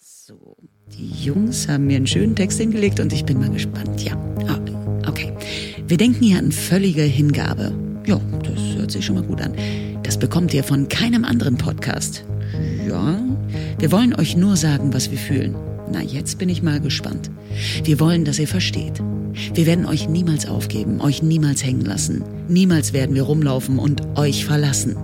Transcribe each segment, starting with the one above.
So, die Jungs haben mir einen schönen Text hingelegt und ich bin mal gespannt. Ja, ah, okay. Wir denken hier an völlige Hingabe. Ja, das hört sich schon mal gut an. Das bekommt ihr von keinem anderen Podcast. Ja, wir wollen euch nur sagen, was wir fühlen. Na, jetzt bin ich mal gespannt. Wir wollen, dass ihr versteht. Wir werden euch niemals aufgeben, euch niemals hängen lassen. Niemals werden wir rumlaufen und euch verlassen.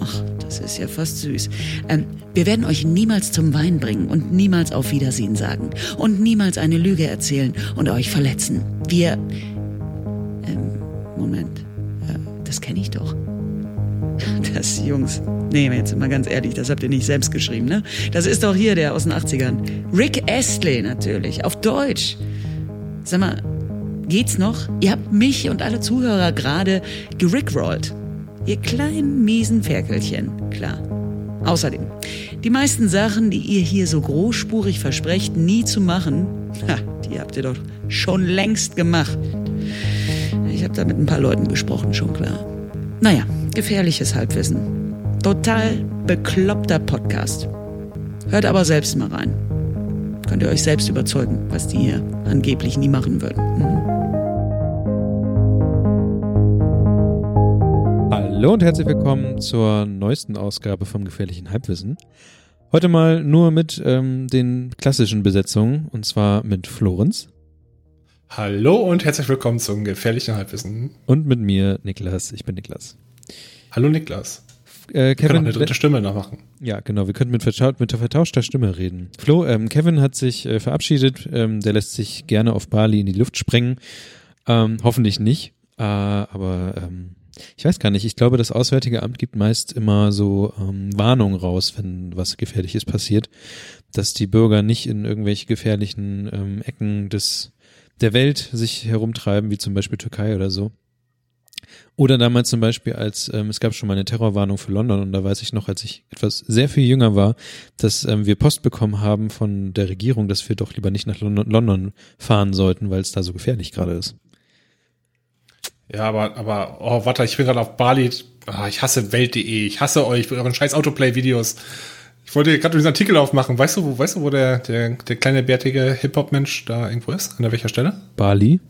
Ach, das ist ja fast süß. Ähm, wir werden euch niemals zum Wein bringen und niemals auf Wiedersehen sagen und niemals eine Lüge erzählen und euch verletzen. Wir. Ähm, Moment. Äh, das kenne ich doch. Das, Jungs. Nee, jetzt mal ganz ehrlich, das habt ihr nicht selbst geschrieben, ne? Das ist doch hier der aus den 80ern. Rick Astley natürlich, auf Deutsch. Sag mal, geht's noch? Ihr habt mich und alle Zuhörer gerade gerickrollt. Ihr kleinen, miesen Ferkelchen, klar. Außerdem, die meisten Sachen, die ihr hier so großspurig versprecht, nie zu machen, ha, die habt ihr doch schon längst gemacht. Ich habe da mit ein paar Leuten gesprochen, schon klar. Naja, gefährliches Halbwissen. Total bekloppter Podcast. Hört aber selbst mal rein. Könnt ihr euch selbst überzeugen, was die hier angeblich nie machen würden. Mhm. Hallo und herzlich willkommen zur neuesten Ausgabe vom Gefährlichen Halbwissen. Heute mal nur mit ähm, den klassischen Besetzungen und zwar mit Florenz. Hallo und herzlich willkommen zum Gefährlichen Halbwissen. Und mit mir, Niklas. Ich bin Niklas. Hallo Niklas. Äh, Kevin, wir können auch eine dritte Stimme nachmachen. Ja, genau. Wir können mit, mit vertauschter Stimme reden. Flo, ähm, Kevin hat sich äh, verabschiedet. Ähm, der lässt sich gerne auf Bali in die Luft sprengen. Ähm, hoffentlich nicht. Äh, aber ähm, ich weiß gar nicht, ich glaube, das Auswärtige Amt gibt meist immer so ähm, Warnungen raus, wenn was Gefährliches passiert, dass die Bürger nicht in irgendwelche gefährlichen ähm, Ecken des der Welt sich herumtreiben, wie zum Beispiel Türkei oder so. Oder damals zum Beispiel, als ähm, es gab schon mal eine Terrorwarnung für London und da weiß ich noch, als ich etwas sehr viel jünger war, dass ähm, wir Post bekommen haben von der Regierung, dass wir doch lieber nicht nach London, London fahren sollten, weil es da so gefährlich gerade ist. Ja, aber, aber, oh, warte, ich bin gerade auf Bali. Ah, ich hasse Welt.de. Ich hasse euch mit euren scheiß Autoplay-Videos. Ich wollte gerade diesen Artikel aufmachen. Weißt du, wo, weißt du, wo der, der, der kleine bärtige Hip-Hop-Mensch da irgendwo ist? An welcher Stelle? Bali.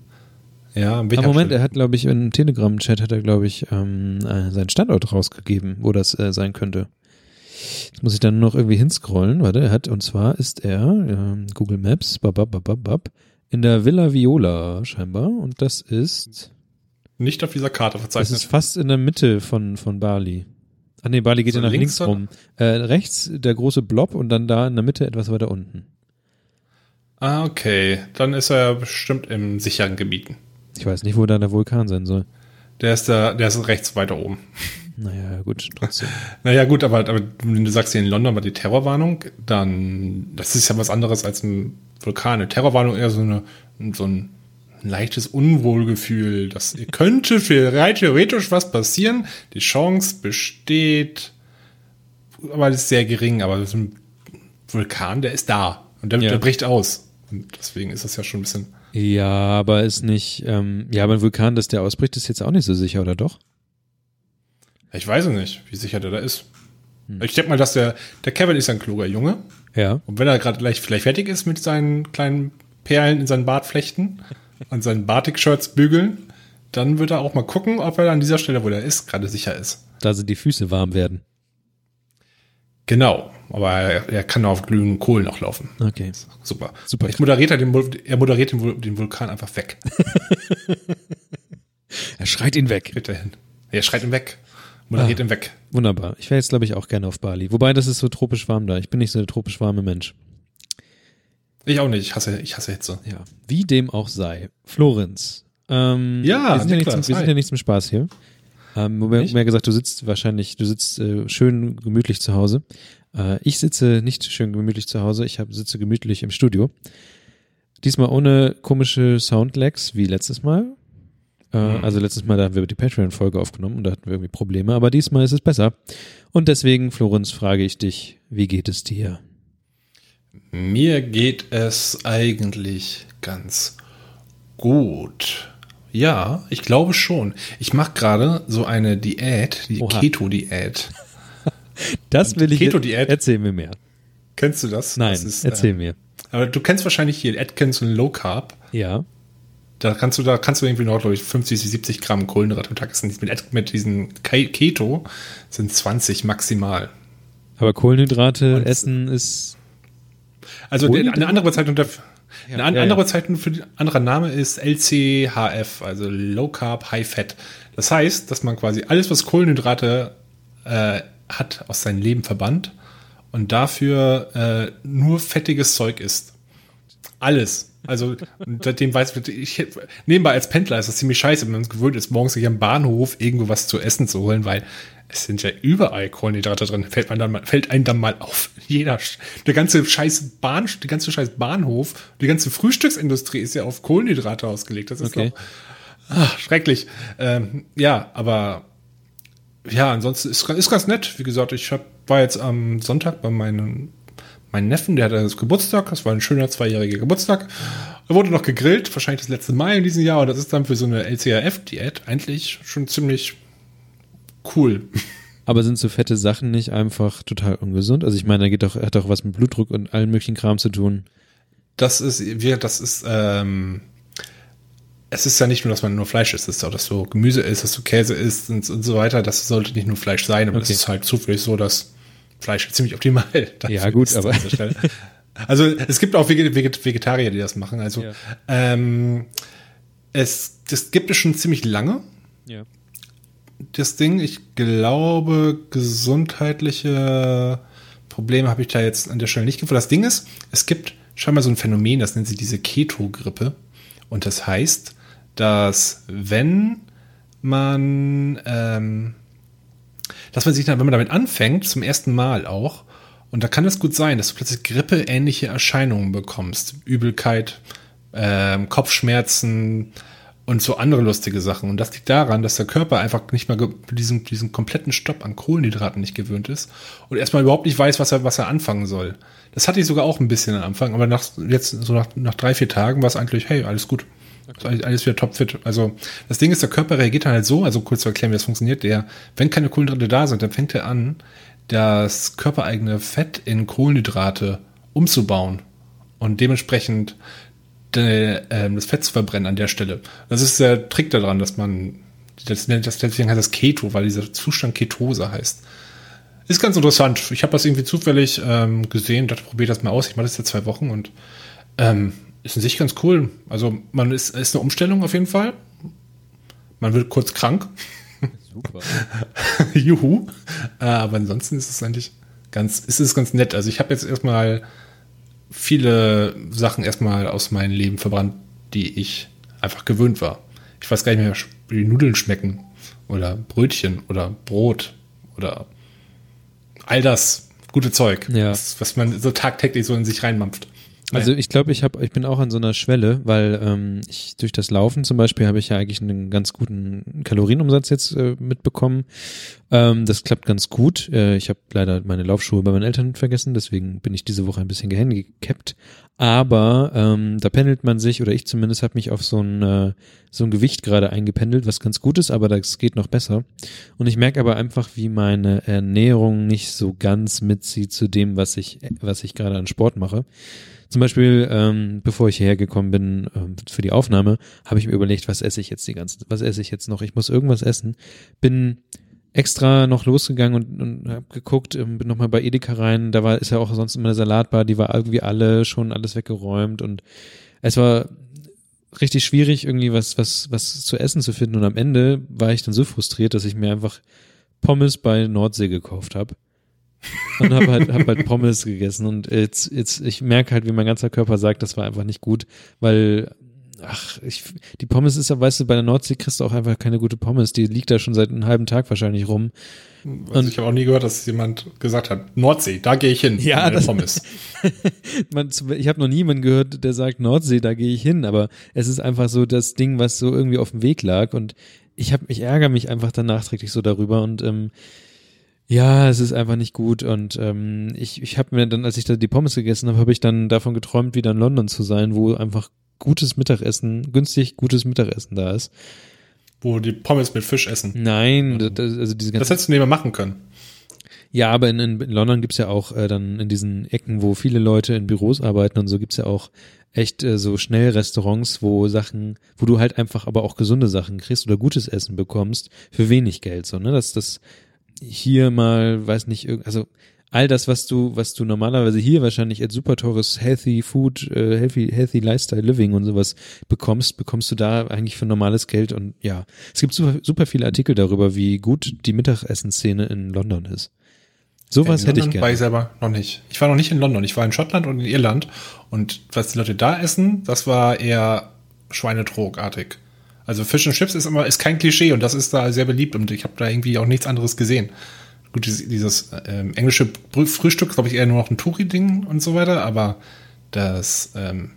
Ja, an welcher Moment, Stelle? er hat, glaube ich, im Telegram-Chat hat er, glaube ich, ähm, äh, seinen Standort rausgegeben, wo das äh, sein könnte. Jetzt muss ich dann noch irgendwie hinscrollen. Warte, er hat, und zwar ist er, ähm, Google Maps, bababababab, in der Villa Viola scheinbar. Und das ist nicht auf dieser Karte verzeichnet. Das ist fast in der Mitte von, von Bali. Ah nee, Bali geht so ja nach links, links rum. Äh, rechts der große Blob und dann da in der Mitte etwas weiter unten. Ah, okay. Dann ist er bestimmt im sicheren Gebieten. Ich weiß nicht, wo da der Vulkan sein soll. Der ist da, der ist rechts weiter oben. Naja, gut, trotzdem. naja, gut, aber, aber wenn du sagst hier in London war die Terrorwarnung, dann, das ist ja was anderes als ein Vulkan. Eine Terrorwarnung eher so eine, so ein ein leichtes Unwohlgefühl. Das könnte für rein theoretisch was passieren. Die Chance besteht, aber ist sehr gering. Aber so ein Vulkan, der ist da und der, ja. der bricht aus. Und deswegen ist das ja schon ein bisschen. Ja, aber ist nicht, ähm, ja, aber ein Vulkan, dass der ausbricht, ist jetzt auch nicht so sicher, oder doch? Ich weiß es nicht, wie sicher der da ist. Hm. Ich denke mal, dass der, der Kevin ist ein kluger Junge. Ja. Und wenn er gerade gleich vielleicht fertig ist mit seinen kleinen Perlen in seinen Bart flechten, und seinen Batik-Shirts bügeln, dann wird er auch mal gucken, ob er an dieser Stelle, wo er ist, gerade sicher ist. Da sind die Füße warm werden. Genau, aber er, er kann auf glühenden Kohlen auch laufen. Okay. Super. Super. Ich moderiert den, er moderiert den, den Vulkan einfach weg. er schreit ihn weg. Geht er hin. Er schreit ihn weg. Moderiert ah, ihn weg. Wunderbar. Ich wäre jetzt, glaube ich, auch gerne auf Bali. Wobei, das ist so tropisch warm da. Ich bin nicht so der tropisch warme Mensch. Ich auch nicht. Ich hasse, ich hasse Hitze. Ja. Wie dem auch sei. Florenz. Ähm, ja, wir sind, ja nicht, zum, wir sind ja nicht zum Spaß hier. Ähm, mehr, mehr gesagt, du sitzt wahrscheinlich, du sitzt äh, schön gemütlich zu Hause. Äh, ich sitze nicht schön gemütlich zu Hause, ich hab, sitze gemütlich im Studio. Diesmal ohne komische Soundlags wie letztes Mal. Äh, mhm. Also letztes Mal, da haben wir die Patreon-Folge aufgenommen und da hatten wir irgendwie Probleme, aber diesmal ist es besser. Und deswegen, Florenz, frage ich dich, wie geht es dir? Mir geht es eigentlich ganz gut. Ja, ich glaube schon. Ich mache gerade so eine Diät, die Keto-Diät. Das will ich Keto -Diät. Erzähl mir mehr. Kennst du das? Nein, das ist, erzähl äh, mir. Aber du kennst wahrscheinlich hier Atkins und Low Carb. Ja. Da kannst du, da kannst du irgendwie noch, glaube ich, 50 bis 70 Gramm Kohlenhydrate am Tag essen. Mit, mit diesen Ke- Keto sind 20 maximal. Aber Kohlenhydrate Und- essen ist. Also der, eine andere Bezeichnung dafür. eine an, ja, andere ja. Bezeichnung für die, anderer Name ist LCHF, also Low Carb, High Fat. Das heißt, dass man quasi alles, was Kohlenhydrate äh, hat, aus seinem Leben verbannt und dafür äh, nur fettiges Zeug isst. Alles. Also und seitdem weiß ich, nebenbei als Pendler ist das ziemlich scheiße, wenn man es gewöhnt ist, morgens sich am Bahnhof irgendwo was zu essen zu holen, weil es sind ja überall Kohlenhydrate drin. Fällt man dann mal, fällt einem dann mal auf. Jeder, der ganze scheiß Bahn, der ganze scheiß Bahnhof, die ganze Frühstücksindustrie ist ja auf Kohlenhydrate ausgelegt. Das ist Okay. doch ah, schrecklich. Ähm, ja, aber ja, ansonsten ist, ist ganz nett. Wie gesagt, ich hab, war jetzt am Sonntag bei meinem mein Neffen, der hatte das Geburtstag, das war ein schöner zweijähriger Geburtstag. Er wurde noch gegrillt, wahrscheinlich das letzte Mal in diesem Jahr, und das ist dann für so eine LCHF-Diät eigentlich schon ziemlich cool. Aber sind so fette Sachen nicht einfach total ungesund? Also ich meine, da geht doch, hat doch was mit Blutdruck und allen möglichen Kram zu tun. Das ist, wir, das ist, ähm, es ist ja nicht nur, dass man nur Fleisch isst, es ist auch, dass du Gemüse isst, dass du Käse isst und, und so weiter. Das sollte nicht nur Fleisch sein, aber Okay. es ist halt zufällig so, dass Fleisch ziemlich optimal Ja, gut, ist aber-. Also es gibt auch Veget Veget Vegetarier, die das machen. Also Ja. ähm, es das gibt es schon ziemlich lange. Ja. Das Ding. Ich glaube, gesundheitliche Probleme habe ich da jetzt an der Stelle nicht gefunden. Das Ding ist, es gibt scheinbar so ein Phänomen, das nennt sich diese Keto-Grippe. Und das heißt, dass wenn man, ähm, dass man sich dann, wenn man damit anfängt, zum ersten Mal auch, und da kann es gut sein, dass du plötzlich grippeähnliche Erscheinungen bekommst. Übelkeit, ähm, Kopfschmerzen und so andere lustige Sachen. Und das liegt daran, dass der Körper einfach nicht mal diesen, diesen kompletten Stopp an Kohlenhydraten nicht gewöhnt ist und erstmal überhaupt nicht weiß, was er, was er anfangen soll. Das hatte ich sogar auch ein bisschen am Anfang, aber nach, jetzt so nach, nach drei, vier Tagen war es eigentlich, hey, alles gut. Ist alles- wieder topfit. Also das Ding ist, der Körper reagiert dann halt so, also kurz zu erklären, wie das funktioniert, der, wenn keine Kohlenhydrate da sind, dann fängt er an, das körpereigene Fett in Kohlenhydrate umzubauen und dementsprechend de, ähm, das Fett zu verbrennen an der Stelle. Das ist der Trick daran, dass man, das, nennt- das, deswegen heißt das Keto, weil dieser Zustand Ketose heißt. Ist ganz interessant. Ich habe das irgendwie zufällig ähm, gesehen, dachte, probier das mal aus. Ich mache das jetzt zwei Wochen und ähm, ist in sich ganz cool. Also man ist, ist eine Umstellung auf jeden Fall. Man wird kurz krank. Super. Juhu. Äh, aber ansonsten ist es eigentlich ganz, ist es ganz nett. Also ich habe jetzt erstmal viele Sachen erstmal aus meinem Leben verbrannt, die ich einfach gewöhnt war. Ich weiß gar nicht mehr, wie die Nudeln schmecken oder Brötchen oder Brot oder all das gute Zeug, Ja. was, was man so tagtäglich so in sich reinmampft. Also ich glaube, ich habe, ich bin auch an so einer Schwelle, weil ähm, ich durch das Laufen zum Beispiel habe ich ja eigentlich einen ganz guten Kalorienumsatz jetzt äh, mitbekommen. Ähm, das klappt ganz gut. Äh, ich habe leider meine Laufschuhe bei meinen Eltern vergessen, deswegen bin ich diese Woche ein bisschen gehandicapt. Aber ähm, da pendelt man sich, oder ich zumindest habe mich auf so ein, äh, so ein Gewicht gerade eingependelt, was ganz gut ist, aber das geht noch besser. Und ich merke aber einfach, wie meine Ernährung nicht so ganz mitzieht zu dem, was ich, was ich gerade an Sport mache. Zum Beispiel, ähm, bevor ich hierher gekommen bin ähm, für die Aufnahme, habe ich mir überlegt, was esse ich jetzt die ganze, was esse ich jetzt noch? Ich muss irgendwas essen. Bin extra noch losgegangen und, und habe geguckt, ähm, bin nochmal bei Edeka rein. Da war ist ja auch sonst immer eine Salatbar, die war irgendwie alle schon alles weggeräumt und es war richtig schwierig, irgendwie was, was, was zu essen zu finden. Und am Ende war ich dann so frustriert, dass ich mir einfach Pommes bei Nordsee gekauft habe. Und habe halt, hab halt Pommes gegessen und jetzt, jetzt, ich merke halt, wie mein ganzer Körper sagt, das war einfach nicht gut, weil, ach, ich, die Pommes ist ja, weißt du, bei der Nordsee kriegst du auch einfach keine gute Pommes, die liegt da schon seit einem halben Tag wahrscheinlich rum. Also ich habe auch nie gehört, dass jemand gesagt hat, Nordsee, da gehe ich hin. Ja, das- Pommes. Man, ich habe noch niemanden gehört, der sagt Nordsee, da gehe ich hin, aber es ist einfach so das Ding, was so irgendwie auf dem Weg lag und ich habe ich ärgere mich einfach dann nachträglich so darüber und ähm, ja, es ist einfach nicht gut und ähm, ich ich habe mir dann, als ich da die Pommes gegessen habe, habe ich dann davon geträumt, wieder in London zu sein, wo einfach gutes Mittagessen, günstig gutes Mittagessen da ist. Wo die Pommes mit Fisch essen. Nein, das, also diese Das ganze hättest du nicht mehr machen können. Ja, aber in, in London gibt's ja auch äh, dann in diesen Ecken, wo viele Leute in Büros arbeiten und so gibt's ja auch echt äh, so Schnellrestaurants, wo Sachen, wo du halt einfach aber auch gesunde Sachen kriegst oder gutes Essen bekommst für wenig Geld, so, ne? Dass das hier mal, weiß nicht, also all das, was du, was du normalerweise hier wahrscheinlich als super teures Healthy Food, äh, Healthy, Healthy Lifestyle Living und sowas bekommst, bekommst du da eigentlich für normales Geld und ja, es gibt super, super viele Artikel darüber, wie gut die Mittagessenszene in London ist. Sowas hätte ich London gerne. War ich selber noch nicht. Ich war noch nicht in London. Ich war in Schottland und in Irland. Und was die Leute da essen, das war eher Schweinetrogartig. Also Fish and Chips ist immer ist kein Klischee und das ist da sehr beliebt und ich habe da irgendwie auch nichts anderes gesehen. Gut, dieses, dieses ähm, englische Frühstück, glaube ich, eher nur noch ein Touri-Ding und so weiter, aber das, ähm,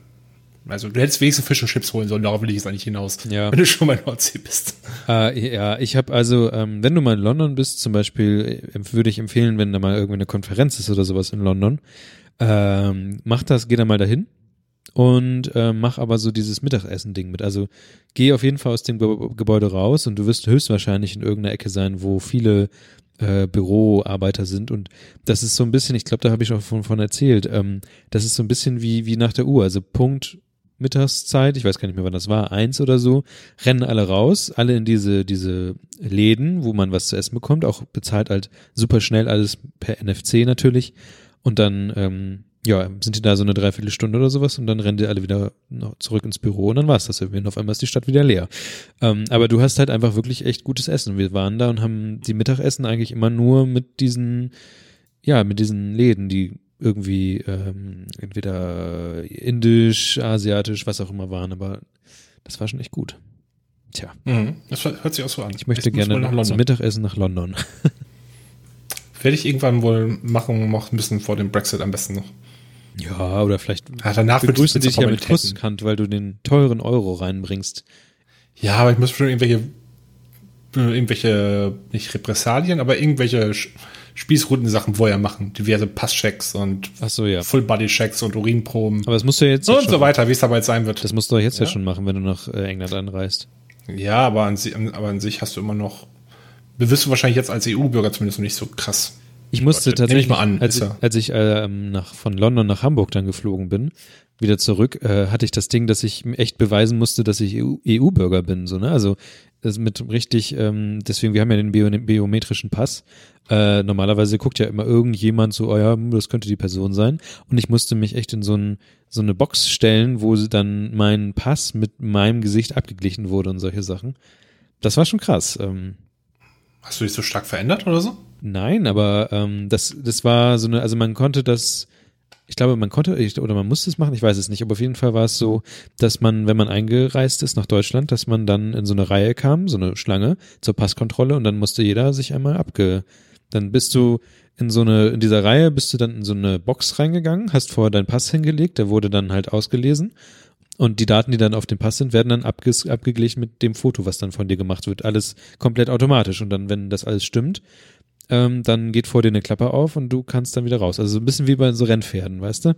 also du hättest wenigstens Fish and Chips holen sollen, darauf will ich jetzt eigentlich hinaus, Ja. wenn du schon mal in Nordsee bist. Äh, ja, ich habe also, ähm, wenn du mal in London bist, zum Beispiel, äh, würde ich empfehlen, wenn da mal irgendwie eine Konferenz ist oder sowas in London, ähm, mach das, geh da mal dahin und ähm, mach aber so dieses Mittagessen-Ding mit. Also geh auf jeden Fall aus dem Ge Gebäude raus und du wirst höchstwahrscheinlich in irgendeiner Ecke sein, wo viele äh, Büroarbeiter sind. Und das ist so ein bisschen, ich glaube, da habe ich auch von, von erzählt, ähm, das ist so ein bisschen wie, wie nach der Uhr, also Punkt Mittagszeit, ich weiß gar nicht mehr, wann das war, eins oder so, rennen alle raus, alle in diese, diese Läden, wo man was zu essen bekommt, auch bezahlt halt super schnell alles per NFC natürlich. Und dann, ähm, ja, sind die da so eine Dreiviertelstunde oder sowas und dann rennen die alle wieder zurück ins Büro und dann war's das irgendwie und auf einmal ist die Stadt wieder leer. Ähm, aber du hast halt einfach wirklich echt gutes Essen. Wir waren da und haben die Mittagessen eigentlich immer nur mit diesen, ja, mit diesen Läden, die irgendwie ähm, entweder indisch, asiatisch, was auch immer waren, aber das war schon echt gut. Tja, Mhm. Das hört sich auch so an. ich möchte muss gerne zum. Mittagessen nach London. Werde ich irgendwann wohl machen, noch ein bisschen vor dem Brexit am besten noch. Ja, oder vielleicht Ja, danach begrüßen es dich ja mit. Kusskant, weil du den teuren Euro reinbringst. Ja, aber ich muss schon irgendwelche, äh, irgendwelche, nicht Repressalien, aber irgendwelche Spießrutensachen vorher machen. Diverse Passchecks und so, ja. Full-Body-Checks und Urinproben Aber das musst du ja jetzt und schon, so weiter, wie es dabei sein wird. Das musst du jetzt ja, Ja. schon machen, wenn du nach äh, England anreist. Ja, aber an, aber an sich hast du immer noch, wirst du wahrscheinlich jetzt als EU-Bürger zumindest noch nicht so krass. Ich musste nehm tatsächlich, ich mal an, als, als ich ähm, nach, von London nach Hamburg dann geflogen bin, wieder zurück, äh, hatte ich das Ding, dass ich echt beweisen musste, dass ich EU EU-Bürger bin. So, ne? Also das mit richtig, ähm, deswegen, wir haben ja den Bio biometrischen Pass. Äh, normalerweise guckt ja immer irgendjemand so, oh ja, hm, das könnte die Person sein. Und ich musste mich echt in so, ein, so eine Box stellen, wo dann mein Pass mit meinem Gesicht abgeglichen wurde und solche Sachen. Das war schon krass. Ähm, Hast du dich so stark verändert oder so? Nein, aber ähm, das, das war so eine, also man konnte das, ich glaube, man konnte oder man musste es machen, ich weiß es nicht, aber auf jeden Fall war es so, dass man, wenn man eingereist ist nach Deutschland, dass man dann in so eine Reihe kam, so eine Schlange zur Passkontrolle und dann musste jeder sich einmal abge, dann bist du in so eine, in dieser Reihe bist du dann in so eine Box reingegangen, hast vorher deinen Pass hingelegt, der wurde dann halt ausgelesen und die Daten, die dann auf dem Pass sind, werden dann abgeglichen mit dem Foto, was dann von dir gemacht wird. Alles komplett automatisch. Und dann, wenn das alles stimmt, ähm, dann geht vor dir eine Klappe auf und du kannst dann wieder raus. Also so ein bisschen wie bei so Rennpferden, weißt du?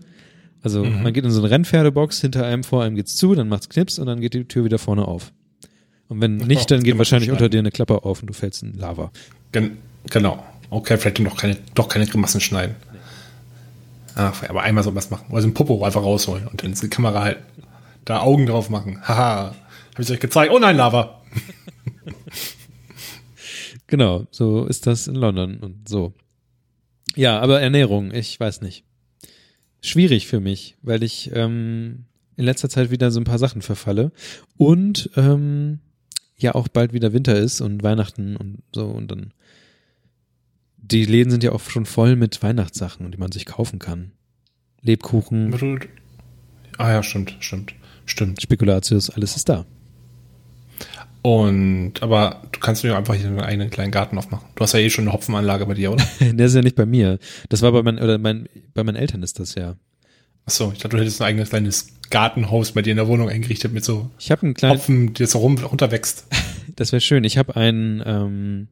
Also man geht in so eine Rennpferdebox, hinter einem, vor einem geht's zu, dann macht's Knips und dann geht die Tür wieder vorne auf. Und wenn nicht, dann kann geht wahrscheinlich unter dir eine Klappe auf und du fällst in Lava. Gen genau. Okay, vielleicht doch keine, doch keine Grimassen schneiden. Ach, aber einmal man es machen. Oder so ein Popo einfach rausholen und dann die Kamera halt da Augen drauf machen. Haha. Hab ich euch gezeigt. Oh nein, Lava. Genau, so ist das in London und so. Ja, aber Ernährung, ich weiß nicht. Schwierig für mich, weil ich ähm, in letzter Zeit wieder so ein paar Sachen verfalle und ähm, ja auch bald wieder Winter ist und Weihnachten und so und dann die Läden sind ja auch schon voll mit Weihnachtssachen, die man sich kaufen kann. Lebkuchen, Ah ja, stimmt, stimmt, stimmt. Spekulatius, alles ist da. Und, aber du kannst dir einfach hier einen eigenen kleinen Garten aufmachen. Du hast ja eh schon eine Hopfenanlage bei dir, oder? Der ist ja nicht bei mir. Das war bei meinen oder mein, bei meinen Eltern ist das ja. Achso, ich dachte, du hättest ein eigenes kleines Gartenhaus bei dir in der Wohnung eingerichtet mit so Ich habe einen kleinen Hopfen, die jetzt so rum, runterwächst. Das wäre schön. Ich habe ein, ähm,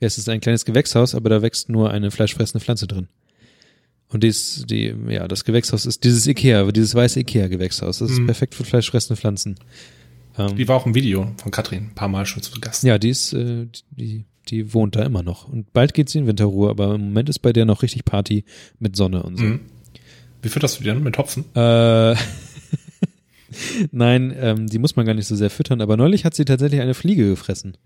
ja, es ist ein kleines Gewächshaus, aber da wächst nur eine fleischfressende Pflanze drin. Und dies, die, ja, das Gewächshaus ist dieses Ikea, dieses weiße Ikea-Gewächshaus. Das ist Mhm. perfekt für fleischfressende Pflanzen. Ähm, Die war auch im Video von Katrin ein paar Mal schon zu Gast. ja, die ist, äh, die, die wohnt da immer noch. Und bald geht sie in Winterruhe, aber im Moment ist bei der noch richtig Party mit Sonne und so. Mhm. Wie fütterst du die denn? Mit Hopfen? Äh, Nein, ähm, die muss man gar nicht so sehr füttern, aber neulich hat sie tatsächlich eine Fliege gefressen.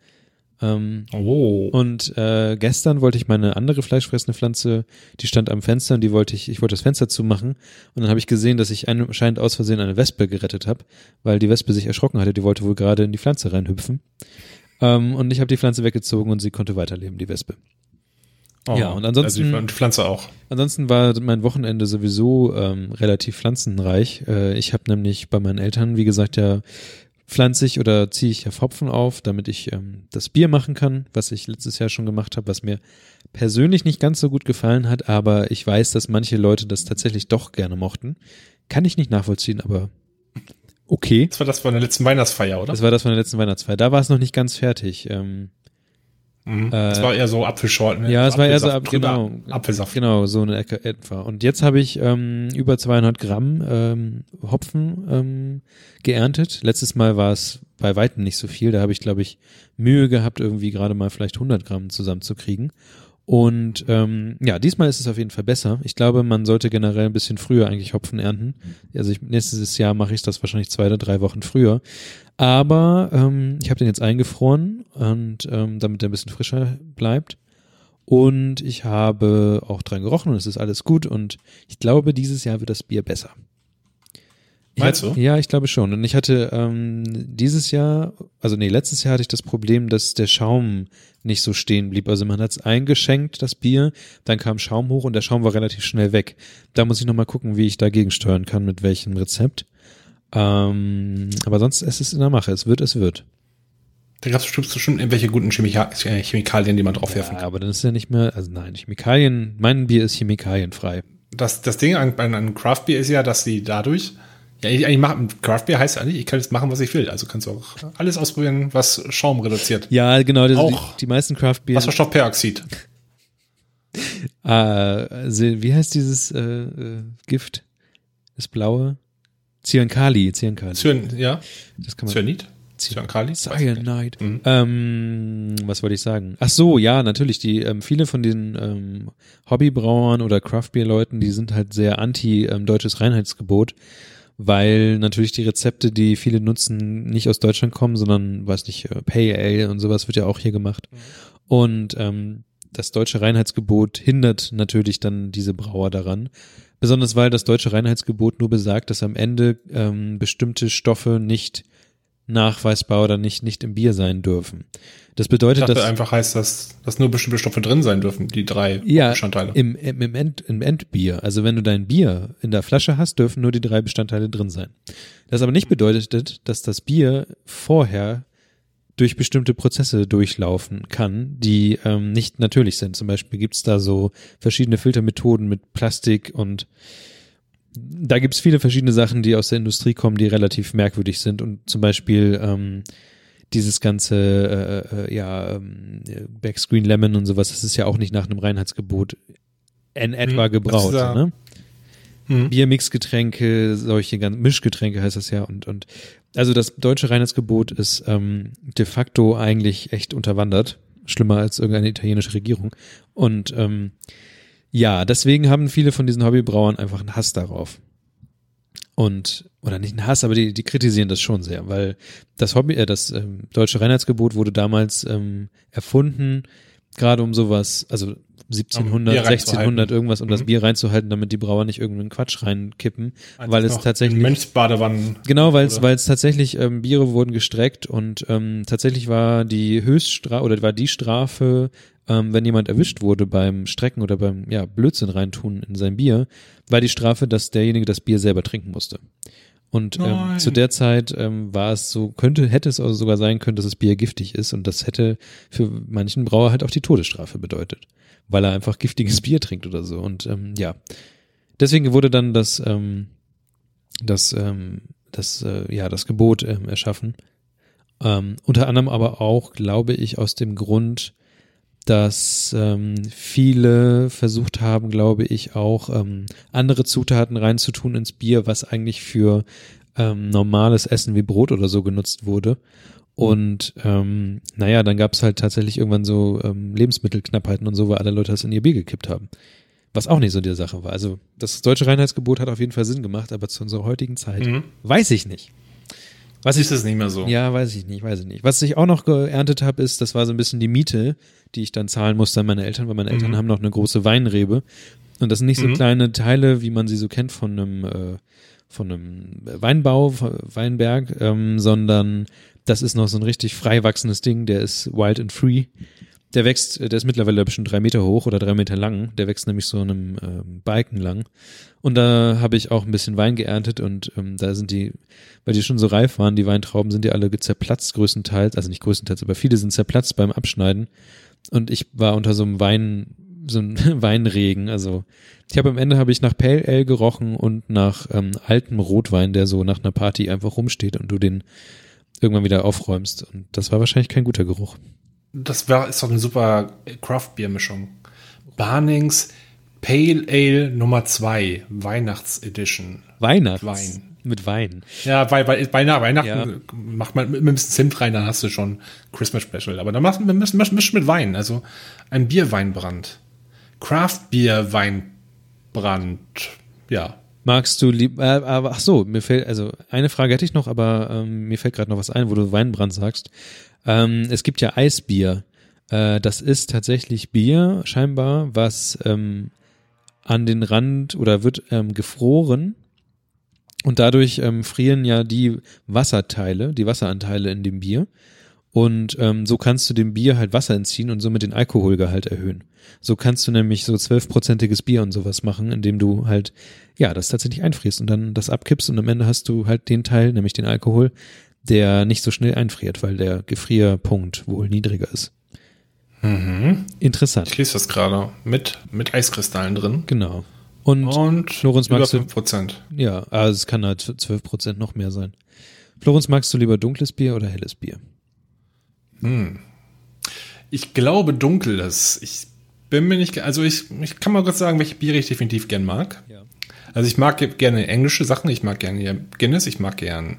Ähm, Oh. und äh, gestern wollte ich meine andere fleischfressende Pflanze, die stand am Fenster und die wollte ich, ich wollte das Fenster zumachen und dann habe ich gesehen, dass ich anscheinend aus Versehen eine Wespe gerettet habe, weil die Wespe sich erschrocken hatte, die wollte wohl gerade in die Pflanze reinhüpfen. Ähm, und ich habe die Pflanze weggezogen und sie konnte weiterleben, die Wespe. oh. ja, und ansonsten- Also die, Pflanze auch. Ansonsten war mein Wochenende sowieso ähm, relativ pflanzenreich. Äh, ich habe nämlich bei meinen Eltern, wie gesagt, ja pflanzig oder ziehe ich ja Pfropfen auf, damit ich ähm, das Bier machen kann, was ich letztes Jahr schon gemacht habe, was mir persönlich nicht ganz so gut gefallen hat, aber ich weiß, dass manche Leute das tatsächlich doch gerne mochten. Kann ich nicht nachvollziehen, aber okay. Das war das von der letzten Weihnachtsfeier, oder? Das war das von der letzten Weihnachtsfeier. Da war es noch nicht ganz fertig. Ähm, Mhm. das war eher so Apfelschorten. ja, es war eher so ab, genau, Apfelsaft. Genau, so eine Ecke etwa. Und jetzt habe ich ähm, über 200 Gramm ähm, Hopfen ähm, geerntet. Letztes Mal war es bei weitem nicht so viel. Da habe ich, glaube ich, Mühe gehabt, irgendwie gerade mal vielleicht 100 Gramm zusammenzukriegen. Und ähm, ja, diesmal ist es auf jeden Fall besser. Ich glaube, man sollte generell ein bisschen früher eigentlich Hopfen ernten. Also ich, nächstes Jahr mache ich das wahrscheinlich zwei oder drei Wochen früher. Aber ähm, ich habe den jetzt eingefroren und ähm, damit der ein bisschen frischer bleibt. Und ich habe auch dran gerochen und es ist alles gut und ich glaube, dieses Jahr wird das Bier besser. Meinst hatte- du? Ja, ich glaube schon. Und ich hatte ähm, dieses Jahr, also nee, letztes Jahr hatte ich das Problem, dass der Schaum nicht so stehen blieb. Also man hat es eingeschenkt, das Bier, dann kam Schaum hoch und der Schaum war relativ schnell weg. Da muss ich nochmal gucken, wie ich dagegen steuern kann, mit welchem Rezept. Ähm, aber sonst es ist es in der Mache. Es wird, es wird. Da gab es bestimmt, irgendwelche guten Chemika äh, Chemikalien, die man draufwerfen Ja, kann. aber dann ist ja nicht mehr, also nein, Chemikalien, mein Bier ist chemikalienfrei. Das, das Ding an, an, an Craft Beer ist ja, dass sie dadurch, ja, ich, eigentlich machen, Craft Beer heißt eigentlich, ich kann jetzt machen, was ich will. Also kannst du auch alles ausprobieren, was Schaum reduziert. Ja, genau, das, die, Auch die meisten Craft Beer. Wasserstoffperoxid. Äh, also, wie heißt dieses äh, äh, Gift? Das blaue? Cyankali, Cyankali. Cyan, ja, Das kann man. Cyanid? Cyankali? Cyanide. Mhm. Ähm, was wollte ich sagen? Ach so, ja, natürlich. Die ähm, viele von den ähm, Hobbybrauern oder Craftbeer-Leuten, die sind halt sehr anti ähm, deutsches Reinheitsgebot, weil natürlich die Rezepte, die viele nutzen, nicht aus Deutschland kommen, sondern weiß nicht, äh, Pale Ale und sowas wird ja auch hier gemacht. Und ähm, das deutsche Reinheitsgebot hindert natürlich dann diese Brauer daran. Besonders weil das deutsche Reinheitsgebot nur besagt, dass am Ende ähm, bestimmte Stoffe nicht nachweisbar oder nicht, nicht im Bier sein dürfen. Das bedeutet, dachte dass einfach heißt, dass, dass nur bestimmte Stoffe drin sein dürfen, die drei ja, Bestandteile. im, im, im, End, im Endbier, also wenn du dein Bier in der Flasche hast, dürfen nur die drei Bestandteile drin sein. Das aber nicht bedeutet, dass das Bier vorher durch bestimmte Prozesse durchlaufen kann, die ähm, nicht natürlich sind. Zum Beispiel gibt's da so verschiedene Filtermethoden mit Plastik und da gibt's viele verschiedene Sachen, die aus der Industrie kommen, die relativ merkwürdig sind und zum Beispiel ähm, dieses ganze äh, äh, ja ähm, Backscreen Lemon und sowas, das ist ja auch nicht nach einem Reinheitsgebot in etwa das gebraut. ja- ne? Mhm. Biermixgetränke, solche ganz Mischgetränke heißt das ja und und also das deutsche Reinheitsgebot ist ähm, de facto eigentlich echt unterwandert, schlimmer als irgendeine italienische Regierung und ähm, ja, deswegen haben viele von diesen Hobbybrauern einfach einen Hass darauf. Und, oder nicht einen Hass, aber die, die kritisieren das schon sehr, weil das Hobby, äh, das ähm, deutsche Reinheitsgebot wurde damals ähm, erfunden, gerade um sowas, also 1700, Bier 1600 reinzuhalten. irgendwas, um das Mhm. Bier reinzuhalten, damit die Brauer nicht irgendeinen Quatsch reinkippen, weil es tatsächlich Mönchsbadewannen. Genau, weil es weil es tatsächlich ähm, Biere wurden gestreckt und ähm, tatsächlich war die Höchststrafe oder war die Strafe, ähm, wenn jemand erwischt wurde beim Strecken oder beim ja Blödsinn reintun in sein Bier, war die Strafe, dass derjenige das Bier selber trinken musste. Und ähm, zu der Zeit ähm, war es so, könnte, hätte es also sogar sein können, dass das Bier giftig ist und das hätte für manchen Brauer halt auch die Todesstrafe bedeutet, weil er einfach giftiges Bier trinkt oder so. Und ähm, ja, deswegen wurde dann das ähm, das, ähm, das, äh, ja, das Gebot ähm, erschaffen. Ähm, unter anderem aber auch, glaube ich, aus dem Grund, dass ähm, viele versucht haben, glaube ich, auch ähm, andere Zutaten reinzutun ins Bier, was eigentlich für ähm, normales Essen wie Brot oder so genutzt wurde. Und ähm, naja, dann gab es halt tatsächlich irgendwann so ähm, Lebensmittelknappheiten und so, weil alle Leute das in ihr Bier gekippt haben. Was auch nicht so die Sache war. Also das deutsche Reinheitsgebot hat auf jeden Fall Sinn gemacht, aber zu unserer heutigen Zeit Mhm. weiß ich nicht. Was Ist es nicht mehr so? ja, weiß ich nicht, weiß ich nicht. Was ich auch noch geerntet habe, ist, das war so ein bisschen die Miete, die ich dann zahlen musste an meine Eltern, weil meine Eltern Mhm. haben noch eine große Weinrebe. Und das sind nicht so Mhm. kleine Teile, wie man sie so kennt von einem, äh, von einem Weinbau, Weinberg, ähm, sondern das ist noch so ein richtig frei wachsendes Ding, der ist wild and free. Der wächst, äh, der ist mittlerweile bestimmt drei Meter hoch oder drei Meter lang. Der wächst nämlich so einem ähm, Balken lang. Und da habe ich auch ein bisschen Wein geerntet und ähm, da sind die, weil die schon so reif waren, die Weintrauben sind die alle zerplatzt größtenteils, also nicht größtenteils, aber viele sind zerplatzt beim Abschneiden. Und ich war unter so einem Wein, so einem Weinregen. Also ich habe am Ende habe ich nach Pale Ale gerochen und nach ähm, altem Rotwein, der so nach einer Party einfach rumsteht und du den irgendwann wieder aufräumst. Und das war wahrscheinlich kein guter Geruch. Das war, ist doch eine super Craft-Bier-Mischung. Barnings Pale Ale Nummer 2, Weihnachtsedition. Weihnachts. Wein. Mit Wein. Ja, bei, bei, bei nach Weihnachten Ja. macht man mit, mit ein bisschen Zimt rein, dann hast du schon Christmas Special. Aber dann machst du misch, misch, mit Wein, also ein Bierweinbrand. Craft Bier Weinbrand. Ja. Magst du lieb, äh, ach so, mir fällt, also eine Frage hätte ich noch, aber ähm, mir fällt gerade noch was ein, wo du Weinbrand sagst. Ähm, es gibt ja Eisbier. Äh, das ist tatsächlich Bier, scheinbar, was ähm, an den Rand oder wird ähm, gefroren und dadurch ähm, frieren ja die Wasserteile, die Wasseranteile in dem Bier. Und ähm, so kannst du dem Bier halt Wasser entziehen und somit den Alkoholgehalt erhöhen. So kannst du nämlich so zwölfprozentiges Bier und sowas machen, indem du halt, ja, das tatsächlich einfrierst und dann das abkippst und am Ende hast du halt den Teil, nämlich den Alkohol, der nicht so schnell einfriert, weil der Gefrierpunkt wohl niedriger ist. Mhm. Interessant, Ich lese das gerade. Mit, mit Eiskristallen drin. genau. Und Und Florenz, über magst du- 5%. ja, also es kann halt zwölf Prozent noch mehr sein. Florenz, magst du lieber dunkles Bier oder helles Bier? Ich glaube dunkles. Ich bin mir nicht, also ich, ich kann mal kurz sagen, welche Biere ich definitiv gern mag. Also ich mag ge- gerne englische Sachen, ich mag gerne Guinness, ich mag gern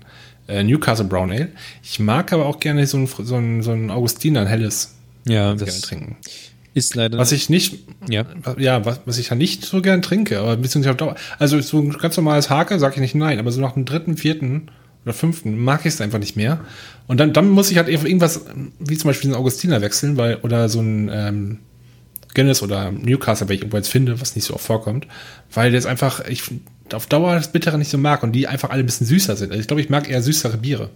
äh, Newcastle Brown Ale. Ich mag aber auch gerne so ein, so ein, so ein Augustiner, ein helles, Ja, gerne das trinken. ist leider. Was ich nicht, ja. ja, was, was ich ja nicht so gern trinke, aber beziehungsweise auf Dauer, also so ein ganz normales Hake sage ich nicht nein, aber so nach dem dritten, vierten oder fünften mag ich es einfach nicht mehr. Und dann, dann muss ich halt irgendwas, wie zum Beispiel einen Augustiner wechseln, weil, oder so ein ähm, Guinness oder Newcastle, wenn ich irgendwo jetzt finde, was nicht so oft vorkommt, weil das einfach, ich auf Dauer das Bittere nicht so mag und die einfach alle ein bisschen süßer sind. Also ich glaube, ich mag eher süßere Biere.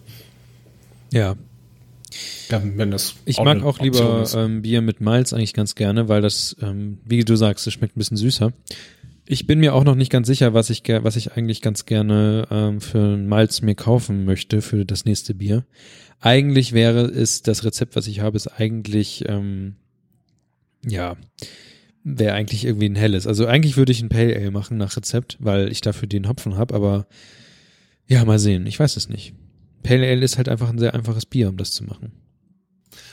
Ja, Ja, wenn das Ich auch mag auch lieber ähm, Bier mit Malz eigentlich ganz gerne, weil das, ähm, wie du sagst, es schmeckt ein bisschen süßer. Ich bin mir auch noch nicht ganz sicher, was ich, was ich eigentlich ganz gerne ähm, für Malz mir kaufen möchte für das nächste Bier. Eigentlich wäre es, das Rezept, was ich habe, ist eigentlich, ähm, ja, wäre eigentlich irgendwie ein helles. Also eigentlich würde ich ein Pale Ale machen nach Rezept, weil ich dafür den Hopfen habe, aber ja, mal sehen. Ich weiß es nicht. Pale Ale ist halt einfach ein sehr einfaches Bier, um das zu machen.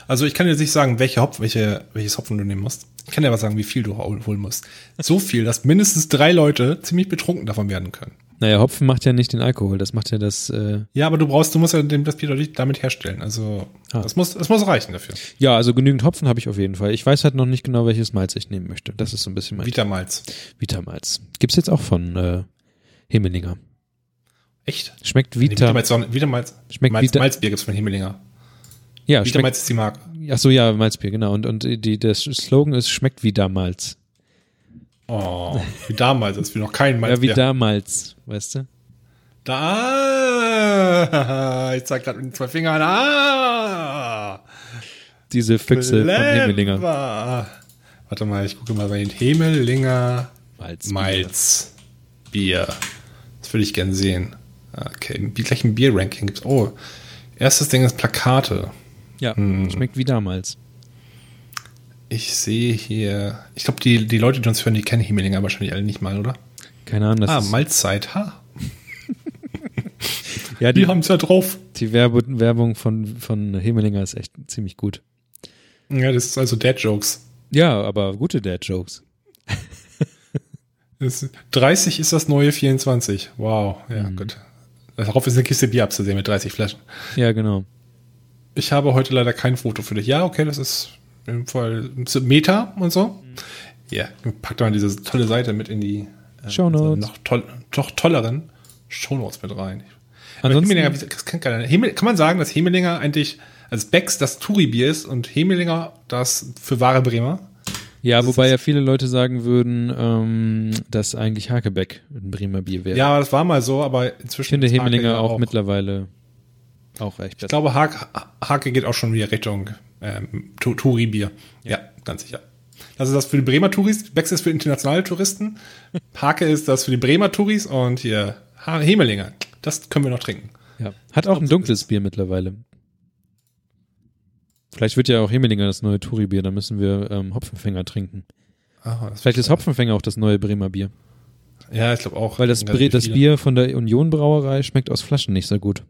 Also ich kann dir nicht sagen, welche Hopf, welche, welches Hopfen du nehmen musst. Ich kann dir aber sagen, wie viel du hol- holen musst. So viel, dass mindestens drei Leute ziemlich betrunken davon werden können. Naja, Hopfen macht ja nicht den Alkohol, das macht ja das, äh, Ja, aber du brauchst, du musst ja das Bier damit herstellen. Also Ah. das muss, das muss reichen dafür. ja, also genügend Hopfen habe ich auf jeden Fall. Ich weiß halt noch nicht genau, welches Malz ich nehmen möchte. Das ist so ein bisschen mein Vitamalz. Vitamalz. Gibt's jetzt auch von äh, Hemelinger. Echt? Schmeckt Nee, Vita, Vitamalz, Vitamalz, Schmeckt Malz, Vita- Malzbier gibt's von Himmelinger. ja, schmeckt, Vitamalz ist die Marke. ach so, ja, Malzbier, genau. Und, und die, der Slogan ist, schmeckt wie damals. Oh, wie damals, als wir noch kein Ja, Malzbier wie damals, weißt du? Da, ich zeig gerade mit den zwei Fingern. Ah, Diese Füchse von Hemelinger. clever. Warte mal, ich gucke mal bei den Hemelinger Malz. Malzbier. Das würde ich gern sehen. Okay, wie gleich ein Bier-Ranking gibt's. Oh, erstes Ding ist Plakate. Ja, Hm. schmeckt wie damals. Ich sehe hier. Ich glaube, die, die Leute, die uns hören, die kennen Hemelinger wahrscheinlich alle nicht mal, oder? Keine Ahnung, das ah, ist, Malzzeit, ha. ja, Die die, haben's ja drauf. die Werbung von, von Hemelinger ist echt ziemlich gut. Ja, das ist also Dad-Jokes. Ja, aber gute Dad-Jokes. Das- 30 ist das neue 24. Wow, ja, Mhm. gut. Darauf ist eine Kiste Bier abzusehen mit 30 Flaschen. Ja, genau. Ich habe heute leider kein Foto für dich. Ja, okay, das ist Fall Meta und so. Ja, pack doch mal diese tolle Seite mit in die äh, Shownotes. noch, toll, noch tolleren Shownotes mit rein. Ansonsten- kann, kann man sagen, dass Hemelinger eigentlich als Becks das Touri-Bier ist und Hemelinger das für wahre Bremer? Ja, Das wobei ja viele Leute sagen würden, ähm, dass eigentlich Hakebeck ein Bremer Bier wäre. Ja, das war mal so, aber inzwischen ich finde Hemelinger ja auch, mittlerweile auch echt Ich besser. glaube, Hake, Hake geht auch schon wieder Richtung ähm, Touri-Bier. Ja. ganz sicher. Das ist das für die Bremer Touris. Becks ist für internationale Touristen. Hake ist das für die Bremer Touris und hier Ha- Hemelinger. Das können wir noch trinken. Ja. Hat auch ein dunkles Bier mittlerweile. Vielleicht wird ja auch Hemelinger das neue Touri-Bier, dann müssen wir ähm, Hopfenfänger trinken. Ah, das Vielleicht ist Hopfenfänger auch das neue Bremer Bier. Ja, ich glaube auch. Weil das, Bre das. Bier von der Union Brauerei schmeckt aus Flaschen nicht so gut.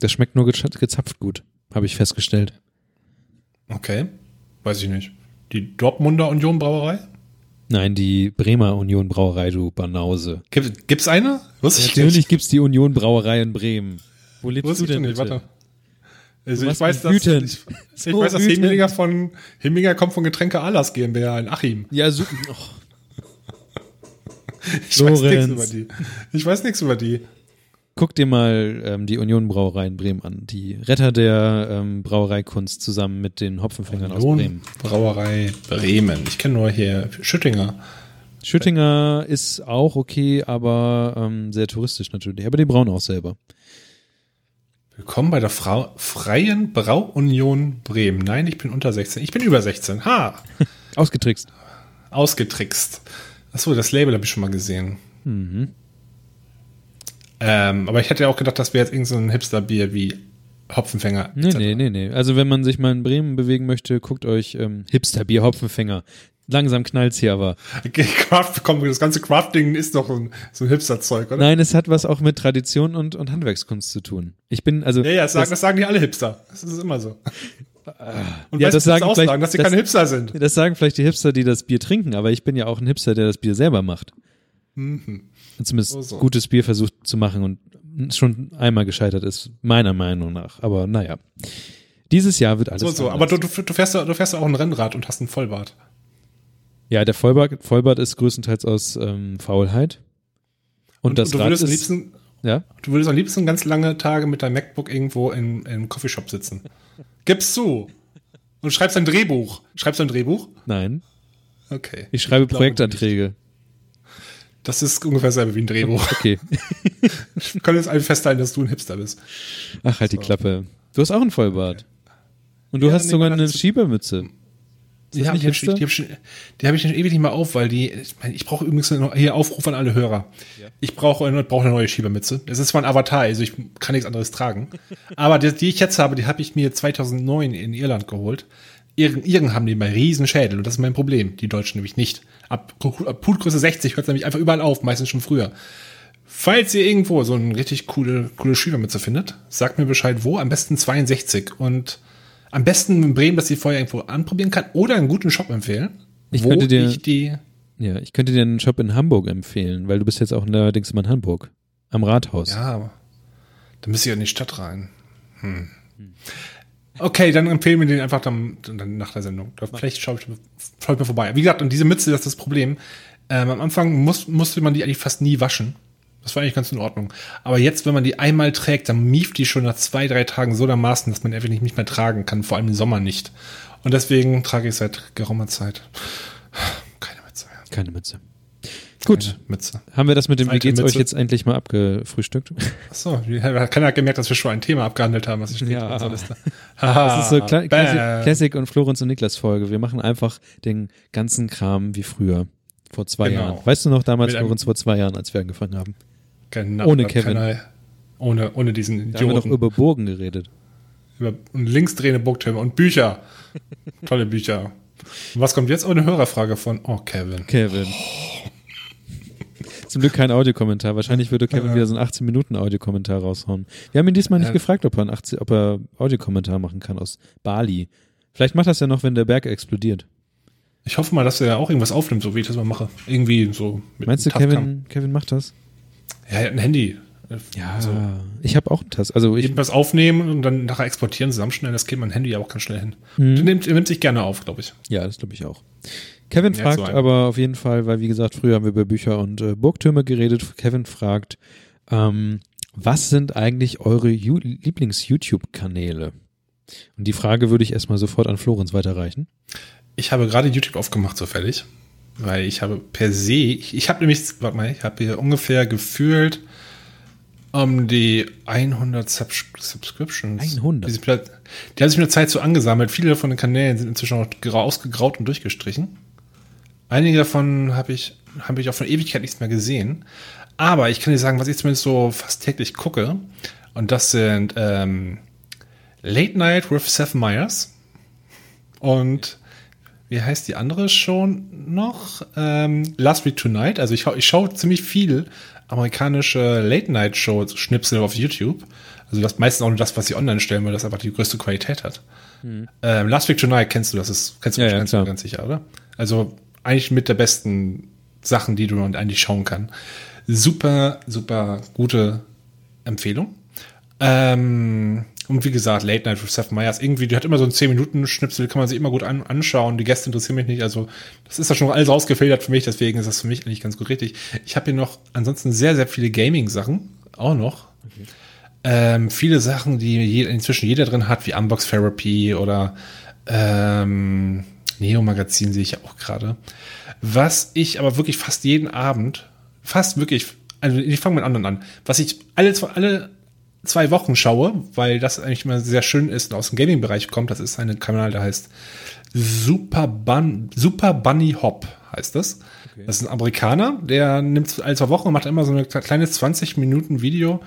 Das schmeckt nur gezapft gut, habe ich festgestellt. Okay. Weiß ich nicht. Die Dortmunder Union Brauerei? Nein, die Bremer Union Brauerei, du Banause. Gibt, gibt's eine? Wusste ich Natürlich nicht. gibt's die Union Brauerei in Bremen. Wo lebst Wusste du ich denn nicht. bitte? Warte. Also ich weiß, dass, ich, ich So weiß, dass. Hemelinger von Hemelinger kommt von Getränke Alas GmbH in Achim. Ja, so, oh, Ich weiß nichts über die. Ich weiß nichts über die. Guck dir mal ähm, die Union Brauerei in Bremen an. Die Retter der ähm, Brauereikunst zusammen mit den Hopfenfängern aus Bremen. Brauerei Bremen. Ich kenne nur hier Schüttinger. Schüttinger ist auch okay, aber ähm, sehr touristisch natürlich. Aber die brauen auch selber. Willkommen bei der Frau, Freien Brauunion Bremen. Nein, ich bin unter 16. Ich bin über 16. Ha! Ausgetrickst. Ausgetrickst. Achso, das Label habe ich schon mal gesehen. Mhm. Ähm, aber ich hätte ja auch gedacht, das wäre jetzt irgendein so ein Hipster-Bier wie Hopfenfänger. Nee, nee, nee, nee. Also wenn man sich mal in Bremen bewegen möchte, guckt euch ähm, Hipsterbier Hopfenfänger. Langsam knallt's hier aber. Okay, Craft, komm, das ganze Crafting ist doch so ein, so ein Hipster-Zeug, oder? Nein, es hat was auch mit Tradition und, und Handwerkskunst zu tun. Ich bin, also. Ja, ja, das sagen, das, das, sagen die alle Hipster. Das ist immer so. Und Ja, das sagen auch sagen, dass sie das- keine Hipster sind. das sagen vielleicht die Hipster, die das Bier trinken, aber ich bin ja auch ein Hipster, der das Bier selber macht. Und zumindest so. gutes Bier versucht zu machen und schon einmal gescheitert ist, meiner Meinung nach. Aber naja. Dieses Jahr wird alles. So, so. anders. Aber du, du, du, fährst, ja- du fährst auch ein Rennrad und hast einen Vollbart. Ja, der Vollbart, Vollbart ist größtenteils aus ähm, Faulheit. Und, das du Rad würdest am ist, liebsten, ja, du würdest am liebsten ganz lange Tage mit deinem MacBook irgendwo in, einem Coffeeshop sitzen. Gib's zu. Und schreibst ein Drehbuch. Schreibst du ein Drehbuch? nein. Okay. Ich schreibe glaube Projektanträge. Das ist ungefähr selber wie ein Drehbuch. Okay. Wir können jetzt alle festhalten, dass du ein Hipster bist. Ach, halt die Klappe. Du hast auch einen Vollbart. Und du Ja, hast nee, sogar eine das Schiebermütze. Die das habe ich, die hab ich, schon- die hab ich schon ewig nicht mehr auf, weil die, ich, mein, ich brauche übrigens noch hier Aufruf an alle Hörer. Ich brauche eine, brauche eine neue Schiebermütze. Es ist zwar ein Avatar, also ich kann nichts anderes tragen. Aber die, die ich jetzt habe, die habe ich mir 2009 in Irland geholt. Iren, Iren haben den bei Riesenschädel und das ist mein Problem. Die Deutschen nämlich nicht. Ab, ab Putgröße 60 hört es nämlich einfach überall auf, meistens schon früher. Falls ihr irgendwo so eine richtig coole, coole Schiebermütze findet, sagt mir Bescheid wo. Am besten 62 und am besten in Bremen, dass ich vorher irgendwo anprobieren kann oder einen guten Shop empfehlen. Ich wo könnte dir- ich die. Ja, ich könnte dir einen Shop in Hamburg empfehlen, weil du bist jetzt auch neuerdings immer in Hamburg. Am Rathaus. Ja, aber da müsste ich ja in die Stadt rein. Hm. Okay, dann empfehlen wir den einfach dann, dann nach der Sendung. Da Vielleicht schaue ich, schau ich mal vorbei. Wie gesagt, und diese Mütze, das ist das Problem. Ähm, am Anfang muss, musste man die eigentlich fast nie waschen. Das war eigentlich ganz in Ordnung. Aber jetzt, wenn man die einmal trägt, dann mieft die schon nach zwei, drei Tagen so dermaßen, dass man einfach nicht, nicht mehr tragen kann, vor allem im Sommer nicht. Und deswegen trage ich seit geraumer Zeit keine Mütze mehr. Keine Mütze. Gut, Keine Mütze. haben wir das mit dem Wie Alte geht's euch jetzt endlich mal abgefrühstückt? Achso, keiner hat gemerkt, dass wir schon ein Thema abgehandelt haben, was ich Ja. auf Liste. Das ist so Kla. Classic, Classic und Florenz und Niklas Folge. Wir machen einfach den ganzen Kram wie früher. Vor zwei Genau. Jahren. Weißt du noch damals, Mit Florenz, vor zwei Jahren, als wir angefangen haben? Genau, Ohne Kevin. keiner- ohne, ohne diesen Da haben wir doch Idioten. über Burgen geredet. Über, linksdrehende Booktürme und Bücher. Tolle Bücher. Und was kommt jetzt? Oh, eine Hörerfrage von, oh, Kevin. Kevin. Zum Glück kein Audiokommentar. Wahrscheinlich würde Kevin wieder so einen 18 Minuten Audiokommentar raushauen. Wir haben ihn diesmal nicht gefragt, ob er, einen 18, ob er Audiokommentar machen kann aus Bali. Vielleicht macht das ja noch, wenn der Berg explodiert. Ich hoffe mal, dass er auch irgendwas aufnimmt, so wie ich das mal mache. Irgendwie so mit Meinst du. Kevin, Kevin macht das? Ja, er hat ein Handy. Ja, Also, ich habe auch einen Task. Also ich, irgendwas aufnehmen und dann nachher exportieren, zusammenschneiden, das geht mein Handy ja auch ganz schnell hin. Mhm. Der nimmt, der nimmt sich gerne auf, glaube ich. ja, das glaube ich auch. Kevin Ja, fragt so aber auf jeden Fall, weil wie gesagt, früher haben wir über Bücher und äh, Burgtürme geredet. Kevin fragt, ähm, was sind eigentlich eure Lieblings-YouTube-Kanäle? Und die Frage würde ich erstmal sofort an Florenz weiterreichen. Ich habe gerade YouTube aufgemacht, zufällig. Weil ich habe per se, ich, ich habe nämlich, warte mal, ich habe hier ungefähr gefühlt um die 100 Subs Subscriptions. 100? Die, die haben sich mit der Zeit so angesammelt. Viele von den Kanälen sind inzwischen auch grau- ausgegraut und durchgestrichen. Einige davon habe ich, habe ich auch von Ewigkeit nichts mehr gesehen. Aber ich kann dir sagen, was ich zumindest so fast täglich gucke. Und das sind ähm, Late Night with Seth Meyers. Und wie heißt die andere schon noch? Ähm, Last Week Tonight. Also ich, ich schaue ziemlich viel amerikanische Late-Night-Shows, Schnipsel auf YouTube. Also das meistens auch nur das, was sie online stellen, weil das einfach die größte Qualität hat. Ähm, Last Week Tonight kennst du, das ist, kennst du Ja, ja, ganz, ganz sicher, oder? Also eigentlich mit der besten Sachen, die du eigentlich schauen kann. Super, super gute Empfehlung. Ähm, und wie gesagt, Late Night with Seth Meyers, irgendwie, die hat immer so einen 10-Minuten-Schnipsel, kann man sich immer gut an, anschauen. Die Gäste interessieren mich nicht, also das ist ja schon alles ausgefiltert für mich, deswegen ist das für mich eigentlich ganz gut richtig. Ich habe hier noch ansonsten sehr, sehr viele Gaming-Sachen, auch noch. Ähm, viele Sachen, die je, inzwischen jeder drin hat, wie Unbox Therapy oder ähm, Neo Magazin sehe ich ja auch gerade. Was ich aber wirklich fast jeden Abend, fast wirklich, also ich fange mit anderen an, was ich alle, zwei- alle zwei Wochen schaue, weil das eigentlich immer sehr schön ist und aus dem Gaming-Bereich kommt, das ist ein Kanal, der heißt Super, Bun, Super Bunny Hop, heißt das. Das ist ein Amerikaner, der nimmt alle zwei Wochen und macht immer so ein kleines 20 Minuten Video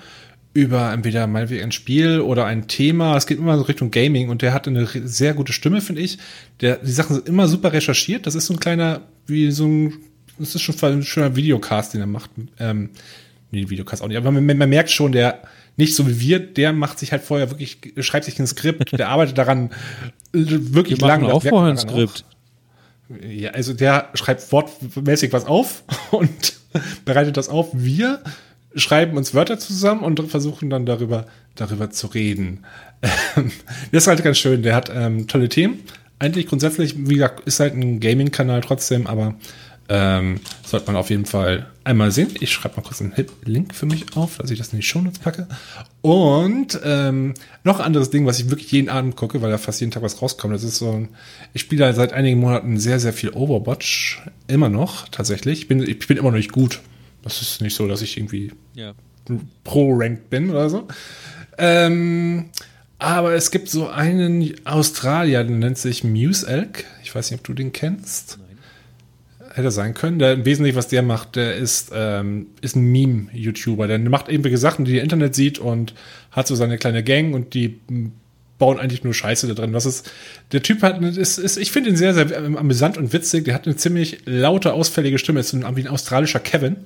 über entweder meinetwegen ein Spiel oder ein Thema. Es geht immer so Richtung Gaming und der hat eine sehr gute Stimme, finde ich. Der, die Sachen sind immer super recherchiert. Das ist so ein kleiner, wie so ein, das ist schon ein schöner Videocast, den er macht. Ähm, nee, Videocast auch nicht. Aber man, man merkt schon, der, nicht so wie wir, der macht sich halt vorher wirklich, schreibt sich ein Skript, der arbeitet daran wirklich Wir machen lang. auch vorher ein daran auch. Skript. Ja, also der schreibt wortmäßig was auf und bereitet das auf. Wir schreiben uns Wörter zusammen und versuchen dann darüber, darüber zu reden. Ähm, Das ist halt ganz schön. Der hat ähm, tolle Themen. Eigentlich grundsätzlich, wie gesagt, ist halt ein Gaming-Kanal trotzdem, aber ähm, sollte man auf jeden Fall einmal sehen. Ich schreibe mal kurz einen Link für mich auf, dass ich das in die Shownotes packe. Und ähm, noch ein anderes Ding, was ich wirklich jeden Abend gucke, weil da fast jeden Tag was rauskommt. Das ist so ein, ich spiele seit einigen Monaten sehr, sehr viel Overwatch. Immer noch, tatsächlich. Ich bin, ich bin immer noch nicht gut. Das ist nicht so, dass ich irgendwie Ja. Pro-Ranked bin oder so. Ähm, aber es gibt so einen Australier, der nennt sich Muse Elk. Ich weiß nicht, ob du den kennst. Hätte sein können. Der, Im Wesentlichen, was der macht, der ist, ähm, ist ein Meme-YouTuber. Der macht irgendwelche Sachen, die der Internet sieht und hat so seine kleine Gang und die bauen eigentlich nur Scheiße da drin. Was ist, der Typ hat, ist, ist, ich finde ihn sehr, sehr amüsant und witzig. Der hat eine ziemlich laute, ausfällige Stimme. Ist so ein, wie ein australischer Kevin.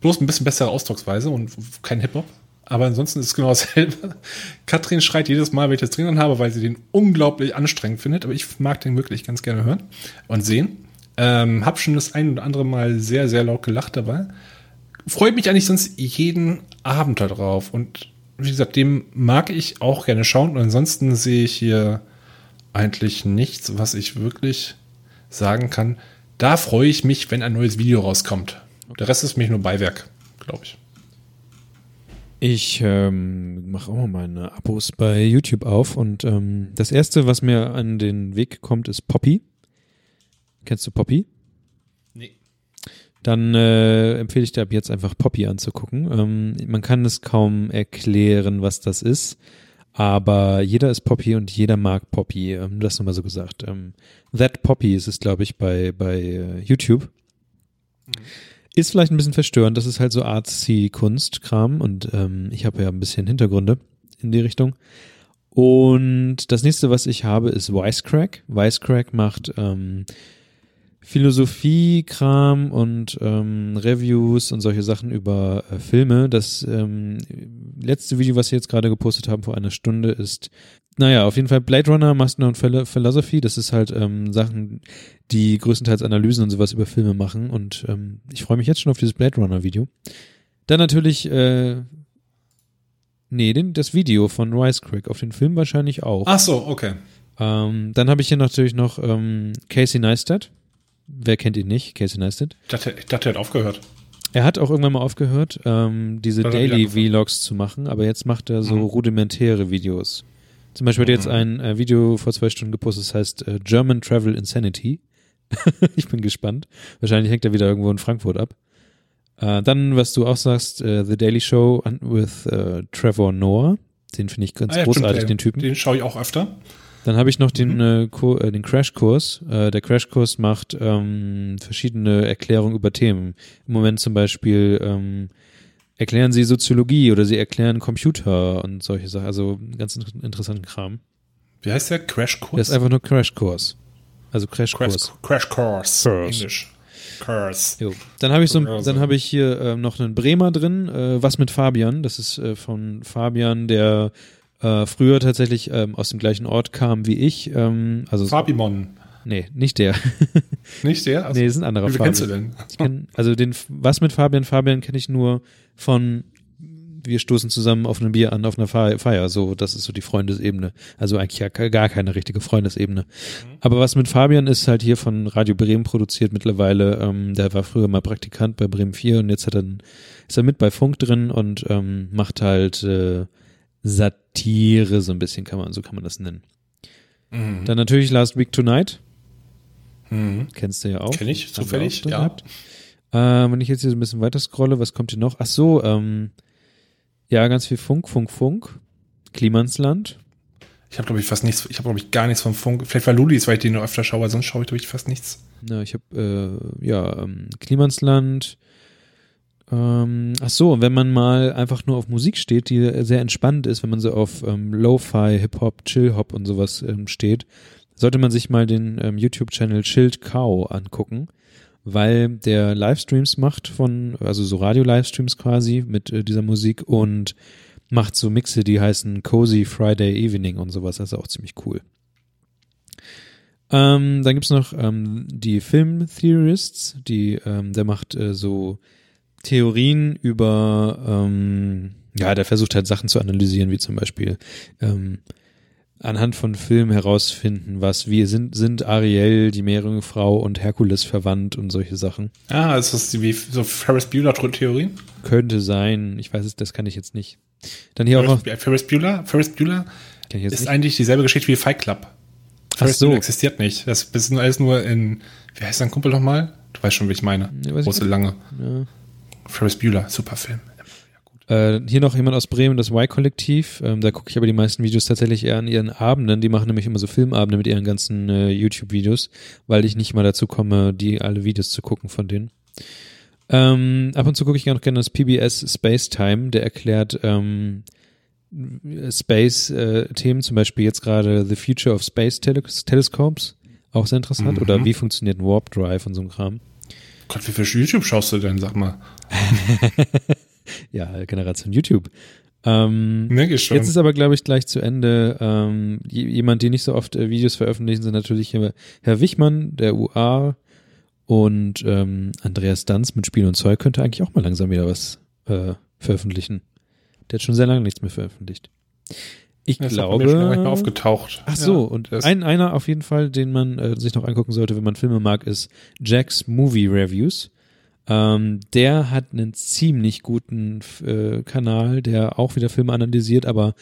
Bloß ein bisschen bessere Ausdrucksweise und kein Hip-Hop. Aber ansonsten ist es genau dasselbe. Katrin schreit jedes Mal, wenn ich das drin habe, weil sie den unglaublich anstrengend findet. Aber ich mag den wirklich ganz gerne hören und sehen. Ähm, hab schon das ein oder andere Mal sehr, sehr laut gelacht dabei. Freut mich eigentlich sonst jeden Abend da drauf. Und wie gesagt, dem mag ich auch gerne schauen. Und ansonsten sehe ich hier eigentlich nichts, was ich wirklich sagen kann. Da freue ich mich, wenn ein neues Video rauskommt. Der Rest ist mich nur Beiwerk, glaube ich. Ich ähm, mache auch mal meine Abos bei YouTube auf und ähm, das erste, was mir an den Weg kommt, ist Poppy. Kennst du Poppy? Nee. Dann äh, empfehle ich dir ab jetzt einfach Poppy anzugucken. Ähm, man kann es kaum erklären, was das ist, aber jeder ist Poppy und jeder mag Poppy. Ähm, das nochmal so gesagt. Ähm, That Poppy ist es, glaube ich, bei, bei äh, YouTube. Ist vielleicht ein bisschen verstörend, das ist halt so Artsy-Kunst-Kram und ähm, ich habe ja ein bisschen Hintergründe in die Richtung. Und das nächste, was ich habe, ist Wisecrack. Wisecrack macht ähm, Philosophie-Kram und ähm, Reviews und solche Sachen über äh, Filme. Das ähm, letzte Video, was sie jetzt gerade gepostet haben vor einer Stunde, ist, naja, auf jeden Fall Blade Runner, Master und Philo- Philosophy. Das ist halt ähm, Sachen, die größtenteils Analysen und sowas über Filme machen. Und ähm, ich freue mich jetzt schon auf dieses Blade Runner-Video. Dann natürlich, äh, nee, den, das Video von Wisecrack, auf den Film wahrscheinlich auch. Ach so, okay. Ähm, dann habe ich hier natürlich noch ähm, Casey Neistat. Wer kennt ihn nicht? Casey Neistat. Ich dachte, ich dachte, er hat aufgehört. Er hat auch irgendwann mal aufgehört, ähm, diese Daily Vlogs zu machen, aber jetzt macht er so Mhm. rudimentäre Videos. Zum Beispiel hat er jetzt Mhm. ein äh, Video vor zwei Stunden gepostet, das heißt äh, German Travel Insanity. ich bin gespannt. Wahrscheinlich hängt er wieder irgendwo in Frankfurt ab. Äh, dann, was du auch sagst, äh, The Daily Show with äh, Trevor Noah. Den finde ich ganz Ah ja, großartig, stimmt, den Typen. Den schaue ich auch öfter. Dann habe ich noch den, Mhm. äh, äh, den Crashkurs. Äh, der Crashkurs macht ähm, verschiedene Erklärungen über Themen. Im Moment zum Beispiel ähm, erklären sie Soziologie oder sie erklären Computer und solche Sachen. Also ganz in interessanten Kram. Wie heißt der? Crashkurs? Das ist einfach nur Crashkurs. Also Crash, Crashkurs. Crash. Englisch. Course. Jo. Dann habe ich so, dann habe ich hier ähm, noch einen Bremer drin. Äh, was mit Fabian? Das ist äh, von Fabian, der äh, früher tatsächlich ähm, aus dem gleichen Ort kam wie ich. Ähm, also Fabimon. nee, nicht der. Nicht der? Also, nee, ist ein anderer wie Fabian. kennst du denn? Kenn, also den, was mit Fabian? Fabian kenne ich nur von, wir stoßen zusammen auf ein Bier an, auf einer Fe- Feier. So, das ist so die Freundesebene. Also eigentlich ja gar keine richtige Freundesebene. Aber was mit Fabian ist halt hier von Radio Bremen produziert mittlerweile. Ähm, der war früher mal Praktikant bei Bremen 4 und jetzt hat er, ist er mit bei Funk drin und ähm, macht halt äh, Satire so ein bisschen, kann man, so kann man das nennen. Mhm. Dann natürlich Last Week Tonight. Mhm. Kennst du ja auch. Kenn ich, zufällig, ja. gehabt. Äh, wenn ich jetzt hier so ein bisschen weiter scrolle, was kommt hier noch? Ach so, ähm, ja, ganz viel Funk, Funk, Funk. Klimansland. Ich habe, glaube ich, fast nichts, ich habe, glaube ich, gar nichts vom Funk. Vielleicht war Ludis, weil ich den nur öfter schaue, sonst schaue ich, glaube ich, fast nichts. Ja, ich habe, äh, ja, ähm, Klimansland. Ähm, ach so, und wenn man mal einfach nur auf Musik steht, die sehr entspannt ist, wenn man so auf ähm, Lo-Fi, Hip-Hop, Chill-Hop und sowas ähm, steht, sollte man sich mal den ähm, YouTube-Channel Chilled Cow angucken, weil der Livestreams macht von, also so Radio-Livestreams quasi mit äh, dieser Musik und macht so Mixe, die heißen Cozy Friday Evening und sowas. Das ist auch ziemlich cool. Ähm, dann gibt's noch ähm, die Film Theorists, die, ähm, der macht äh, so Theorien über, ähm, ja, der versucht halt Sachen zu analysieren, wie zum Beispiel ähm, anhand von Filmen herausfinden, was wir sind, sind Ariel, die Meerjungfrau und Herkules verwandt und solche Sachen. Ah, ist das wie so Ferris Bueller-Theorien? Könnte sein, ich weiß es, das kann ich jetzt nicht. Dann hier auch noch, Ferris, Ferris Bueller, Ferris Bueller ich ist nicht. eigentlich dieselbe Geschichte wie Fight Club. Ferris so. Bueller existiert nicht. Das ist alles nur in, wie heißt dein Kumpel nochmal? Du weißt schon, wie ich meine. Ja, ich Große, nicht. lange. Ja. Ferris Bueller, super Film. Äh, hier noch jemand aus Bremen, das Y-Kollektiv. Ähm, da gucke ich aber die meisten Videos tatsächlich eher an ihren Abenden. Die machen nämlich immer so Filmabende mit ihren ganzen äh, YouTube-Videos, weil ich nicht mal dazu komme, die alle Videos zu gucken von denen. Ähm, ab und zu gucke ich auch gerne das PBS Space Time. Der erklärt ähm, Space-Themen, zum Beispiel jetzt gerade The Future of Space Tele Telescopes. Auch sehr interessant. Mhm. Oder wie funktioniert ein Warp Drive und so ein Kram. Gott, wie viel YouTube schaust du denn, sag mal? Ja, Generation YouTube. Ähm, Ne, geht schon. Jetzt ist aber, glaube ich, gleich zu Ende. Ähm, jemand, die nicht so oft äh, Videos veröffentlichen, sind natürlich hier Herr Wichmann, der UA und ähm, Andreas Danz mit Spiel und Zeug könnte eigentlich auch mal langsam wieder was äh, veröffentlichen. Der hat schon sehr lange nichts mehr veröffentlicht. Ich ist auch bei mir schon mehr glaube. aufgetaucht. Ach so, Ja, und das- ein, einer auf jeden Fall, den man äh, sich noch angucken sollte, wenn man Filme mag, ist Jack's Movie Reviews. Ähm, der hat einen ziemlich guten äh, Kanal, der auch wieder Filme analysiert, aber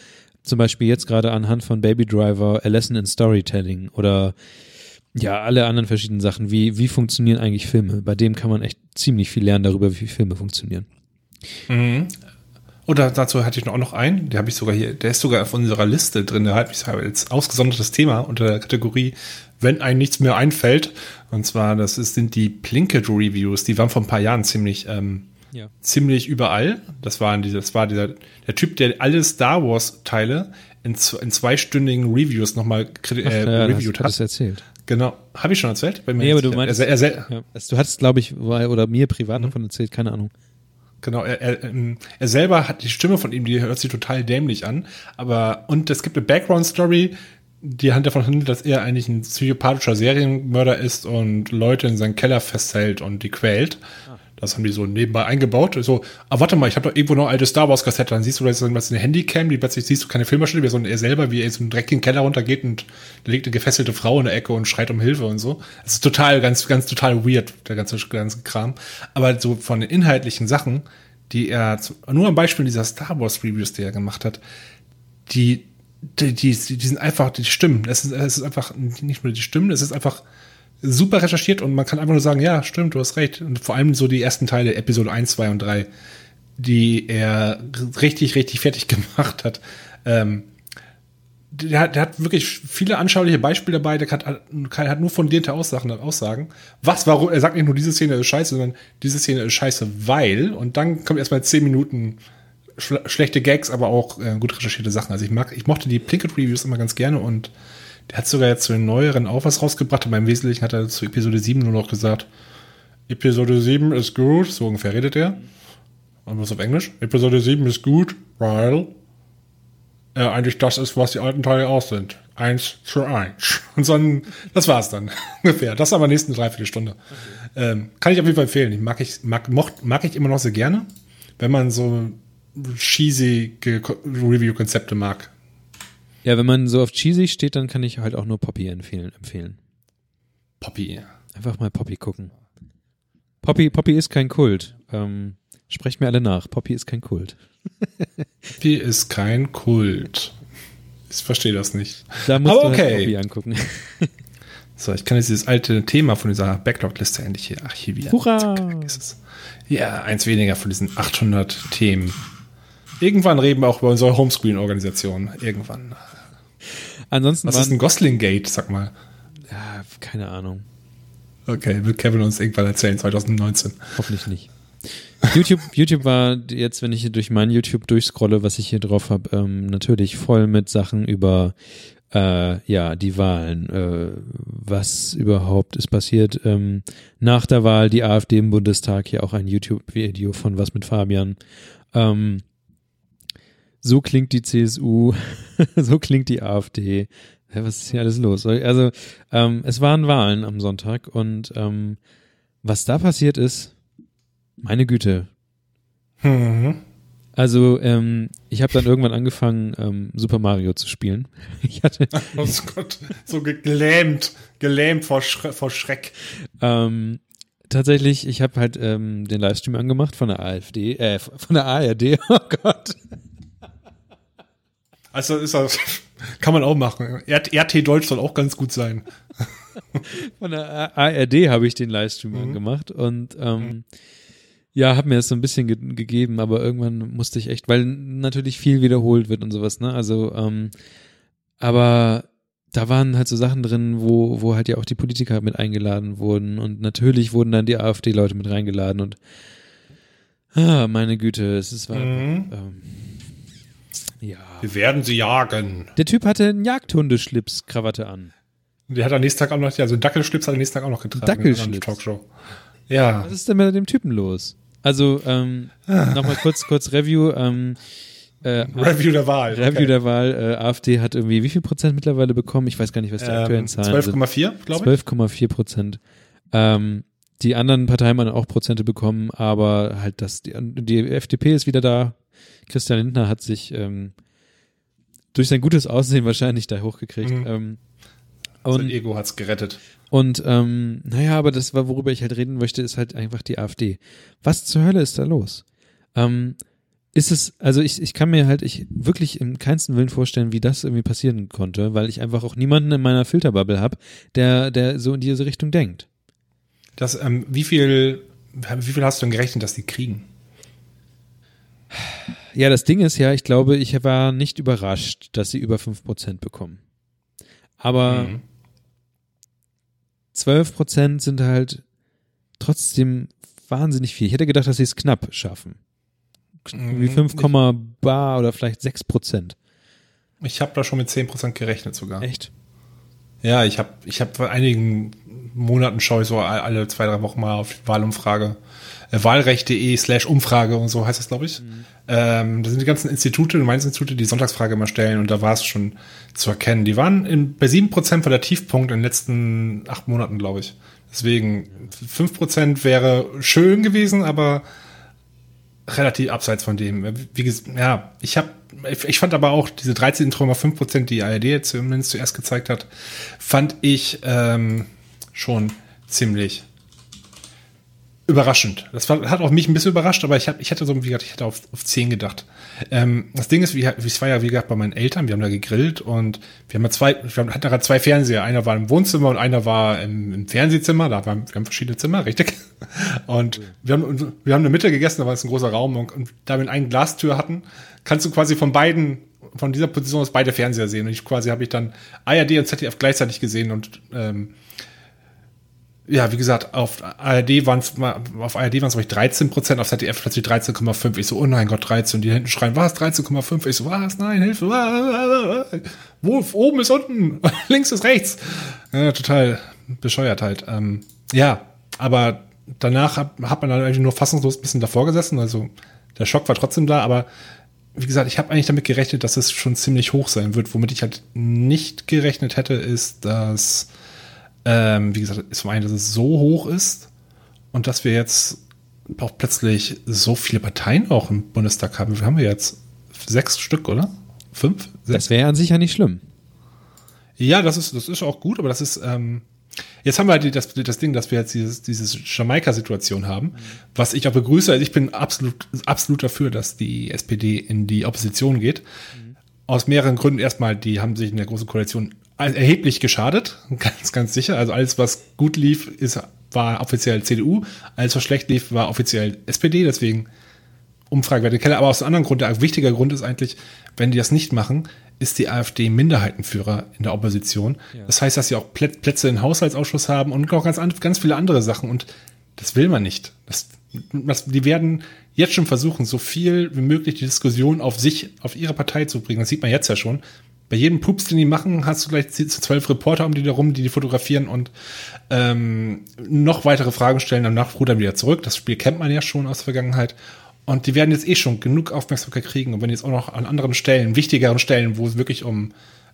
zum Beispiel jetzt gerade anhand von Baby Driver, A Lesson in Storytelling oder ja, alle anderen verschiedenen Sachen. Wie, wie funktionieren eigentlich Filme? Bei dem kann man echt ziemlich viel lernen darüber, wie Filme funktionieren. Mhm. Oder dazu hatte ich auch noch einen, der habe ich sogar hier, der ist sogar auf unserer Liste drin, der hat ich habe jetzt ausgesondertes Thema unter der Kategorie, wenn einem nichts mehr einfällt. Und zwar, das ist, sind die Plinkett Reviews, die waren vor ein paar Jahren ziemlich, ähm, Ja. ziemlich überall. Das waren diese, das war dieser, der Typ, der alle Star Wars Teile in, in zweistündigen Reviews nochmal äh, ja, reviewed hast, hat. hast du erzählt. Genau. Habe ich schon erzählt? Bin mir Nee, aber du meinst- er, er, er, Ja. Also, du hattest, glaube ich, oder mir privat Mhm. davon erzählt, keine Ahnung. Genau, er, er, ähm, er selber hat die Stimme von ihm, die hört sich total dämlich an. Aber, und es gibt eine Background-Story, die Hand davon handelt, dass er eigentlich ein psychopathischer Serienmörder ist und Leute in seinen Keller festhält und die quält. Das haben die so nebenbei eingebaut. So, ah, warte mal, ich habe doch irgendwo noch alte Star Wars Kassette. Dann siehst du, da ist eine Handycam, die plötzlich siehst du keine Filmmaschine, wie so er selber, wie er so einen dreckigen Keller runtergeht und da liegt eine gefesselte Frau in der Ecke und schreit um Hilfe und so. Das ist total, ganz, ganz total weird, der ganze, ganze Kram. Aber so von den inhaltlichen Sachen, die er, nur am Beispiel dieser Star Wars Reviews, die er gemacht hat, die, die, die, die sind einfach, die Stimmen. Es ist, es ist einfach nicht nur die Stimmen, es ist einfach, super recherchiert und man kann einfach nur sagen, ja, stimmt, du hast recht. Und vor allem so die ersten Teile, Episode 1, 2 und 3, die er richtig, richtig fertig gemacht hat. Ähm, der, hat, der hat wirklich viele anschauliche Beispiele dabei, der hat, hat nur fundierte Aussagen, Aussagen. Was, warum, er sagt nicht nur, diese Szene ist scheiße, sondern diese Szene ist scheiße, weil, und dann kommt erstmal zehn Minuten schlechte Gags, aber auch äh, gut recherchierte Sachen. Also ich mag, ich mochte die Plinkett Reviews immer ganz gerne und der hat sogar jetzt zu den neueren auch was rausgebracht, aber im Wesentlichen hat er zu Episode 7 nur noch gesagt, Episode 7 ist gut, so ungefähr redet er. Und was auf Englisch? Episode 7 ist gut, weil äh, eigentlich das ist, was die alten Teile auch sind. Eins zu eins. Und so ein, das war's dann ungefähr. Das aber nächsten Dreiviertelstunde. Okay. Ähm, kann ich auf jeden Fall empfehlen. Ich mag ich, mag, mocht, mag ich immer noch sehr gerne, wenn man so cheesy Review-Konzepte mag. Ja, wenn man so auf cheesy steht, dann kann ich halt auch nur Poppy empfehlen. empfehlen. Poppy. Einfach mal Poppy gucken. Poppy, Poppy ist kein Kult. Ähm, sprecht mir alle nach. Poppy ist kein Kult. Poppy ist kein Kult. Ich verstehe das nicht. Da musst Aber du okay. Poppy angucken. So, ich kann jetzt dieses alte Thema von dieser Backlog-Liste endlich hier archivieren. Hurra! Zack, ist es. Ja, eins weniger von diesen 800 Themen. Irgendwann reden wir auch über unsere Homescreen-Organisation. Irgendwann. Ansonsten Was ist ein Gosling Gate, sag mal? Ja, keine Ahnung. Okay, wird Kevin uns irgendwann erzählen, 2019. Hoffentlich nicht. YouTube, YouTube war jetzt, wenn ich hier durch mein YouTube durchscrolle, was ich hier drauf habe, ähm, natürlich voll mit Sachen über äh, ja die Wahlen, äh, was überhaupt ist passiert. Ähm, nach der Wahl die AfD im Bundestag hier auch ein YouTube-Video von was mit Fabian. Ähm, so klingt die CSU, so klingt die AfD. Ja, was ist hier alles los? Also, ähm, es waren Wahlen am Sonntag und ähm, was da passiert ist, meine Güte. Mhm. Also, ähm, ich habe dann irgendwann angefangen, ähm, Super Mario zu spielen. Ich hatte. Oh Gott, so gelähmt, gelähmt vor, Schre vor Schreck. Ähm, tatsächlich, ich habe halt ähm, den Livestream angemacht von der AfD, äh, von der ARD. Oh Gott. Also ist das, kann man auch machen. RT Deutsch soll auch ganz gut sein. Von der ARD habe ich den Livestream mhm. gemacht und ähm, mhm. ja, habe mir das so ein bisschen ge gegeben, aber irgendwann musste ich echt, weil natürlich viel wiederholt wird und sowas, ne? Also, ähm, aber da waren halt so Sachen drin, wo, wo halt ja auch die Politiker mit eingeladen wurden und natürlich wurden dann die AfD-Leute mit reingeladen und ah, meine Güte, es ist war mhm. ähm, ja. Wir werden sie jagen. Der Typ hatte einen Jagdhundeschlips-Krawatte an. Der hat am nächsten Tag auch noch, ja, so einen Dackelschlips hat am nächsten Tag auch noch getragen. Dackelschlips. Talkshow. Ja. Was ist denn mit dem Typen los? Also, ähm, ah. nochmal kurz, kurz Review, ähm, äh, Review der Wahl. Review okay. der Wahl. Äh, AfD hat irgendwie wie viel Prozent mittlerweile bekommen? Ich weiß gar nicht, was die ähm, aktuellen Zahlen 12, sind. 12,4, glaube ich. 12,4 Prozent. Ähm, die anderen Parteien haben auch Prozente bekommen, aber halt das, die, die FDP ist wieder da. Christian Lindner hat sich ähm, durch sein gutes Aussehen wahrscheinlich da hochgekriegt. Mhm. Ähm, und, sein Ego hat's gerettet. Und ähm, naja, aber das war, worüber ich halt reden möchte, ist halt einfach die AfD. Was zur Hölle ist da los? Ähm, ist es, also ich, ich kann mir halt ich wirklich im keinsten Willen vorstellen, wie das irgendwie passieren konnte, weil ich einfach auch niemanden in meiner Filterbubble habe, der, der so in diese Richtung denkt. Das, ähm, wie viel, wie viel hast du denn gerechnet, dass die kriegen? Ja, das Ding ist ja, ich glaube, ich war nicht überrascht, dass sie über 5% bekommen. Aber mhm. 12% sind halt trotzdem wahnsinnig viel. Ich hätte gedacht, dass sie es knapp schaffen. Wie 5, mhm. bar oder vielleicht 6%. Ich habe da schon mit 10% gerechnet sogar. Echt? Ja, ich habe ich hab vor einigen Monaten schaue ich so alle zwei, drei Wochen mal auf die Wahlumfrage wahlrecht.de slash Umfrage und so heißt das, glaube ich. Mhm. Ähm, da sind die ganzen Institute, die Mainz-Institute, die Sonntagsfrage immer stellen und da war es schon zu erkennen. Die waren in, bei sieben Prozent war der Tiefpunkt in den letzten acht Monaten, glaube ich. Deswegen 5% wäre schön gewesen, aber relativ abseits von dem. Wie gesagt, ja, ich habe ich fand aber auch diese 13,5 Prozent, die ARD jetzt zumindest zuerst gezeigt hat, fand ich ähm, schon ziemlich überraschend. Das war, hat auch mich ein bisschen überrascht, aber ich, hab, ich hätte so, wie gesagt, ich hätte auf, auf 10 gedacht. Ähm, das Ding ist, wie, es war ja, wie gesagt, bei meinen Eltern, wir haben da gegrillt und wir haben ja zwei, wir hatten da zwei Fernseher. Einer war im Wohnzimmer und einer war im, im Fernsehzimmer. Da waren, wir haben verschiedene Zimmer, richtig. Und wir haben, wir haben in der Mitte gegessen, da war es ein großer Raum und, und da wir eine Glastür hatten, kannst du quasi von beiden von dieser Position aus beide Fernseher sehen. Und ich quasi habe ich dann ARD und ZDF gleichzeitig gesehen und ähm, ja, wie gesagt, auf ARD waren es auf ARD waren es glaube ich 13 Prozent, auf ZDF plötzlich 13,5. Ich so, oh nein Gott, 13. Und die hinten schreien, was, 13,5? Ich so, was, nein, Hilfe, wo, oben ist unten, links ist rechts. Ja, total bescheuert halt. Ähm, ja, aber danach hat, hat man dann eigentlich nur fassungslos ein bisschen davor gesessen. Also der Schock war trotzdem da, aber wie gesagt, ich habe eigentlich damit gerechnet, dass es schon ziemlich hoch sein wird. Womit ich halt nicht gerechnet hätte, ist, dass ähm, wie gesagt, ist zum einen, dass es so hoch ist und dass wir jetzt auch plötzlich so viele Parteien auch im Bundestag haben. Wie haben wir jetzt? Sechs Stück, oder? Fünf? Sechs? Das wäre an sich ja nicht schlimm. Ja, das ist, das ist auch gut, aber das ist, ähm, jetzt haben wir halt das, das Ding, dass wir jetzt dieses, dieses Jamaika-Situation haben, was ich auch begrüße. Also ich bin absolut, absolut dafür, dass die SPD in die Opposition geht. Mhm. Aus mehreren Gründen. Erstmal, die haben sich in der großen Koalition erheblich geschadet, ganz, ganz sicher. Also alles, was gut lief, ist, war offiziell CDU, alles, was schlecht lief, war offiziell SPD, deswegen Umfragewerte Keller. Aber aus einem anderen Grund, der wichtiger Grund ist eigentlich, wenn die das nicht machen, ist die AfD Minderheitenführer in der Opposition. Ja. Das heißt, dass sie auch Plätze im Haushaltsausschuss haben und auch ganz, ganz viele andere Sachen. Und das will man nicht. Das, das, die werden jetzt schon versuchen, so viel wie möglich die Diskussion auf sich, auf ihre Partei zu bringen. Das sieht man jetzt ja schon bei jedem Pups, den die machen, hast du gleich zwölf Reporter um die da rum, die die fotografieren und ähm, noch weitere Fragen stellen, danach rudern wieder zurück. Das Spiel kennt man ja schon aus der Vergangenheit. Und die werden jetzt eh schon genug Aufmerksamkeit kriegen. Und wenn jetzt auch noch an anderen Stellen, wichtigeren Stellen, wo es wirklich um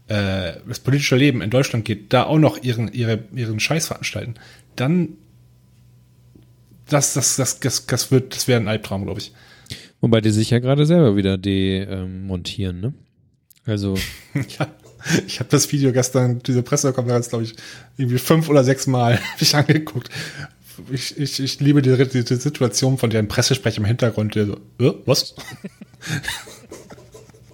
äh, das politische Leben in Deutschland geht, da auch noch ihren, ihre, ihren Scheiß veranstalten, dann das, das, das, das, das wird, das wäre ein Albtraum, glaube ich. Wobei die sich ja gerade selber wieder demontieren, ne? Also. ja, ich habe das Video gestern, diese Pressekonferenz, glaube ich, irgendwie fünf oder sechs Mal ich angeguckt. Ich, ich, ich liebe die, die, die Situation von dem Pressesprecher im Hintergrund, der so, äh, was?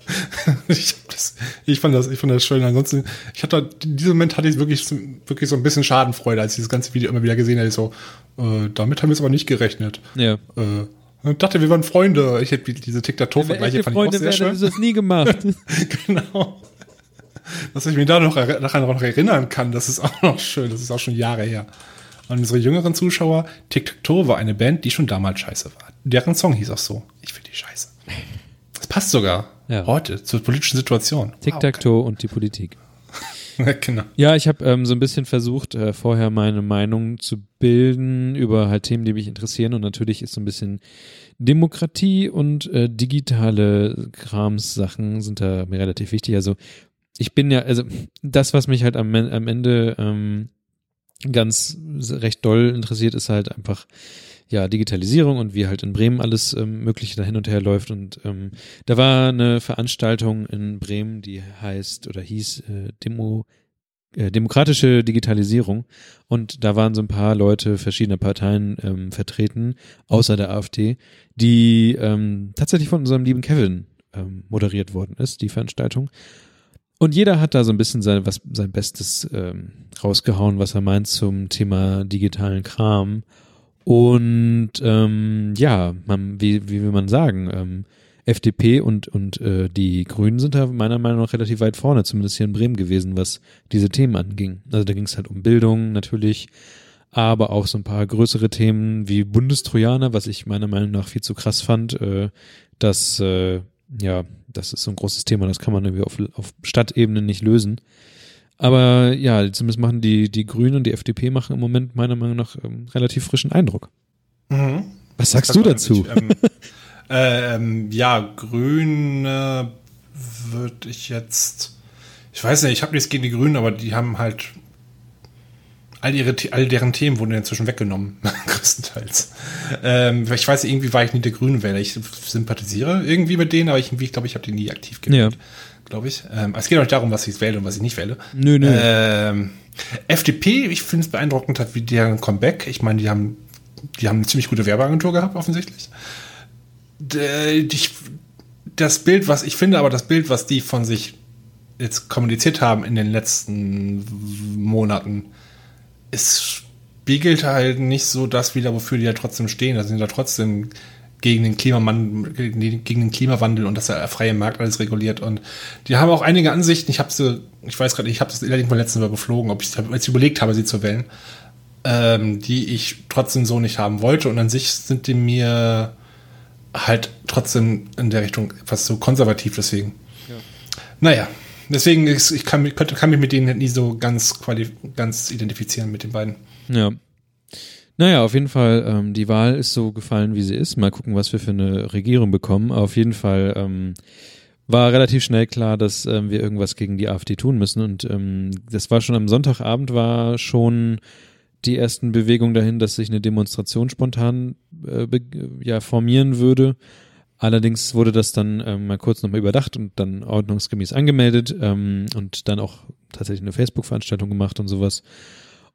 ich, das, ich, fand das, ich fand das schön. Ansonsten, ich hatte, in diesem Moment hatte ich wirklich, wirklich so ein bisschen Schadenfreude, als ich das ganze Video immer wieder gesehen habe. Ich so, äh, damit haben wir es aber nicht gerechnet. Ja. Äh, ich dachte, wir waren Freunde. Ich hätte diese Tic-Tac-Toe-Vergleiche fand Freunde ich auch sehr schön. das nie gemacht. genau. Dass ich mich da noch daran noch erinnern kann, das ist auch noch schön. Das ist auch schon Jahre her. Und unsere jüngeren Zuschauer, Tic-Tac-Toe war eine Band, die schon damals scheiße war. Deren Song hieß auch so. Ich finde die scheiße. Das passt sogar ja. heute zur politischen Situation. Tic-Tac-Toe wow, und die Politik. genau. Ja, ich habe ähm, so ein bisschen versucht, äh, vorher meine Meinung zu bilden über halt Themen, die mich interessieren. Und natürlich ist so ein bisschen Demokratie und äh, digitale Kramssachen sind da mir relativ wichtig. Also ich bin ja, also das, was mich halt am, am Ende ähm, ganz recht doll interessiert, ist halt einfach ja, Digitalisierung und wie halt in Bremen alles ähm, Mögliche da hin und her läuft. Und ähm, da war eine Veranstaltung in Bremen, die heißt oder hieß äh, Demo, äh, demokratische Digitalisierung. Und da waren so ein paar Leute verschiedener Parteien ähm, vertreten, außer der AfD, die ähm, tatsächlich von unserem lieben Kevin ähm, moderiert worden ist, die Veranstaltung. Und jeder hat da so ein bisschen sein, was, sein Bestes ähm, rausgehauen, was er meint zum Thema digitalen Kram. Und ähm, ja, man, wie, wie will man sagen, ähm, FDP und, und äh, die Grünen sind da meiner Meinung nach relativ weit vorne, zumindest hier in Bremen gewesen, was diese Themen anging. Also da ging es halt um Bildung natürlich, aber auch so ein paar größere Themen wie Bundestrojaner, was ich meiner Meinung nach viel zu krass fand. Äh, dass, äh, ja, das ist so ein großes Thema, das kann man irgendwie auf, auf Stadtebene nicht lösen. Aber ja, zumindest machen die, die Grünen und die FDP machen im Moment meiner Meinung nach ähm, relativ frischen Eindruck. Mhm. Was sagst du dazu? Ich, ähm, ähm, ja, Grüne würde ich jetzt. Ich weiß nicht, ich habe nichts gegen die Grünen, aber die haben halt. all, ihre, all deren Themen wurden inzwischen weggenommen, größtenteils. Ähm, ich weiß, irgendwie war ich nie der Grünen Wähler. Ich sympathisiere irgendwie mit denen, aber ich, ich glaube, ich habe die nie aktiv gewählt. Ja. Glaube ich. Ähm, es geht auch nicht darum, was ich wähle und was ich nicht wähle. Nö, nö. Ähm, FDP, ich finde es beeindruckend hat, wie deren Comeback. Ich meine, die haben, die haben eine ziemlich gute Werbeagentur gehabt, offensichtlich. Ich, das Bild, was ich finde, aber das Bild, was die von sich jetzt kommuniziert haben in den letzten Monaten, es spiegelt halt nicht so das wieder, wofür die ja trotzdem stehen. Da sind ja trotzdem gegen den Klimawandel, gegen den Klimawandel und dass der freie Markt alles reguliert. Und die haben auch einige Ansichten. Ich habe sie, ich weiß gerade, ich habe das allerdings mal letzten Mal beflogen, ob ich als ich überlegt habe, sie zu wählen, ähm, die ich trotzdem so nicht haben wollte. Und an sich sind die mir halt trotzdem in der Richtung etwas so konservativ. Deswegen, ja. naja, deswegen ist, ich kann, kann mich mit denen nie so ganz ganz identifizieren mit den beiden. Ja. Naja, auf jeden Fall, ähm, die Wahl ist so gefallen, wie sie ist. Mal gucken, was wir für eine Regierung bekommen. Auf jeden Fall ähm, war relativ schnell klar, dass ähm, wir irgendwas gegen die AfD tun müssen. Und ähm, das war schon am Sonntagabend, war schon die ersten Bewegungen dahin, dass sich eine Demonstration spontan äh, ja, formieren würde. Allerdings wurde das dann ähm, mal kurz nochmal überdacht und dann ordnungsgemäß angemeldet ähm, und dann auch tatsächlich eine Facebook-Veranstaltung gemacht und sowas.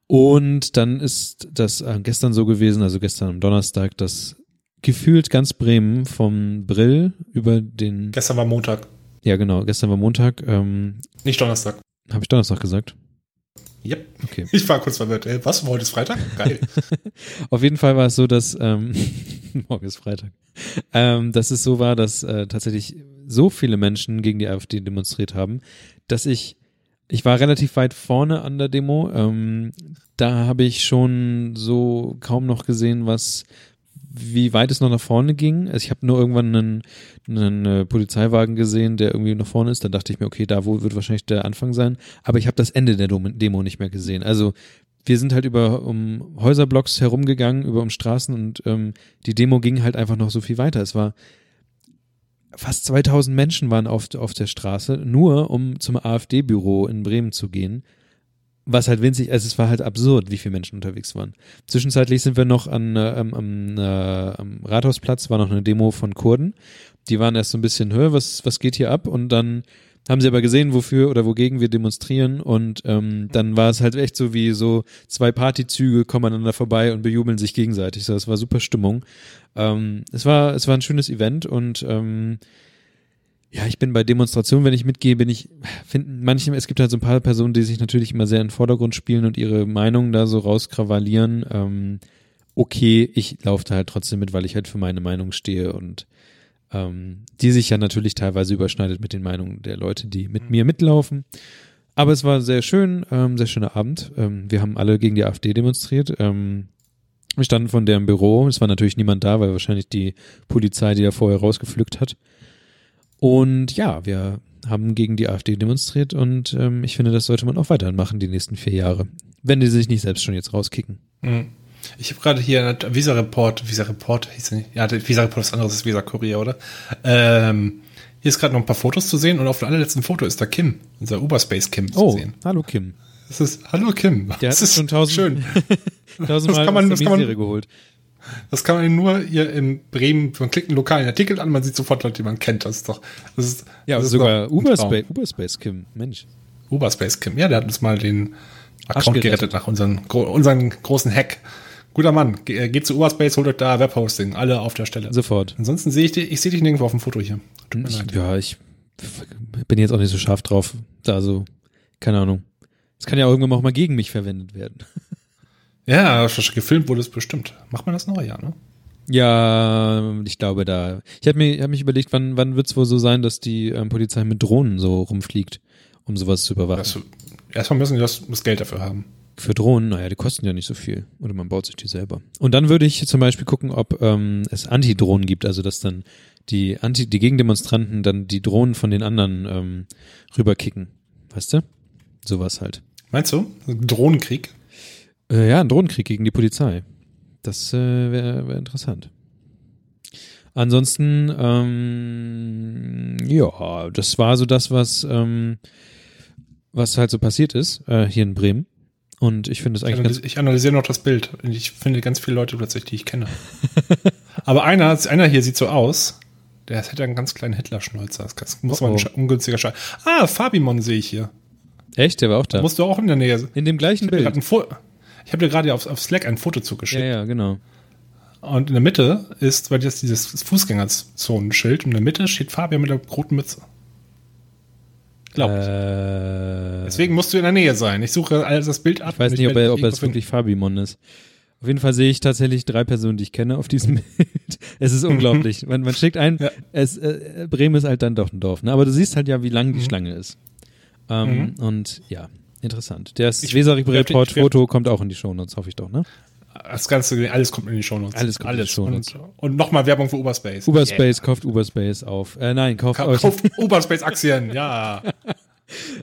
Und dann ist das äh, gestern so gewesen, also gestern am Donnerstag, dass gefühlt ganz Bremen vom Brill über den. Gestern war Montag. Ja, genau, gestern war Montag. Ähm, Nicht Donnerstag. Habe ich Donnerstag gesagt? Yep. Okay. Ich war kurz verwirrt. Ey, was? Heute ist Freitag? Geil. Auf jeden Fall war es so, dass ähm, morgen ist Freitag. Ähm, dass es so war, dass äh, tatsächlich so viele Menschen gegen die AfD demonstriert haben, dass ich ich war relativ weit vorne an der Demo. Ähm, da habe ich schon so kaum noch gesehen, was, wie weit es noch nach vorne ging. Also ich habe nur irgendwann einen, einen äh, Polizeiwagen gesehen, der irgendwie nach vorne ist. Da dachte ich mir, okay, da wo wird wahrscheinlich der Anfang sein. Aber ich habe das Ende der Demo nicht mehr gesehen. Also wir sind halt über um Häuserblocks herumgegangen, über um Straßen und ähm, die Demo ging halt einfach noch so viel weiter. Es war fast 2000 Menschen waren auf, auf der Straße, nur um zum AfD-Büro in Bremen zu gehen. Was halt winzig, also es war halt absurd, wie viele Menschen unterwegs waren. Zwischenzeitlich sind wir noch an, äh, am, äh, am Rathausplatz, war noch eine Demo von Kurden. Die waren erst so ein bisschen, hör, was, was geht hier ab? Und dann haben sie aber gesehen, wofür oder wogegen wir demonstrieren und ähm, dann war es halt echt so wie so zwei Partyzüge kommen aneinander vorbei und bejubeln sich gegenseitig. So, es war super Stimmung. Ähm, es war es war ein schönes Event und ähm, ja, ich bin bei Demonstrationen, wenn ich mitgehe, bin ich, finde manchmal, es gibt halt so ein paar Personen, die sich natürlich immer sehr in den Vordergrund spielen und ihre Meinungen da so rauskrawallieren. Ähm, okay, ich laufe da halt trotzdem mit, weil ich halt für meine Meinung stehe und ähm, die sich ja natürlich teilweise überschneidet mit den Meinungen der Leute, die mit mir mitlaufen. Aber es war sehr schön, ähm, sehr schöner Abend. Ähm, wir haben alle gegen die AfD demonstriert. Ähm, wir standen von deren Büro. Es war natürlich niemand da, weil wahrscheinlich die Polizei, die da vorher rausgepflückt hat. Und ja, wir haben gegen die AfD demonstriert und ähm, ich finde, das sollte man auch weiterhin machen die nächsten vier Jahre, wenn die sich nicht selbst schon jetzt rauskicken. Mhm. Ich habe gerade hier Visa Report, Visa Report hieß nicht. Ja, Visa Report ist anderes, ist Visa Kurier, oder? Ähm, hier ist gerade noch ein paar Fotos zu sehen und auf dem allerletzten Foto ist da Kim, unser Uberspace Kim oh, zu sehen. Hallo Kim. Das ist Hallo Kim. Der das ist schon tausend, schön. tausendmal das kann man, das kann man, geholt. Das kann man nur hier in Bremen, man klickt einen lokalen Artikel an, man sieht sofort Leute, die man kennt. Das ist doch, das ist, ja, das ist sogar Uberspace, Uberspace Kim, Mensch. Uberspace Kim, ja, der hat uns mal den Account gerettet nach unseren, unseren großen Hack. Guter Mann, äh, geht zu Uberspace, holt euch da Webhosting, alle auf der Stelle. Sofort. Ansonsten sehe ich dich, ich sehe dich nirgendwo auf dem Foto hier. Tut mir ich, leid. Ja, ich bin jetzt auch nicht so scharf drauf. Da so, keine Ahnung. Es kann ja auch irgendwann auch mal gegen mich verwendet werden. Ja, gefilmt wurde es bestimmt. Macht man das noch? Ja, ne? Ja, ich glaube da. Ich habe mir hab mich überlegt, wann wann wird es wohl so sein, dass die ähm, Polizei mit Drohnen so rumfliegt, um sowas zu überwachen. Also, erstmal müssen die das, das Geld dafür haben. Für Drohnen, naja, die kosten ja nicht so viel. Oder man baut sich die selber. Und dann würde ich zum Beispiel gucken, ob ähm, es Anti-Drohnen gibt, also dass dann die Anti, die Gegendemonstranten dann die Drohnen von den anderen ähm, rüberkicken. Weißt du? Sowas halt. Meinst du? Drohnenkrieg? Äh, ja, ein Drohnenkrieg gegen die Polizei. Das äh, wäre wär interessant. Ansonsten, ähm, ja, das war so das, was, ähm, was halt so passiert ist, äh, hier in Bremen. Und ich finde es Ich eigentlich analysiere, ich analysiere noch das Bild. Und Ich finde ganz viele Leute plötzlich, die ich kenne. Aber einer, einer hier sieht so aus, der hätte einen ganz kleinen Hitler-Schnäuzer. Das muss Oh, man oh. ungünstiger Scheiß. Ah, Fabimon sehe ich hier. Echt, der war auch da. Musst du auch in der Nähe. In dem gleichen Ich Bild. ich habe dir gerade auf, auf Slack ein Foto Ja, zugeschickt. ja, genau. Und in der Mitte ist, weil das dieses Fußgängerzonenschild, und in der Mitte steht Fabian mit der roten Mütze. Glaub ich. Äh, Deswegen musst du in der Nähe sein. Ich suche alles das Bild ab. ich weiß nicht, ob, er, ob es wirklich Fabimon ist. Auf jeden Fall sehe ich tatsächlich drei Personen, die ich kenne auf diesem Bild. Es ist unglaublich. Man, man schickt ein, Ja. es, äh, Bremen ist halt dann doch ein Dorf. Ne? Aber du siehst halt ja, wie lang die Mhm. Schlange ist. Ähm, Und ja, interessant. Das Ich- Weser-Report ich- ich- Foto kommt auch in die Shownotes, hoffe ich doch, ne? Das Ganze, alles kommt in die Shownotes. Alles kommt in die Shownotes. Und, und nochmal Werbung für Uberspace. Uberspace, kauft Uberspace auf. Äh, nein, kauft Ka euch. Kauf Uberspace-Aktien, ja.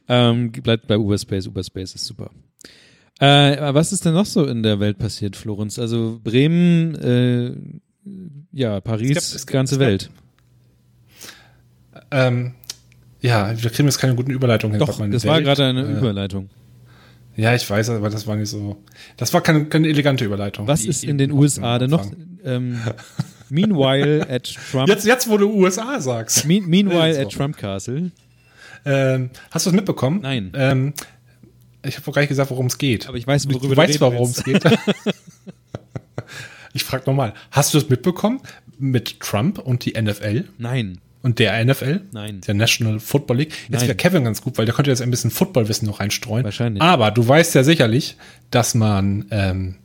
Ähm, bleibt bei Uberspace. Uberspace ist super. Äh, was ist denn noch so in der Welt passiert, Florenz? Also Bremen, äh, ja, Paris, Es gab- es ganze gab- Welt. ähm, ja, wir kriegen jetzt keine guten Überleitungen hin. Doch, das war gerade eine äh, Überleitung. Ja, ich weiß, aber das war nicht so. Das war keine, keine elegante Überleitung. Was ist in den USA denn noch? Ähm, meanwhile at Trump. Jetzt, jetzt, wo du USA sagst. Me meanwhile at Trump Castle. Ähm, hast du es mitbekommen? Nein. Ähm, ich habe gar nicht gesagt, worum es geht. Aber ich weiß, worüber du du weißt worum es geht. ich frage nochmal. Hast du es mitbekommen mit Trump und die NFL Nein, und der NFL? Nein. Der National Football League. Jetzt wäre Kevin ganz gut, weil der könnte jetzt ein bisschen Footballwissen noch reinstreuen. Wahrscheinlich. Aber du weißt ja sicherlich, dass man ähm,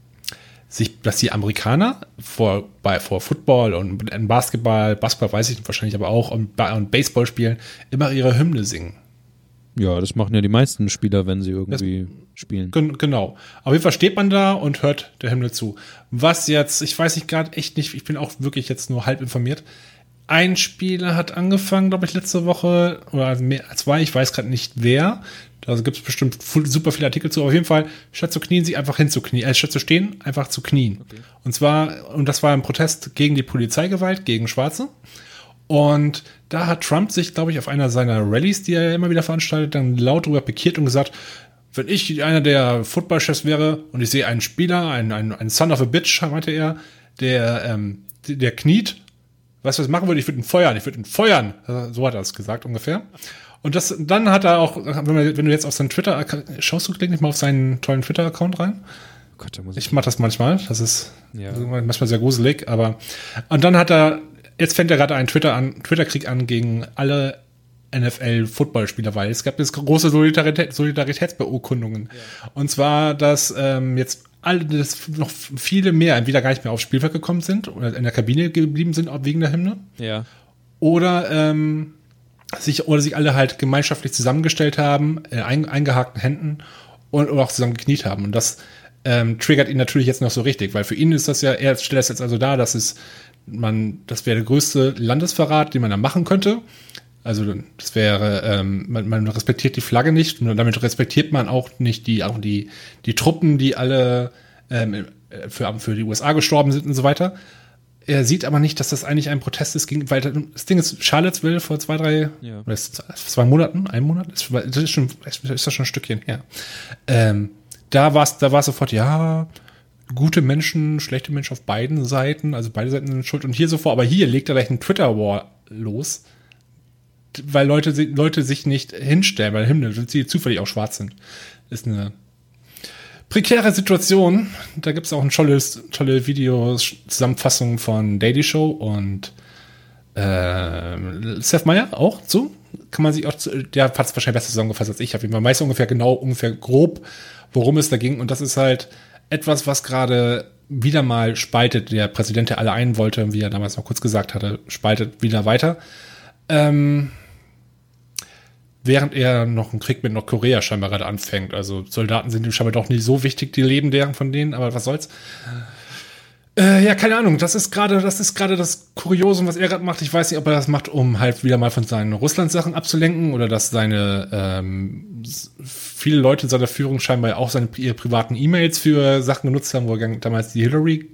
sich, dass die Amerikaner vor, bei, vor Football und Basketball, Basketball weiß ich wahrscheinlich aber auch und, und Baseball spielen, immer ihre Hymne singen. ja, das machen ja die meisten Spieler, wenn sie irgendwie spielen. Gen genau. Auf jeden Fall steht man da und hört der Himmel zu. Was jetzt, ich weiß nicht gerade echt nicht, ich bin auch wirklich jetzt nur halb informiert. Ein Spieler hat angefangen, glaube ich, letzte Woche, oder mehr, zwei, ich weiß gerade nicht wer. Da gibt es bestimmt super viele Artikel zu. Auf jeden Fall, statt zu knien, sich einfach hinzuknien, äh, statt zu stehen, einfach zu knien. Und zwar, und das war ein Protest gegen die Polizeigewalt, gegen Schwarze. Und da hat Trump sich, glaube ich, auf einer seiner Rallyes, die er immer wieder veranstaltet, dann laut drüber pikiert und gesagt, wenn ich einer der Footballchefs wäre und ich sehe einen Spieler, einen, einen, einen Son of a Bitch, meinte er, der, ähm, der kniet, weißt du, was ich machen würde? Ich würde ihn feuern, ich würde ihn feuern. So hat er es gesagt ungefähr. Und das, dann hat er auch, wenn, man, wenn du jetzt auf seinen Twitter, schaust du klickst mal auf seinen tollen Twitter-Account rein? Oh Gott, ich. Mache das manchmal. Das ist Ja. manchmal sehr gruselig, aber und dann hat er jetzt fängt er gerade einen Twitter an, Twitter-Krieg an gegen alle NFL-Footballspieler, weil es gab jetzt große Solidarität, Solidaritätsbeurkundungen. Und zwar, dass ähm, jetzt alle, dass noch viele mehr entweder gar nicht mehr aufs Spielfeld gekommen sind oder in der Kabine geblieben sind, auch wegen der Hymne, Ja. oder ähm, sich oder sich alle halt gemeinschaftlich zusammengestellt haben, äh, ein, eingehakten Händen und oder auch zusammen gekniet haben. Und das ähm, triggert ihn natürlich jetzt noch so richtig, weil für ihn ist das ja, er stellt das jetzt also dar, dass es man, das wäre der größte Landesverrat, den man da machen könnte. Also das wäre, ähm, man, man respektiert die Flagge nicht und damit respektiert man auch nicht die, auch die, die Truppen, die alle ähm, für, für die USA gestorben sind und so weiter. Er sieht aber nicht, dass das eigentlich ein Protest ist gegen, weil das Ding ist, Charlottesville vor zwei, drei, Ja. oder ist zwei Monaten, ein Monat, das das ist schon, ist das schon ein Stückchen her. Ähm, da war es, da war sofort, ja, gute Menschen, schlechte Menschen auf beiden Seiten, also beide Seiten sind schuld und hier so vor, aber hier legt er gleich einen Twitter-War los, weil Leute, Leute sich nicht hinstellen, weil Himmel, die zufällig auch schwarz sind. Ist eine prekäre Situation. Da gibt es auch ein tolles, tolle Videos-Zusammenfassung von Daily Show und ähm, Seth Meyer auch zu. Kann man sich auch, der hat es wahrscheinlich besser zusammengefasst als ich. Jeden Fall weiß ungefähr genau, ungefähr grob, worum es da ging. Und das ist halt etwas, was gerade wieder mal spaltet. Der Präsident, der alle ein wollte, wie er damals noch kurz gesagt hatte, spaltet wieder weiter. Ähm, während er noch einen Krieg mit Nordkorea scheinbar gerade anfängt. Also Soldaten sind ihm scheinbar doch nicht so wichtig, die leben deren von denen, aber was soll's. Äh, ja, keine Ahnung. Das ist gerade, das ist gerade das Kuriosum, was er gerade macht. Ich weiß nicht, ob er das macht, um halt wieder mal von seinen Russland-Sachen abzulenken oder dass seine ähm, viele Leute in seiner Führung scheinbar auch seine ihre privaten E-Mails für Sachen genutzt haben, wo er damals die Hillary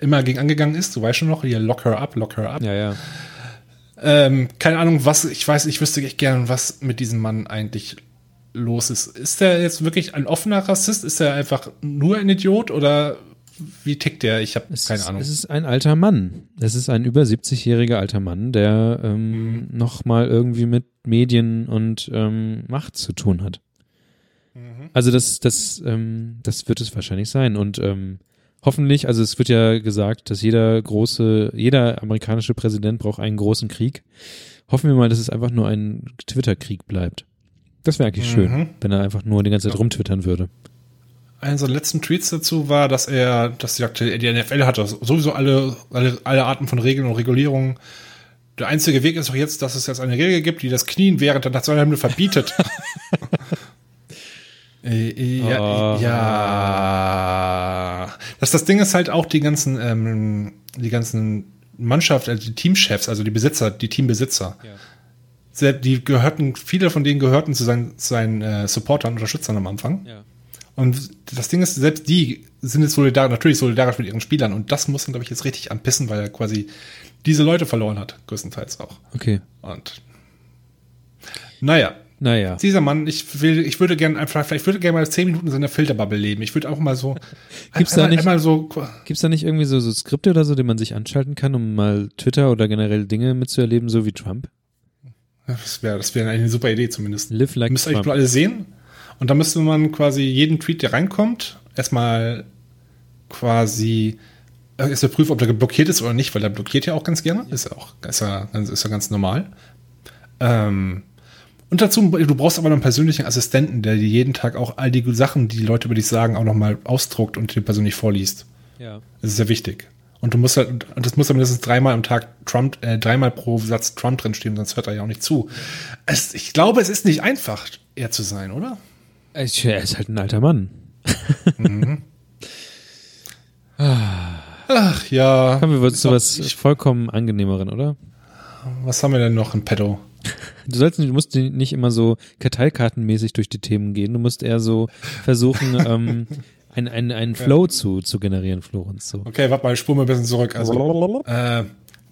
immer gegen angegangen ist. Du weißt schon noch, hier lock her up, lock her up. Ja, ja. Ähm, keine Ahnung, was, ich weiß, ich wüsste echt gern, was mit diesem Mann eigentlich los ist. Ist der jetzt wirklich ein offener Rassist? Ist er einfach nur ein Idiot oder wie tickt der? Ich habe keine ist, Ahnung. Es ist ein alter Mann. Es ist ein über 70-jähriger alter Mann, der ähm, Mhm. noch mal irgendwie mit Medien und ähm, Macht zu tun hat. Mhm. Also das, das, ähm, das wird es wahrscheinlich sein. Und ähm, hoffentlich, also es wird ja gesagt, dass jeder große, jeder amerikanische Präsident braucht einen großen Krieg. Hoffen wir mal, dass es einfach nur ein Twitter-Krieg bleibt. Das wäre eigentlich Mhm. schön, wenn er einfach nur die ganze Zeit rumtwittern würde. Einer seiner letzten Tweets dazu war, dass er, dass er sagte, die NFL hat sowieso alle, alle, alle Arten von Regeln und Regulierungen. Der einzige Weg ist doch jetzt, dass es jetzt eine Regel gibt, die das Knien während der Nationalhymne verbietet. Äh, ja, Oh. ja. Das, das Ding ist halt auch die ganzen, ähm, die ganzen Mannschaft, also die Teamchefs, also die Besitzer, die Teambesitzer. Sehr- Die gehörten, viele von denen gehörten zu seinen, zu seinen äh, Supportern, Unterstützern am Anfang. Ja. Und das Ding ist, selbst die sind jetzt solidarisch, natürlich solidarisch mit ihren Spielern. Und das muss dann, glaube ich, jetzt richtig anpissen, weil er quasi diese Leute verloren hat, größtenteils auch. Okay. Und naja, Naja. dieser Mann, ich will, ich würde gerne einfach, vielleicht würde gerne mal zehn Minuten in seiner Filterbubble leben. Ich würde auch mal so, Gibt's da einmal, nicht- einmal so, Gibt's da nicht irgendwie so, so Skripte oder so, die man sich anschalten kann, um mal Twitter oder generell Dinge mitzuerleben, so wie Trump? das wäre, das wäre eine super Idee zumindest. Live like Müsst ihr Trump. nur alle sehen. Und da müsste man quasi jeden Tweet, der reinkommt, erstmal quasi äh, erst mal prüfen, ob der blockiert ist oder nicht, weil der blockiert ja auch ganz gerne. Ist ja auch ist ja, ganz- ist ja ganz normal. Ähm, und dazu, du brauchst aber noch einen persönlichen Assistenten, der dir jeden Tag auch all die Sachen, die die Leute über dich sagen, auch nochmal ausdruckt und dir persönlich vorliest. Ja. Das ist sehr wichtig. Und du musst halt, und das muss dann mindestens dreimal am Tag Trump, äh, dreimal pro Satz Trump drinstehen, sonst hört er ja auch nicht zu. Es, ich glaube, es ist nicht einfach, er zu sein, oder? Ich, er ist halt ein alter Mann. Ach ja. Kommen wir zu was vollkommen angenehmeren, oder? Was haben wir denn noch in petto? Du sollst nicht, du musst nicht immer so Karteikartenmäßig durch die Themen gehen. Du musst eher so versuchen, ähm, einen ein, einen Flow zu, zu generieren, Florenz. So. Okay, warte mal, ich spule mal ein bisschen zurück. Also, äh,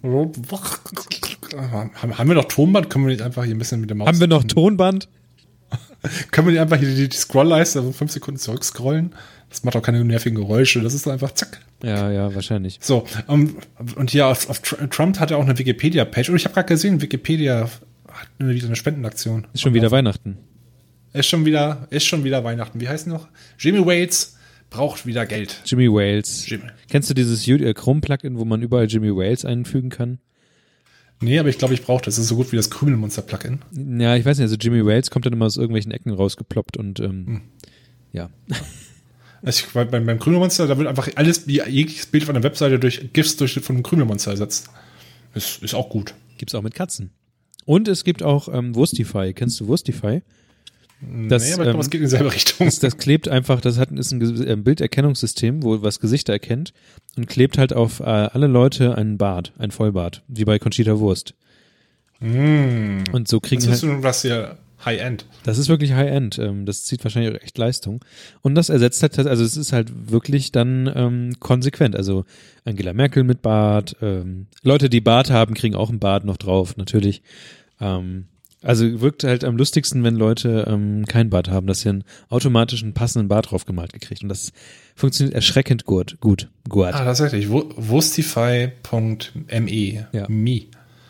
haben, wir noch Tonband? Können wir nicht einfach hier ein bisschen mit dem Maus Haben wir noch Tonband? Können wir nicht einfach hier die, die Scrollleiste also fünf Sekunden zurückscrollen? Das macht auch keine nervigen Geräusche. Das ist einfach zack. Ja, ja, wahrscheinlich. So, um, und hier auf, auf Tr- Trump hat ja auch eine Wikipedia-Page. Und ich habe gerade gesehen, Wikipedia hat wieder eine Spendenaktion. Ist schon wieder Weihnachten. Ist schon wieder, ist schon wieder Weihnachten. Wie heißt noch? Jimmy Waits braucht wieder Geld. Jimmy Wales. Jimmy. Kennst du dieses äh, Chrome-Plugin, wo man überall Jimmy Wales einfügen kann? Nee, aber ich glaube, ich brauche das. Das ist so gut wie das Krümelmonster-Plugin. Ja, ich weiß nicht, also Jimmy Wales kommt dann immer aus irgendwelchen Ecken rausgeploppt und ähm, Hm. ja. Also ich, bei, beim, beim Krümelmonster, da wird einfach alles, wie jegliches Bild von der Webseite durch GIFs durch, von einem Krümelmonster ersetzt. Ist, ist auch gut. Gibt's auch mit Katzen. Und es gibt auch ähm, Wurstify. Kennst du Wurstify? Das, nee, aber ich glaube, ähm, es geht in dieselbe Richtung. Das, das klebt einfach, das hat, ist ein äh, Bilderkennungssystem, wo was Gesichter erkennt und klebt halt auf äh, alle Leute einen Bart, ein Vollbart, wie bei Conchita Wurst. Und so kriegen das ist halt, was hier High-End. das ist wirklich High-End. Ähm, das zieht wahrscheinlich auch echt Leistung. Und das ersetzt halt, also es ist halt wirklich dann ähm, konsequent. Also Angela Merkel mit Bart, ähm, Leute, die Bart haben, kriegen auch einen Bart noch drauf, natürlich. Ähm, also wirkt halt am lustigsten, wenn Leute ähm, kein Bart haben, dass sie einen automatischen passenden Bart drauf gemalt gekriegt. Und das funktioniert erschreckend gut. Gut. Gut. Ah, tatsächlich. Wu- Wurstify.me. Ja. Me.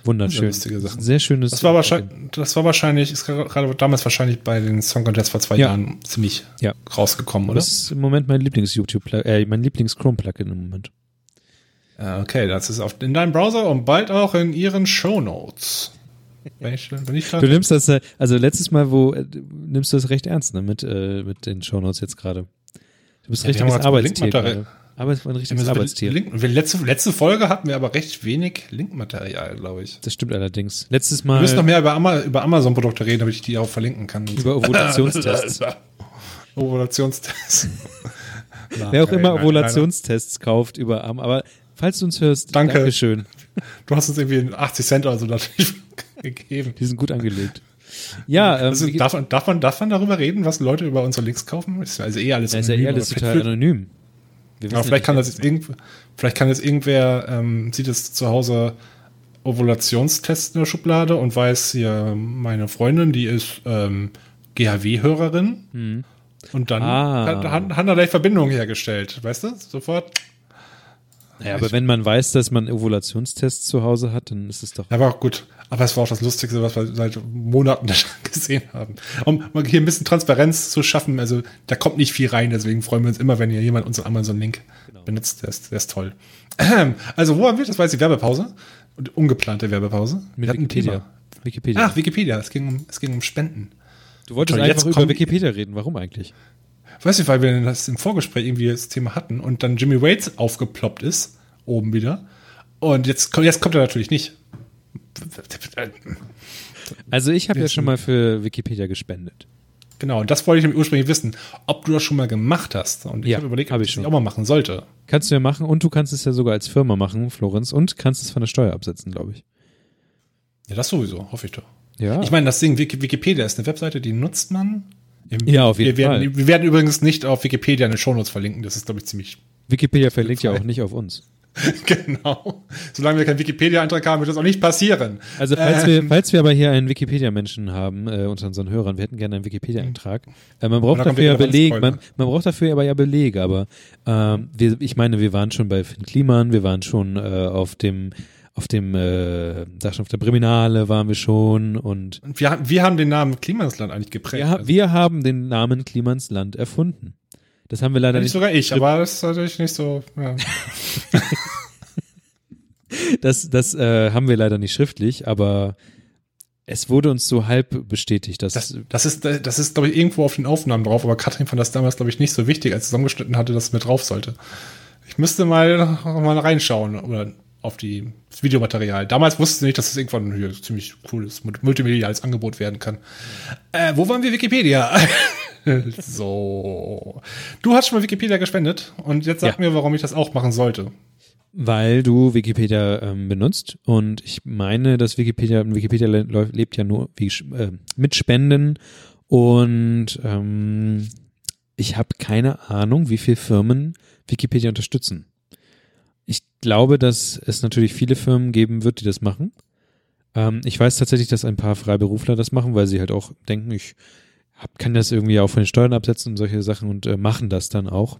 Wunderschön. Sachen. Sehr schönes. Das war wahrscheinlich, das war wahrscheinlich, ist gerade damals wahrscheinlich bei den Song Contests vor zwei Ja. Jahren ziemlich Ja. rausgekommen, oder? Das ist im Moment mein Lieblings-YouTube, äh, mein Lieblings-Chrome-Plugin im Moment. Ah, Okay, das ist auf, in deinem Browser und bald auch in ihren Show Notes. Ich, Du nimmst das, äh, also letztes Mal, wo äh, nimmst du das recht ernst, ne, mit, äh, mit den Shownotes jetzt gerade. Du bist Ja, wir richtiges Arbeitstier Linkmaterial. gerade. Arbeit, ein richtiges Arbeitstier. Link, wir letzte, letzte Folge hatten wir aber recht wenig Linkmaterial, glaube ich. Das stimmt allerdings. Letztes Wir Mal müssen noch mehr über, Ama über Amazon-Produkte reden, damit ich die auch verlinken kann. über Ovulationstests. Ovulationstests. Wer auch immer Ovulationstests kauft über Am, aber falls du uns hörst, Danke. Dankeschön. Du hast uns irgendwie 80 Cent oder so natürlich gegeben. Die sind gut angelegt. Ja, ähm, Also, wie- darf, man, darf, man, darf man darüber reden, was Leute über unsere Links kaufen? Ist also eh alles das ist ja eh anonym, alles total vielleicht- anonym. Aber vielleicht kann das jetzt irgend, vielleicht kann jetzt irgendwer, ähm, sieht es zu Hause Ovulationstest in der Schublade und weiß hier, meine Freundin, die ist ähm, GHW-Hörerin. Und dann Ah. hat, hat, hat er gleich Verbindung hergestellt, weißt du? Sofort. Naja, aber wenn man weiß, dass man Ovulationstests zu Hause hat, dann ist es doch. Ja, aber auch gut. Aber es war auch das Lustigste, was wir seit Monaten gesehen haben. Um hier ein bisschen Transparenz zu schaffen, also da kommt nicht viel rein, deswegen freuen wir uns immer, wenn hier jemand unseren Amazon-Link benutzt. Der ist, der ist toll. Also, wo haben wir? Das war jetzt die Werbepause. Und ungeplante Werbepause. Mit Wikipedia. Thema. Wikipedia. Ach, Wikipedia. Es ging um, es ging um Spenden. du wolltest toll, einfach jetzt über Wikipedia reden. Warum eigentlich? Weiß nicht, weil wir das im Vorgespräch irgendwie das Thema hatten und dann Jimmy Waits aufgeploppt ist, oben wieder. Und jetzt, jetzt kommt er natürlich nicht. Also ich habe ja schon mal für Wikipedia gespendet. Genau, und das wollte ich nämlich ursprünglich wissen, ob du das schon mal gemacht hast. Und ich Ja, habe überlegt, hab ob ich ich das auch mal machen sollte. Kannst du ja machen und du kannst es ja sogar als Firma machen, Florenz, und kannst es von der Steuer absetzen, glaube ich. Ja, das sowieso, hoffe ich doch. Ja. Ich meine, das Ding, Wiki- Wikipedia ist eine Webseite, die nutzt man. Im- Ja, auf jeden wir werden, Fall. Wir werden übrigens nicht auf Wikipedia eine Shownotes verlinken. Das ist, glaube ich, ziemlich Wikipedia verlinkt ja Frei. auch nicht auf uns. genau. Solange wir keinen Wikipedia-Eintrag haben, wird das auch nicht passieren. Also falls, wir, Ähm. falls wir aber hier einen Wikipedia-Menschen haben äh, unter unseren Hörern, wir hätten gerne einen Wikipedia-Eintrag. Äh, man braucht dafür ja wieder Beleg, Spoiler. man, man braucht dafür aber ja Belege, aber ähm, wir, ich meine, wir waren schon bei Finn Kliman, wir waren schon äh, auf dem auf dem äh, da schon auf der Briminale waren wir schon und wir, haben- wir haben den Namen Klimasland eigentlich geprägt. wir, ha- wir haben den Namen Klimans Land erfunden. Das haben wir leider nicht nicht. sogar ich, aber das ist natürlich nicht so. Ja. Das, das äh, haben wir leider nicht schriftlich, aber es wurde uns so halb bestätigt, dass Das, das ist, das ist, glaube ich, irgendwo auf den Aufnahmen drauf, aber Katrin fand das damals, glaube ich, nicht so wichtig, als sie zusammengeschnitten hatte, dass es mit drauf sollte. Ich müsste mal, mal reinschauen oder auf die, das Videomaterial. Damals wusste ich nicht, dass es irgendwann hier ziemlich cooles multimediales Angebot werden kann. Äh, wo waren wir? Wikipedia. so. Du hast schon mal Wikipedia gespendet und jetzt sag Ja. mir, warum ich das auch machen sollte. Weil du Wikipedia ähm, benutzt und ich meine, dass Wikipedia, Wikipedia le lebt ja nur wie, äh, mit Spenden und ähm, ich habe keine Ahnung, wie viele Firmen Wikipedia unterstützen. Ich glaube, dass es natürlich viele Firmen geben wird, die das machen. Ähm, ich weiß tatsächlich, dass ein paar Freiberufler das machen, weil sie halt auch denken, ich kann das irgendwie auch von den Steuern absetzen und solche Sachen und äh, machen das dann auch.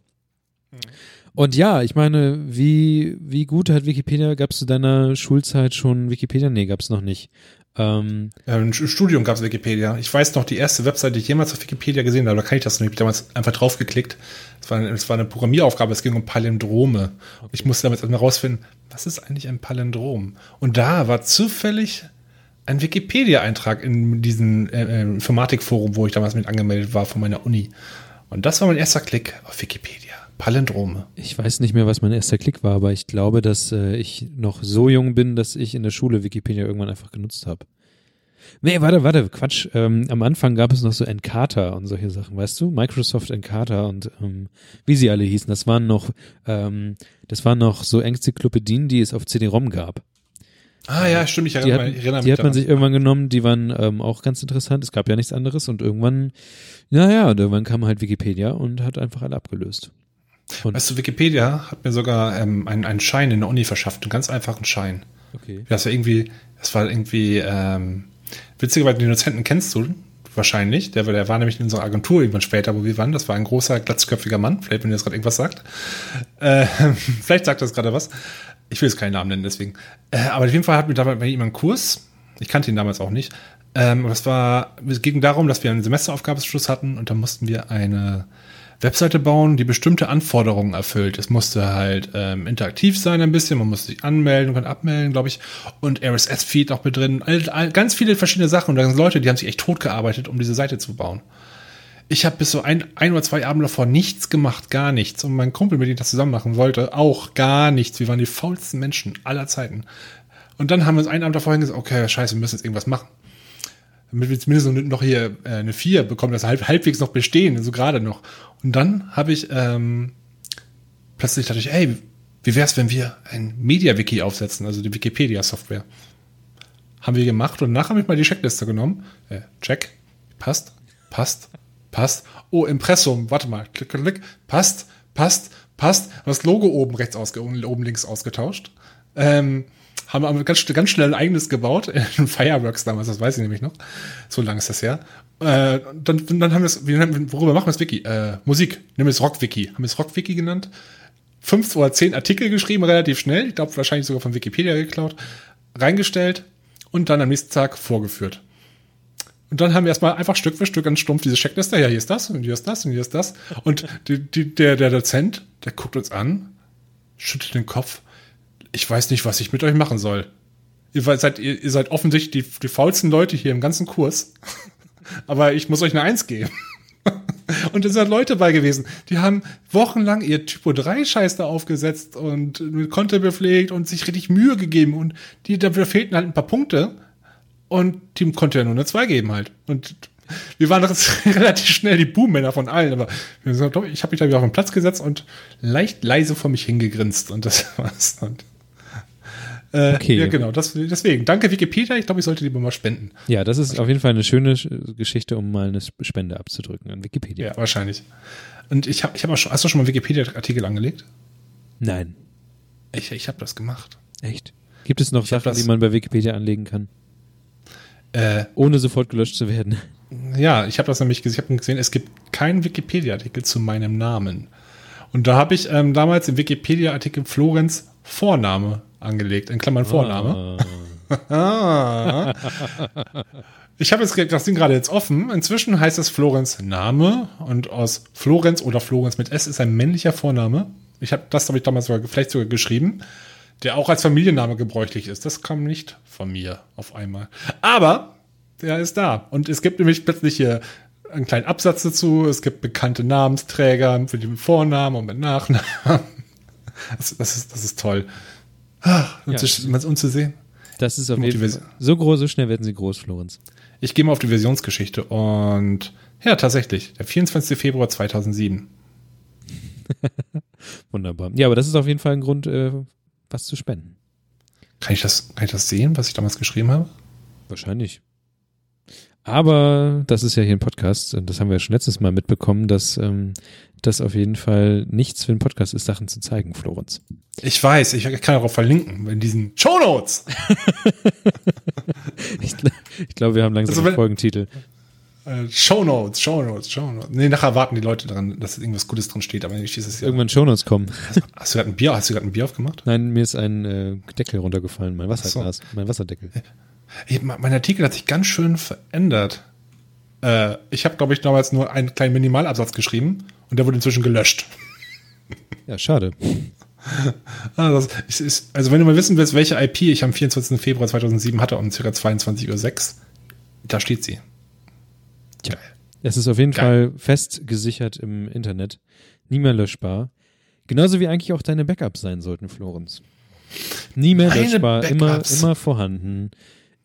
Und ja, ich meine, wie, wie gut hat Wikipedia, gab es zu deiner Schulzeit schon Wikipedia? Nee, gab es noch nicht. Ähm, Ähm, Im Studium gab es Wikipedia. Ich weiß noch, die erste Webseite, die ich jemals auf Wikipedia gesehen habe, da kann ich das nicht. Ich hab damals einfach draufgeklickt. Es war, es war eine Programmieraufgabe, es ging um Palindrome. Ich musste damit erstmal rausfinden, was ist eigentlich ein Palindrom? Und da war zufällig ein Wikipedia-Eintrag in diesem äh, äh, Informatikforum, wo ich damals mit angemeldet war von meiner Uni. Und das war mein erster Klick auf Wikipedia. Palindrome. ich weiß nicht mehr, was mein erster Klick war, aber ich glaube, dass äh, ich noch so jung bin, dass ich in der Schule Wikipedia irgendwann einfach genutzt habe. Nee, warte, warte, Quatsch. Ähm, am Anfang gab es noch so Encarta und solche Sachen, weißt du? Microsoft Encarta und ähm, wie sie alle hießen. Das waren noch, ähm, das waren noch so Enzyklopädien, die es auf CD-ROM gab. Ah ja, stimmt, ich Die erinnere, hat, mich- erinnere die mich hat man sich irgendwann genommen, die waren ähm, auch ganz interessant. Es gab ja nichts anderes und irgendwann, naja, und irgendwann kam halt Wikipedia und hat einfach alle abgelöst. Und, Weißt du, Wikipedia hat mir sogar ähm, einen, einen Schein in der Uni verschafft, einen ganz einfachen Schein. okay. Das war irgendwie, das war irgendwie, ähm, witzigerweise, den Dozenten kennst du wahrscheinlich. Der, war- der war nämlich in unserer Agentur irgendwann später, wo wir waren. Das war ein großer, glatzköpfiger Mann. Vielleicht, wenn dir das gerade irgendwas sagt. Äh, vielleicht sagt das gerade was. Ich will jetzt keinen Namen nennen, deswegen. Äh, aber auf jeden Fall hatten wir damals bei ihm einen Kurs. Ich kannte ihn damals auch nicht. Ähm, es war, es ging darum, dass wir einen Semesteraufgabenschluss hatten und da mussten wir eine Webseite bauen, die bestimmte Anforderungen erfüllt. Es musste halt ähm, interaktiv sein ein bisschen, man musste sich anmelden und abmelden, glaube ich. Und RSS-Feed auch mit drin. All, all, ganz viele verschiedene Sachen. Und da sind Leute, die haben sich echt tot gearbeitet, um diese Seite zu bauen. Ich habe bis so ein, ein oder zwei Abende davor nichts gemacht, gar nichts. Und mein Kumpel, mit dem ich das zusammen machen wollte, auch gar nichts. Wir waren die faulsten Menschen aller Zeiten. Und dann haben wir uns einen Abend davor hingesagt, okay, scheiße, wir müssen jetzt irgendwas machen. Damit wir zumindest noch hier äh, eine 4 bekommen, das halb, halbwegs noch bestehen, so gerade noch. Und dann habe ich ähm, plötzlich dachte ich, ey, wie wär's, wenn wir ein Media-Wiki aufsetzen, also die Wikipedia-Software. Haben wir gemacht und nachher habe ich mal die Checkliste genommen. Äh, check, passt, passt, passt. Oh, Impressum, warte mal, klick, klick, passt, passt, passt. Das Logo oben rechts ausge oben links ausgetauscht. Ähm, haben wir ganz, ganz schnell ein eigenes gebaut, in Fireworks damals, das weiß ich nämlich noch. So lange ist das her. Äh, dann, dann haben wir es, worüber machen wir das Wiki? Äh, Musik, nehmen wir es Rock-Wiki. Haben wir es Rock-Wiki genannt? Fünf oder zehn Artikel geschrieben, relativ schnell. Ich glaube, wahrscheinlich sogar von Wikipedia geklaut. Reingestellt und dann am nächsten Tag vorgeführt. Und dann haben wir erstmal einfach Stück für Stück ganz stumpf diese Checkliste. Ja, hier ist das und hier ist das und hier ist das. Und die, die, der, der Dozent, der guckt uns an, schüttelt den Kopf. Ich weiß nicht, was ich mit euch machen soll. Ihr seid, ihr, ihr seid offensichtlich die, die faulsten Leute hier im ganzen Kurs. Aber ich muss euch eine Eins geben. Und es sind Leute bei gewesen, die haben wochenlang ihr Typo 3 Scheiß da aufgesetzt und mit Konto bepflegt und sich richtig Mühe gegeben und die, da fehlten halt ein paar Punkte und Team konnte ja nur eine 2 geben halt. Und wir waren relativ schnell die Boommänner von allen, aber ich habe mich da wieder auf den Platz gesetzt und leicht leise vor mich hingegrinst und das war's dann. Äh, okay. Ja, genau. Das, deswegen, danke Wikipedia. Ich glaube, ich sollte lieber mal spenden. Ja, das ist auf jeden Fall eine schöne Geschichte, um mal eine Spende abzudrücken an Wikipedia. Ja, wahrscheinlich. Und ich habe, ich hab schon, hast du schon mal Wikipedia-Artikel angelegt? Nein. Ich, ich habe das gemacht. Echt? Gibt es noch ich Sachen, die man bei Wikipedia anlegen kann? Äh, Ohne sofort gelöscht zu werden. Ja, ich habe das nämlich gesehen. Ich habe gesehen, es gibt keinen Wikipedia-Artikel zu meinem Namen. Und da habe ich ähm, damals im Wikipedia-Artikel Florenz Vorname angelegt, in Klammern Vorname. Ah. ich habe jetzt das Ding gerade jetzt offen. Inzwischen heißt es Florenz Name und aus Florenz oder Florenz mit S ist ein männlicher Vorname. Ich habe das habe ich damals sogar, vielleicht sogar geschrieben der auch als Familienname gebräuchlich ist. Das kam nicht von mir auf einmal. Aber der ist da. Und es gibt nämlich plötzlich hier einen kleinen Absatz dazu. Es gibt bekannte Namensträger für die Vornamen und mit Nachnamen. Das, das, ist, das ist toll. Ach, ja, uns zu sehen. Das ist auf jeden Fall. So groß, so schnell werden sie groß, Florenz. Ich gehe mal auf die Versionsgeschichte und ja, tatsächlich, der 24. Februar 2007. Wunderbar. Ja, aber das ist auf jeden Fall ein Grund, äh, was zu spenden. Kann ich das, kann ich das sehen, was ich damals geschrieben habe? Wahrscheinlich. Aber das ist ja hier ein Podcast und das haben wir ja schon letztes Mal mitbekommen, dass ähm, das auf jeden Fall nichts für einen Podcast ist, Sachen zu zeigen, Florenz. Ich weiß, ich kann darauf verlinken in diesen Show Notes. ich glaube, glaub, wir haben langsam also, wenn, Folgentitel. Äh, Show Notes, Show Notes, Show Notes. Nee, nachher warten die Leute dran, dass irgendwas Gutes drin steht, aber nicht dieses Jahr. Irgendwann Show Notes kommen. Hast, hast du gerade ein Bier, hast du gerade ein Bier aufgemacht? Nein, mir ist ein äh, Deckel runtergefallen, mein Wasserglas, so. mein Wasserdeckel. Hey, mein Artikel hat sich ganz schön verändert. Äh, ich habe, glaube ich, damals nur einen kleinen Minimalabsatz geschrieben und der wurde inzwischen gelöscht. Ja, schade. das ist, also wenn du mal wissen willst, welche IP ich am 24. Februar 2007 hatte um ca. 22.06 Uhr, da steht sie. Es ist auf jeden Geil. Fall fest gesichert im Internet. Nie mehr löschbar. Genauso wie eigentlich auch deine Backups sein sollten, Florenz. Nie mehr Meine löschbar, immer, immer vorhanden,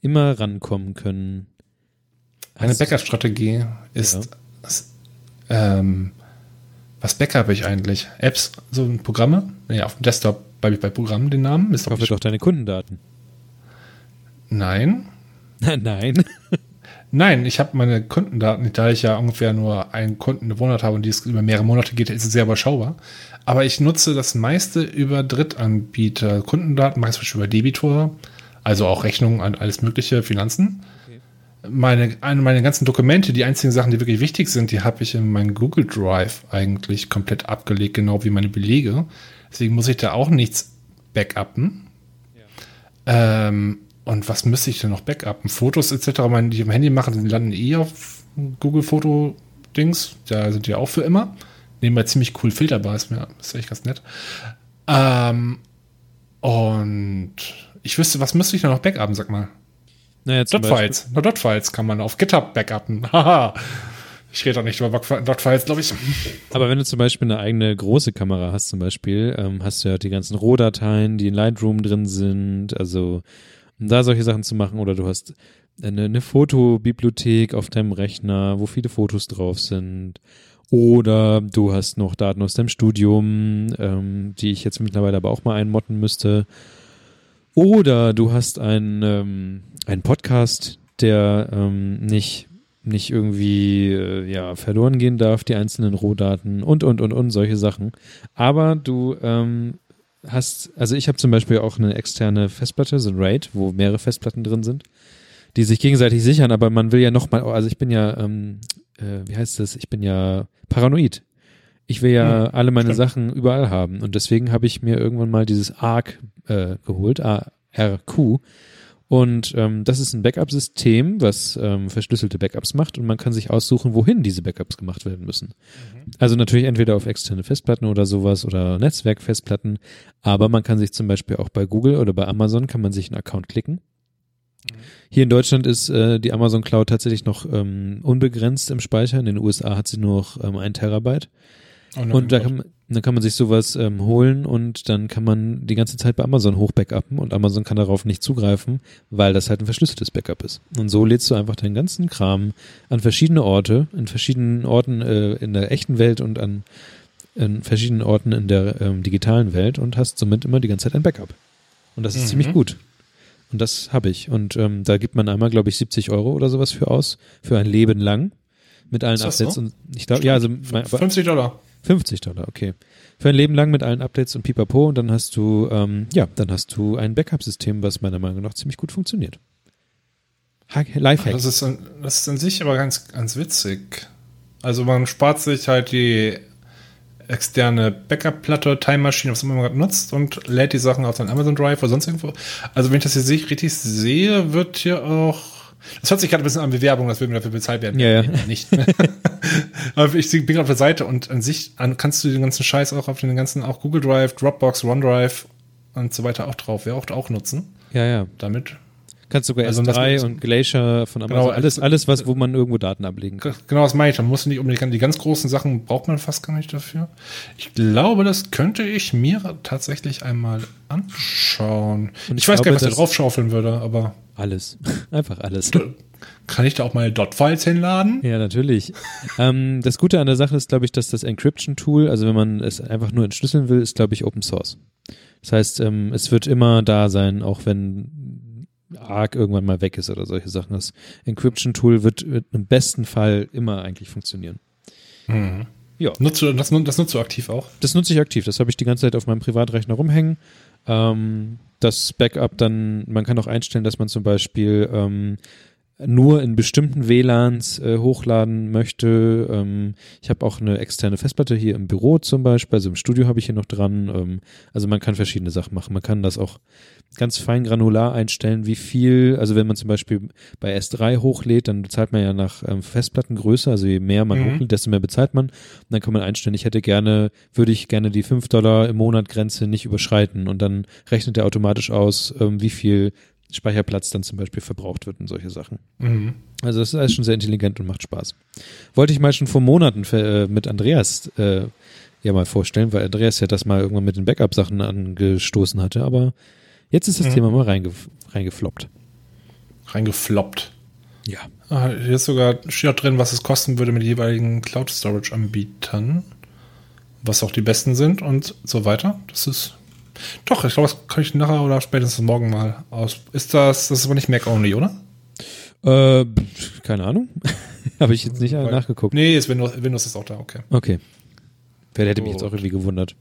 immer rankommen können. Eine Backup-Strategie ist, ja. ist ähm, was backup ich eigentlich? Apps, so Programme? Ja, auf dem Desktop bleibe ich bei Programmen den Namen. Ist doch doch deine Kundendaten. Nein. Nein. Nein, ich habe meine Kundendaten, da ich ja ungefähr nur einen Kunden im Monat habe und die es über mehrere Monate geht, ist es sehr überschaubar. Aber ich nutze das meiste über Drittanbieter. Kundendaten mache ich zum Beispiel über Debitor, also auch Rechnungen an alles mögliche, Finanzen. Okay. Meine, meine ganzen Dokumente, die einzigen Sachen, die wirklich wichtig sind, die habe ich in meinem Google Drive eigentlich komplett abgelegt, genau wie meine Belege. Deswegen muss ich da auch nichts backuppen. Ja. Ähm, und was müsste ich denn noch backuppen? Fotos etc., meine, die ich am Handy mache, die landen eh auf Google Foto-Dings. Da sind die auch für immer. Nebenbei ziemlich cool filterbar, ist mir ist echt ganz nett. Ähm, und ich wüsste, was müsste ich denn noch backuppen, sag mal? Naja, Dot-Files. No, Dot-Files kann man auf GitHub backuppen. Haha. Ich rede auch nicht über Dot-Files, glaube ich. Aber wenn du zum Beispiel eine eigene große Kamera hast, zum Beispiel, ähm, hast du ja die ganzen Rohdateien, die in Lightroom drin sind, also um da solche Sachen zu machen. Oder du hast eine, eine Fotobibliothek auf deinem Rechner, wo viele Fotos drauf sind. Oder du hast noch Daten aus deinem Studium, ähm, die ich jetzt mittlerweile aber auch mal einmotten müsste. Oder du hast einen, ähm, einen Podcast, der ähm, nicht, nicht irgendwie äh, ja, verloren gehen darf, die einzelnen Rohdaten und, und, und, und, solche Sachen. Aber du ähm, hast, also ich habe zum Beispiel auch eine externe Festplatte, so ein RAID, wo mehrere Festplatten drin sind, die sich gegenseitig sichern, aber man will ja nochmal, also ich bin ja, ähm, äh, wie heißt das, ich bin ja paranoid. Ich will ja Hm, alle meine stimmt. Sachen überall haben und deswegen habe ich mir irgendwann mal dieses ARC äh, geholt, ARQ. Und ähm, das ist ein Backup-System, was ähm, verschlüsselte Backups macht und man kann sich aussuchen, wohin diese Backups gemacht werden müssen. Also natürlich entweder auf externe Festplatten oder sowas oder Netzwerkfestplatten, aber man kann sich zum Beispiel auch bei Google oder bei Amazon kann man sich einen Account klicken. Hier in Deutschland ist äh, die Amazon Cloud tatsächlich noch ähm, unbegrenzt im Speicher. In den USA hat sie nur noch ähm, ein Terabyte. Und da kann man, dann kann man sich sowas ähm, holen und dann kann man die ganze Zeit bei Amazon hochbackuppen und Amazon kann darauf nicht zugreifen, weil das halt ein verschlüsseltes Backup ist. Und so lädst du einfach deinen ganzen Kram an verschiedene Orte, in verschiedenen Orten äh, in der echten Welt und an in verschiedenen Orten in der ähm, digitalen Welt und hast somit immer die ganze Zeit ein Backup. Und das ist Mhm. ziemlich gut. Und das habe ich. Und ähm, da gibt man einmal, glaube ich, 70 Euro oder sowas für aus, für ein Leben lang. Mit allen Updates so? und ich glaube, ja, also mein, aber 50 Dollar. 50 Dollar, okay. Für ein Leben lang mit allen Updates und Pipapo und dann hast du, ähm, ja, dann hast du ein Backup-System, was meiner Meinung nach ziemlich gut funktioniert. Hack, Lifehack. Das ist, an, das ist an sich aber ganz, ganz witzig. Also man spart sich halt die externe Backup-Platte, Time-Maschine, was immer man gerade nutzt und lädt die Sachen auf seinen Amazon Drive oder sonst irgendwo. Also wenn ich das hier richtig sehe, wird hier auch das hört sich gerade ein bisschen an Bewerbung, dass wir dafür bezahlt werden. Ja, ja. Nee, Nicht. Aber ich bin auf der Seite und an sich an, kannst du den ganzen Scheiß auch auf den ganzen, auch Google Drive, Dropbox, OneDrive und so weiter auch drauf, wer auch, auch nutzen. ja, ja. Damit Kannst sogar Also das S3 mit- und Glacier von Amazon, Genau, alles, also- alles, was, wo man irgendwo Daten ablegen kann. Genau, das meine ich. Man muss nicht unbedingt die ganz großen Sachen braucht man fast gar nicht dafür. Ich glaube, das könnte ich mir tatsächlich einmal anschauen. Und ich, ich weiß gar glaube, nicht, was ich das- drauf schaufeln würde, aber Alles. Einfach alles. kann ich da auch mal Dot-Files hinladen? Ja, natürlich. ähm, das Gute an der Sache ist, glaube ich, dass das Encryption-Tool, also wenn man es einfach nur entschlüsseln will, ist, glaube ich, Open Source. Das heißt, ähm, es wird immer da sein, auch wenn ARC irgendwann mal weg ist oder solche Sachen. Das Encryption-Tool wird, wird im besten Fall immer eigentlich funktionieren. Ja. Nutzt du, das, das nutzt du aktiv auch? Das nutze ich aktiv. Das habe ich die ganze Zeit auf meinem Privatrechner rumhängen. Ähm, das Backup dann, man kann auch einstellen, dass man zum Beispiel ähm, nur in bestimmten WLANs äh, hochladen möchte. Ähm, ich habe auch eine externe Festplatte hier im Büro zum Beispiel, also im Studio habe ich hier noch dran. Ähm, also man kann verschiedene Sachen machen. Man kann das auch ganz fein granular einstellen, wie viel, also wenn man zum Beispiel bei S3 hochlädt, dann bezahlt man ja nach ähm, Festplattengröße, also je mehr man Mhm. hochlädt, desto mehr bezahlt man. Und dann kann man einstellen, ich hätte gerne, würde ich gerne die 5 Dollar im Monat Grenze nicht überschreiten und dann rechnet er automatisch aus, ähm, wie viel Speicherplatz dann zum Beispiel verbraucht wird und solche Sachen. Mhm. Also das ist alles schon sehr intelligent und macht Spaß. Wollte ich mal schon vor Monaten für, äh, mit Andreas äh, ja mal vorstellen, weil Andreas ja das mal irgendwann mit den Backup-Sachen angestoßen hatte, aber jetzt ist das Mhm. Thema mal reinge reingefloppt. Reingefloppt. Ja. Ah, hier ist sogar steht drin, was es kosten würde mit jeweiligen Cloud Storage Anbietern. Was auch die besten sind und so weiter. Das ist. Doch, ich glaube, das kann ich nachher oder spätestens morgen mal aus. Ist das, das ist aber nicht Mac only, oder? Äh, keine Ahnung. Habe ich jetzt nicht Weil- nachgeguckt. Nee, ist Windows, Windows ist auch da, okay. Okay. Wer hätte mich jetzt auch irgendwie gewundert.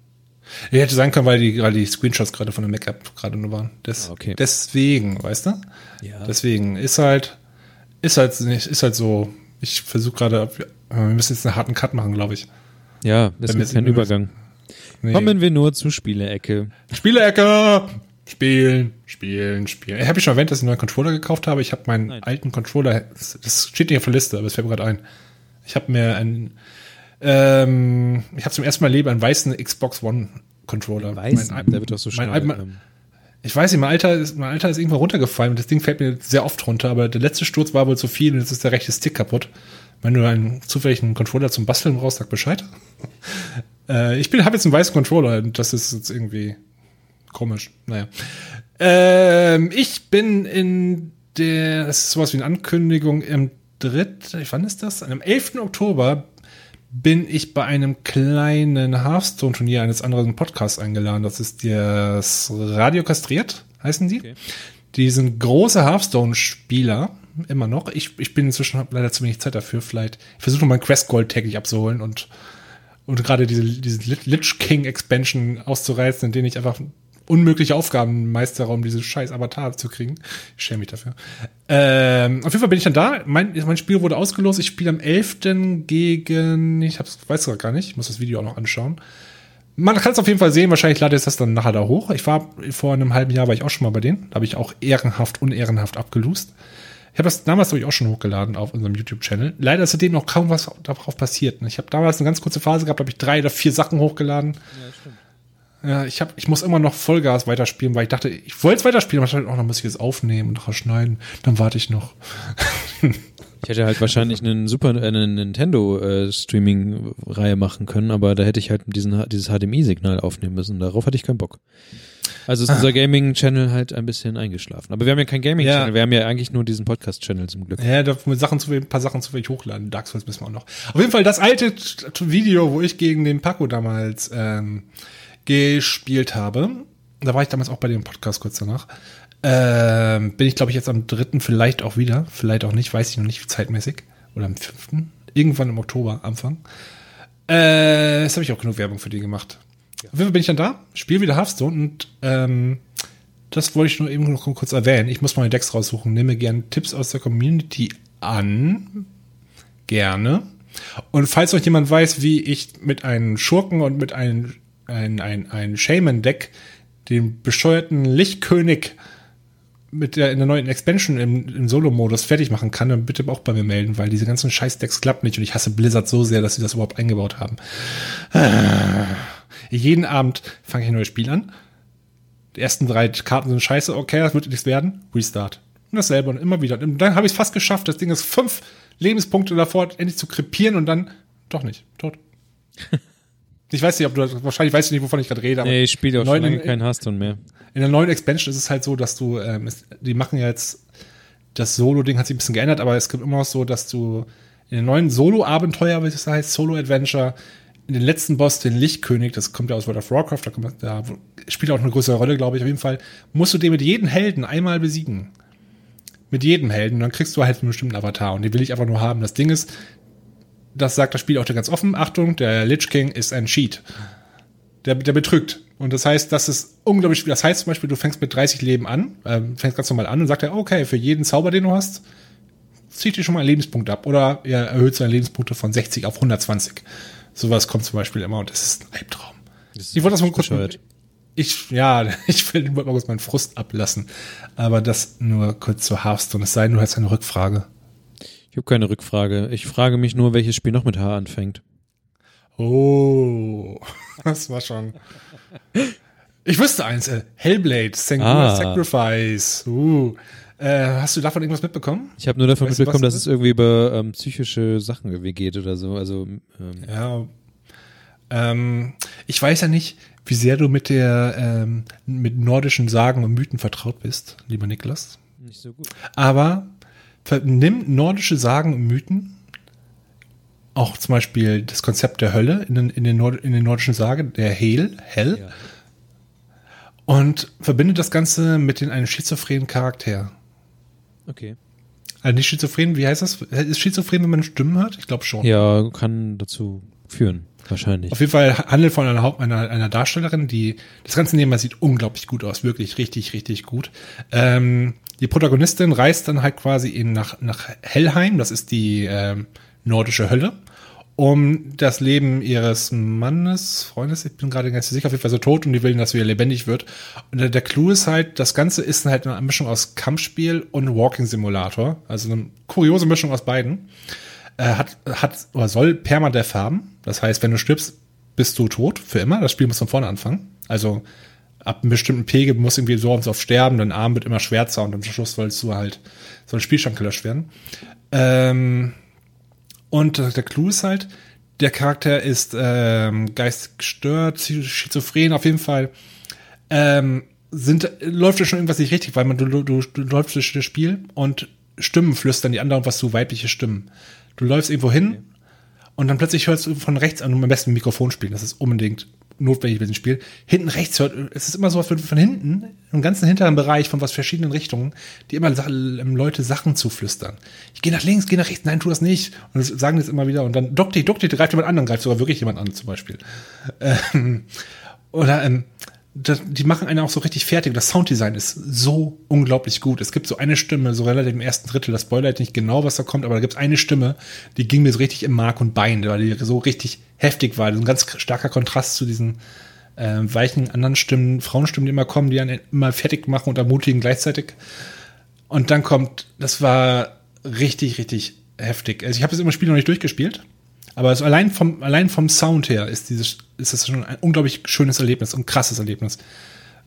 Ja, hätte sein können, weil die, weil die Screenshots gerade von der Mac-App gerade nur waren. Des, Ah, okay. Deswegen, weißt du? Ja. Deswegen ist halt, ist halt nicht, ist halt so. Ich versuche gerade, wir müssen jetzt einen harten Cut machen, glaube ich. Ja, wir- ist kein Übergang. Nee. Kommen wir nur zur Spielecke. Spielecke! Spielen, spielen, spielen. Ich habe schon erwähnt, dass ich einen neuen Controller gekauft habe. Ich habe meinen Nein. alten Controller, das das steht nicht auf der Liste, aber es fällt mir gerade ein. Ich habe mir einen, ähm, ich habe zum ersten Mal Leben einen weißen Xbox One Controller. Weiß, Mein- der wird doch so mein, schnell. mein, ähm, ich weiß nicht, mein Alter ist, mein Alter ist irgendwo runtergefallen und das Ding fällt mir sehr oft runter, aber der letzte Sturz war wohl zu viel und jetzt ist der rechte Stick kaputt. Wenn du einen zufälligen Controller zum Basteln brauchst, sag Bescheid. äh, ich habe jetzt einen weißen Controller und das ist jetzt irgendwie komisch. Naja. Ähm, ich bin in der, das ist sowas wie eine Ankündigung im dritten, wann ist das? Am 11. Oktober bin ich bei einem kleinen Hearthstone-Turnier eines anderen Podcasts eingeladen. Das ist das Radio Kastriert, heißen die. Okay. Die sind große Hearthstone-Spieler, immer noch. Ich, ich bin inzwischen, habe leider zu wenig Zeit dafür. Vielleicht, ich versuche mein Quest Gold täglich abzuholen und Und gerade diese, diese Lich King Expansion auszureizen, in denen ich einfach unmögliche Aufgaben meistere, um diese scheiß Avatar zu kriegen. Ich schäme mich dafür. Ähm, auf jeden Fall bin ich dann da. Mein, mein Spiel wurde ausgelost. Ich spiele am 11. gegen, ich hab's, weiß gar nicht, ich muss das Video auch noch anschauen. Man kann es auf jeden Fall sehen, wahrscheinlich lade ich das dann nachher da hoch. Ich war vor einem halben Jahr war ich auch schon mal bei denen. Da habe ich auch ehrenhaft, unehrenhaft abgelust. Ich habe das damals ich auch schon hochgeladen auf unserem YouTube-Channel. Leider ist seitdem noch kaum was darauf passiert. Ich habe damals eine ganz kurze Phase gehabt, habe ich drei oder vier Sachen hochgeladen. Ja, stimmt. Ja, ich, hab, ich muss immer noch Vollgas weiterspielen, weil ich dachte, ich wollte es weiterspielen, aber ich dachte, oh, dann muss ich es aufnehmen und rausschneiden. Dann warte ich noch. Ich hätte halt wahrscheinlich einen super äh, eine Nintendo äh, Streaming Reihe machen können, aber da hätte ich halt diesen dieses HDMI Signal aufnehmen müssen. Darauf hatte ich keinen Bock. Also ist ah. unser Gaming Channel halt ein bisschen eingeschlafen. Aber wir haben ja kein Gaming Channel, ja. wir haben ja eigentlich nur diesen Podcast Channel zum Glück. Ja, da mit Sachen zu ein paar Sachen zu wenig hochladen. Dark Souls müssen wir auch noch. Auf jeden Fall das alte Video, wo ich gegen den Paco damals ähm, gespielt habe. Da war ich damals auch bei dem Podcast kurz danach. Ähm, bin ich, glaube ich, jetzt am dritten vielleicht auch wieder. Vielleicht auch nicht, weiß ich noch nicht zeitmäßig. Oder am fünften. Irgendwann im Oktober, Anfang. Äh, jetzt habe ich auch genug Werbung für die gemacht. Ja. Auf jeden Fall bin ich dann da, spiele wieder Hearthstone und ähm, das wollte ich nur eben noch kurz erwähnen. Ich muss meine Decks raussuchen, nehme gerne Tipps aus der Community an. Gerne. Und falls euch jemand weiß, wie ich mit einem Schurken und mit einem ein, ein, ein Shaman-Deck den bescheuerten Lichtkönig mit der in der neuen Expansion im, im Solo-Modus fertig machen kann, dann bitte auch bei mir melden, weil diese ganzen Scheiß-Decks klappt nicht und ich hasse Blizzard so sehr, dass sie das überhaupt eingebaut haben. Ah. Jeden Abend fange ich ein neues Spiel an. Die ersten drei Karten sind scheiße, okay, das wird nichts werden. Restart. Und dasselbe und immer wieder. Und dann habe ich es fast geschafft. Das Ding ist fünf Lebenspunkte davor, endlich zu krepieren und dann doch nicht. Tot. Ich weiß nicht, ob du, wahrscheinlich weißt du nicht, wovon ich gerade rede. Aber nee, ich spiele auch schon lange keinen Hearthstone mehr. In der neuen Expansion ist es halt so, dass du, ähm, die machen ja jetzt, das Solo-Ding hat sich ein bisschen geändert, aber es gibt immer noch so, dass du in den neuen Solo-Abenteuer, wie es heißt, Solo-Adventure, in den letzten Boss, den Lichtkönig, das kommt ja aus World of Warcraft, da, kommt, da spielt auch eine größere Rolle, glaube ich, auf jeden Fall, musst du den mit jedem Helden einmal besiegen. Mit jedem Helden, und dann kriegst du halt einen bestimmten Avatar und den will ich einfach nur haben. Das Ding ist, das sagt das Spiel auch ganz offen. Achtung, der Lich King ist ein Cheat. Der, der betrügt. Und das heißt, das ist unglaublich Das heißt zum Beispiel, du fängst mit 30 Leben an, äh, fängst ganz normal an und sagt er, okay, für jeden Zauber, den du hast, zieht dir schon mal einen Lebenspunkt ab. Oder er erhöht seine Lebenspunkte von 60 auf 120. Sowas kommt zum Beispiel immer und das ist ein Albtraum. ich wollte das mal kurz. Bescheuert. Ich, ja, ich will mal kurz meinen Frust ablassen. Aber das nur kurz zu Hearthstone. Es sei denn, du hast eine Rückfrage. Ich habe keine Rückfrage. Ich frage mich nur, welches Spiel noch mit H anfängt. Oh, das war schon. Ich wüsste eins, äh, Hellblade, Sanguina ah. Sacrifice. Uh. Äh, hast du davon irgendwas mitbekommen? Ich habe nur davon weißt mitbekommen, dass es irgendwie über ähm, psychische Sachen irgendwie geht oder so. Also ähm. ja. Ähm, ich weiß ja nicht, wie sehr du mit der ähm, mit nordischen Sagen und Mythen vertraut bist, lieber Niklas. Nicht so gut. Aber nimm nordische Sagen und Mythen, auch zum Beispiel das Konzept der Hölle in den, in den, Nord, in den nordischen Sagen, der Hel, Hell, ja. und verbinde das Ganze mit den, einem schizophrenen Charakter. Okay. Also nicht schizophren, wie heißt das? Ist schizophren, wenn man Stimmen hört? Ich glaube schon. Ja, kann dazu führen. Wahrscheinlich. Auf jeden Fall handelt von einer, Haupt einer, einer Darstellerin, die das ganze Thema sieht unglaublich gut aus, wirklich richtig, richtig gut. Ähm, die Protagonistin reist dann halt quasi in nach, nach Hellheim, das ist die ähm, nordische Hölle, um das Leben ihres Mannes, Freundes, ich bin gerade ganz sicher, auf jeden Fall so tot und die will, dass er lebendig wird. Und der, der Clou ist halt, das Ganze ist halt eine Mischung aus Kampfspiel und Walking Simulator, also eine kuriose Mischung aus beiden. Äh, hat, hat oder soll Permadeath haben. Das heißt, wenn du stirbst, bist du tot für immer. Das Spiel muss von vorne anfangen. Also ab einem bestimmten Pegel muss irgendwie so und so auf sterben, dein Arm wird immer schwärzer und am Schluss sollst du halt, soll der Spielstand gelöscht werden. Ähm, und der Clou ist halt, der Charakter ist ähm, geistig gestört, schizophren, auf jeden Fall. Ähm, sind, läuft ja schon irgendwas nicht richtig, weil man, du, du, du läufst durch das Spiel und Stimmen flüstern die anderen was zu weibliche Stimmen. Du läufst irgendwo hin okay. und dann plötzlich hörst du von rechts an, am besten ein Mikrofon spielen, das ist unbedingt notwendig bei diesem Spiel, hinten rechts hört, es ist immer so, würde von hinten, im ganzen hinteren Bereich von was verschiedenen Richtungen, die immer ähm, Leute Sachen zuflüstern. Ich gehe nach links, gehe nach rechts, nein, tu das nicht. Und das sagen das immer wieder und dann duck dich, greift jemand an, dann greift sogar wirklich jemand an, zum Beispiel. Ähm, oder ähm, das, die machen einen auch so richtig fertig. Das Sounddesign ist so unglaublich gut. Es gibt so eine Stimme, so relativ im ersten Drittel, das spoilert nicht genau, was da kommt, aber da gibt es eine Stimme, die ging mir so richtig im Mark und Bein, weil die so richtig heftig war. ein ganz starker Kontrast zu diesen äh, weichen anderen Stimmen, Frauenstimmen, die immer kommen, die einen immer fertig machen und ermutigen gleichzeitig. Und dann kommt, das war richtig, richtig heftig. Also ich habe das immer Spiel noch nicht durchgespielt. Aber also allein vom, allein vom Sound her ist dieses, ist das schon ein unglaublich schönes Erlebnis und krasses Erlebnis,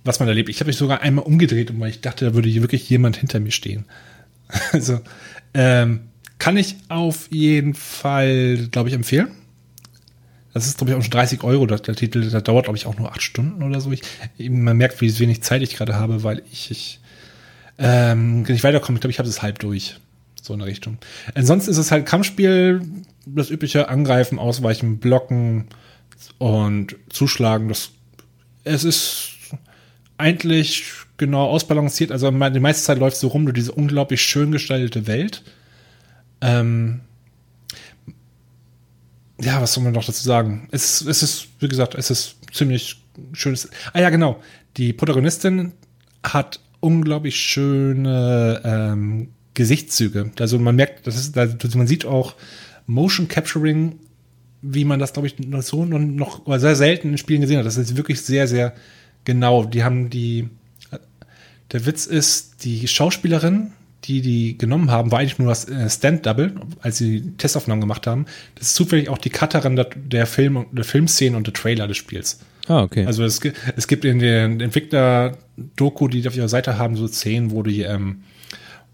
was man erlebt. Ich habe mich sogar einmal umgedreht, weil ich dachte, da würde hier wirklich jemand hinter mir stehen. Also, ähm, kann ich auf jeden Fall, glaube ich, empfehlen. Das ist, glaube ich, auch schon 30 Euro, der, der Titel. Der dauert, glaube ich, auch nur acht Stunden oder so. Ich, man merkt, wie wenig Zeit ich gerade habe, weil ich, ich ähm, nicht weiterkomme. Ich glaube, ich habe es halb durch. So in der Richtung. Ansonsten ist es halt Kampfspiel, das übliche Angreifen, Ausweichen, Blocken und Zuschlagen. Das, es ist eigentlich genau ausbalanciert. Also die meiste Zeit läuft so rum durch diese unglaublich schön gestaltete Welt. Ähm, ja, was soll man noch dazu sagen? Es, es ist, wie gesagt, es ist ziemlich schönes. Ah ja, genau. Die Protagonistin hat unglaublich schöne ähm, Gesichtszüge. Also man merkt, das ist, also man sieht auch Motion Capturing, wie man das, glaube ich, noch so noch, noch sehr selten in Spielen gesehen hat. Das ist wirklich sehr, sehr genau. Die haben die. Der Witz ist, die Schauspielerin, die die genommen haben, war eigentlich nur das äh, Stand-Double, als sie Testaufnahmen gemacht haben. Das ist zufällig auch die Cutterin der, der, Film, der Filmszene und der Trailer des Spiels. Ah, okay. Also es, es gibt in der Entwickler-Doku, die auf ihrer Seite haben, so Szenen, wo die ähm,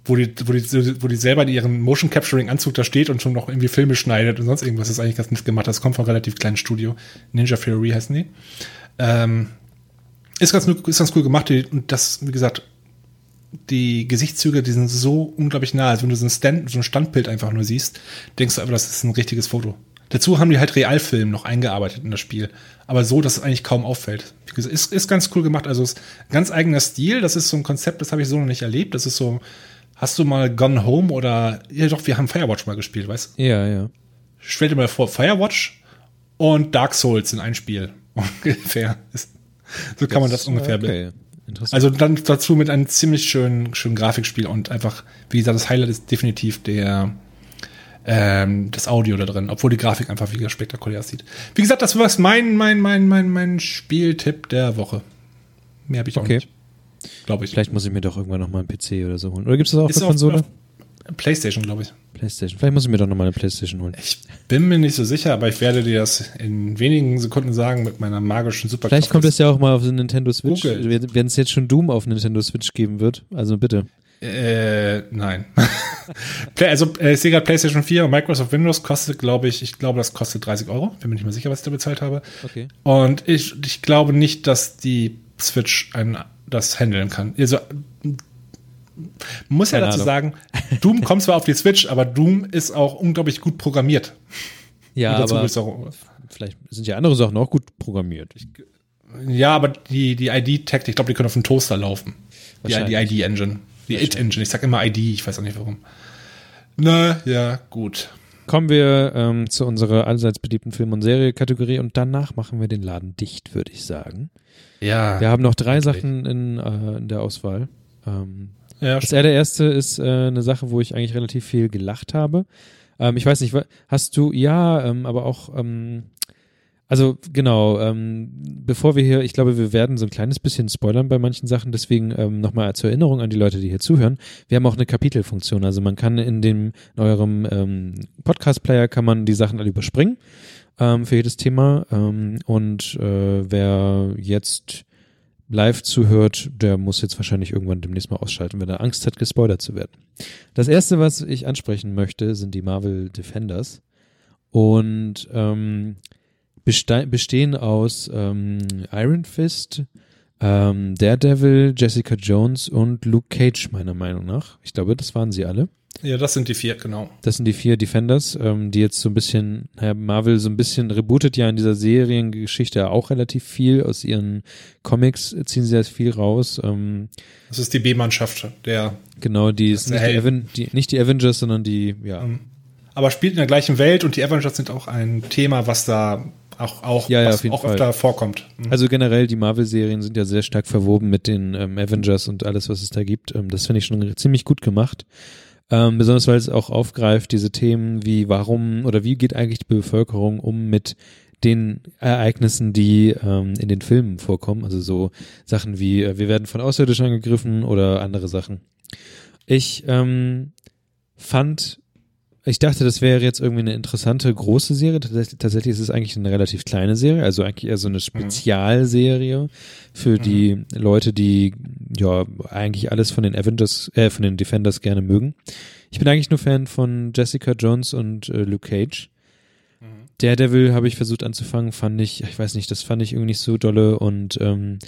wo die, wo die, wo die selber in ihren Motion Capturing Anzug da steht und schon noch irgendwie Filme schneidet und sonst irgendwas. Das ist eigentlich ganz nett gemacht. Das kommt von einem relativ kleinen Studio. Ninja Theory heißen die. Ähm, ist ganz, ist ganz cool gemacht. Und das, wie gesagt, die Gesichtszüge, die sind so unglaublich nah. Also wenn du so ein, Stand, so ein Standbild einfach nur siehst, denkst du aber, das ist ein richtiges Foto. Dazu haben die halt Realfilm noch eingearbeitet in das Spiel. Aber so, dass es eigentlich kaum auffällt. Ist, ist ganz cool gemacht. Also ist ganz eigener Stil. Das ist so ein Konzept, das habe ich so noch nicht erlebt. Das ist so, Hast du mal Gone Home oder, ja doch, wir haben Firewatch mal gespielt, weißt du? Ja, ja. Stell dir mal vor, Firewatch und Dark Souls in ein Spiel. Ungefähr. So kann das, man das ungefähr okay. Also dann dazu mit einem ziemlich schönen, schönen Grafikspiel und einfach, wie gesagt, das Highlight ist definitiv der, ähm, das Audio da drin, obwohl die Grafik einfach wieder spektakulär aussieht. Wie gesagt, das war mein, mein, mein, mein, mein Spieltipp der Woche. Mehr habe ich okay. auch nicht. Glaube ich. Vielleicht muss ich mir doch irgendwann noch mal einen PC oder so holen. Oder gibt es das auch Ist für Konsole? Auf, PlayStation, glaube ich. PlayStation. Vielleicht muss ich mir doch noch mal eine PlayStation holen. Ich bin mir nicht so sicher, aber ich werde dir das in wenigen Sekunden sagen mit meiner magischen Superkraft. Vielleicht kommt es ja auch mal auf den Nintendo Switch. Wenn es jetzt schon Doom auf Nintendo Switch geben wird. Also bitte. Äh, nein. also äh, Sega PlayStation 4 und Microsoft Windows kostet, glaube ich, ich glaube, das kostet 30 Euro. Bin mir nicht mehr sicher, was ich da bezahlt habe. Okay. Und ich, ich glaube nicht, dass die Switch ein das handeln kann. Also, muss Keine ja dazu Ahnung. sagen, Doom kommt zwar auf die Switch, aber Doom ist auch unglaublich gut programmiert. Ja, aber auch, vielleicht sind ja andere Sachen auch gut programmiert. Ich, ja, aber die, die ID-Tech, ich glaube, die können auf dem Toaster laufen. Die, die ID-Engine. Die It-Engine. Ich sag immer ID, ich weiß auch nicht warum. Na, ja, gut. Kommen wir ähm, zu unserer allseits beliebten Film- und Serie-Kategorie und danach machen wir den Laden dicht, würde ich sagen. Ja. Wir haben noch drei wirklich. Sachen in, äh, in, der Auswahl. Ähm, ja, das allererste ist äh, eine Sache, wo ich eigentlich relativ viel gelacht habe. Ähm, ich weiß nicht, hast du, ja, ähm, aber auch, ähm, also genau, ähm, bevor wir hier, ich glaube, wir werden so ein kleines bisschen spoilern bei manchen Sachen, deswegen ähm, nochmal zur Erinnerung an die Leute, die hier zuhören. Wir haben auch eine Kapitelfunktion, also man kann in dem in eurem ähm, Podcast-Player kann man die Sachen alle überspringen ähm, für jedes Thema. Ähm, und äh, wer jetzt live zuhört, der muss jetzt wahrscheinlich irgendwann demnächst mal ausschalten, wenn er Angst hat, gespoilert zu werden. Das erste, was ich ansprechen möchte, sind die Marvel Defenders. Und ähm, bestehen aus ähm, Iron Fist, ähm, Daredevil, Jessica Jones und Luke Cage, meiner Meinung nach. Ich glaube, das waren sie alle. Ja, das sind die vier, genau. Das sind die vier Defenders, ähm, die jetzt so ein bisschen, naja, Marvel so ein bisschen rebootet ja in dieser Seriengeschichte auch relativ viel. Aus ihren Comics ziehen sie jetzt viel raus. Ähm, das ist die B-Mannschaft, der. Genau, die ist nicht die, die, nicht die Avengers, sondern die, ja. Mhm. Aber spielt in der gleichen Welt und die Avengers sind auch ein Thema, was da auch, auch, ja, ja, was auch öfter vorkommt. Mhm. Also generell, die Marvel-Serien sind ja sehr stark verwoben mit den ähm, Avengers und alles, was es da gibt. Ähm, das finde ich schon ziemlich gut gemacht. Ähm, besonders weil es auch aufgreift, diese Themen wie warum oder wie geht eigentlich die Bevölkerung um mit den Ereignissen, die ähm, in den Filmen vorkommen. Also so Sachen wie äh, wir werden von Außerirdischen angegriffen oder andere Sachen. Ich ähm, fand ich dachte, das wäre jetzt irgendwie eine interessante große Serie. Tatsächlich ist es eigentlich eine relativ kleine Serie, also eigentlich eher so eine mhm. Spezialserie für mhm. die Leute, die ja eigentlich alles von den Avengers, äh, von den Defenders gerne mögen. Ich bin eigentlich nur Fan von Jessica Jones und äh, Luke Cage. Mhm. Daredevil habe ich versucht anzufangen, fand ich, ich weiß nicht, das fand ich irgendwie nicht so dolle und ähm,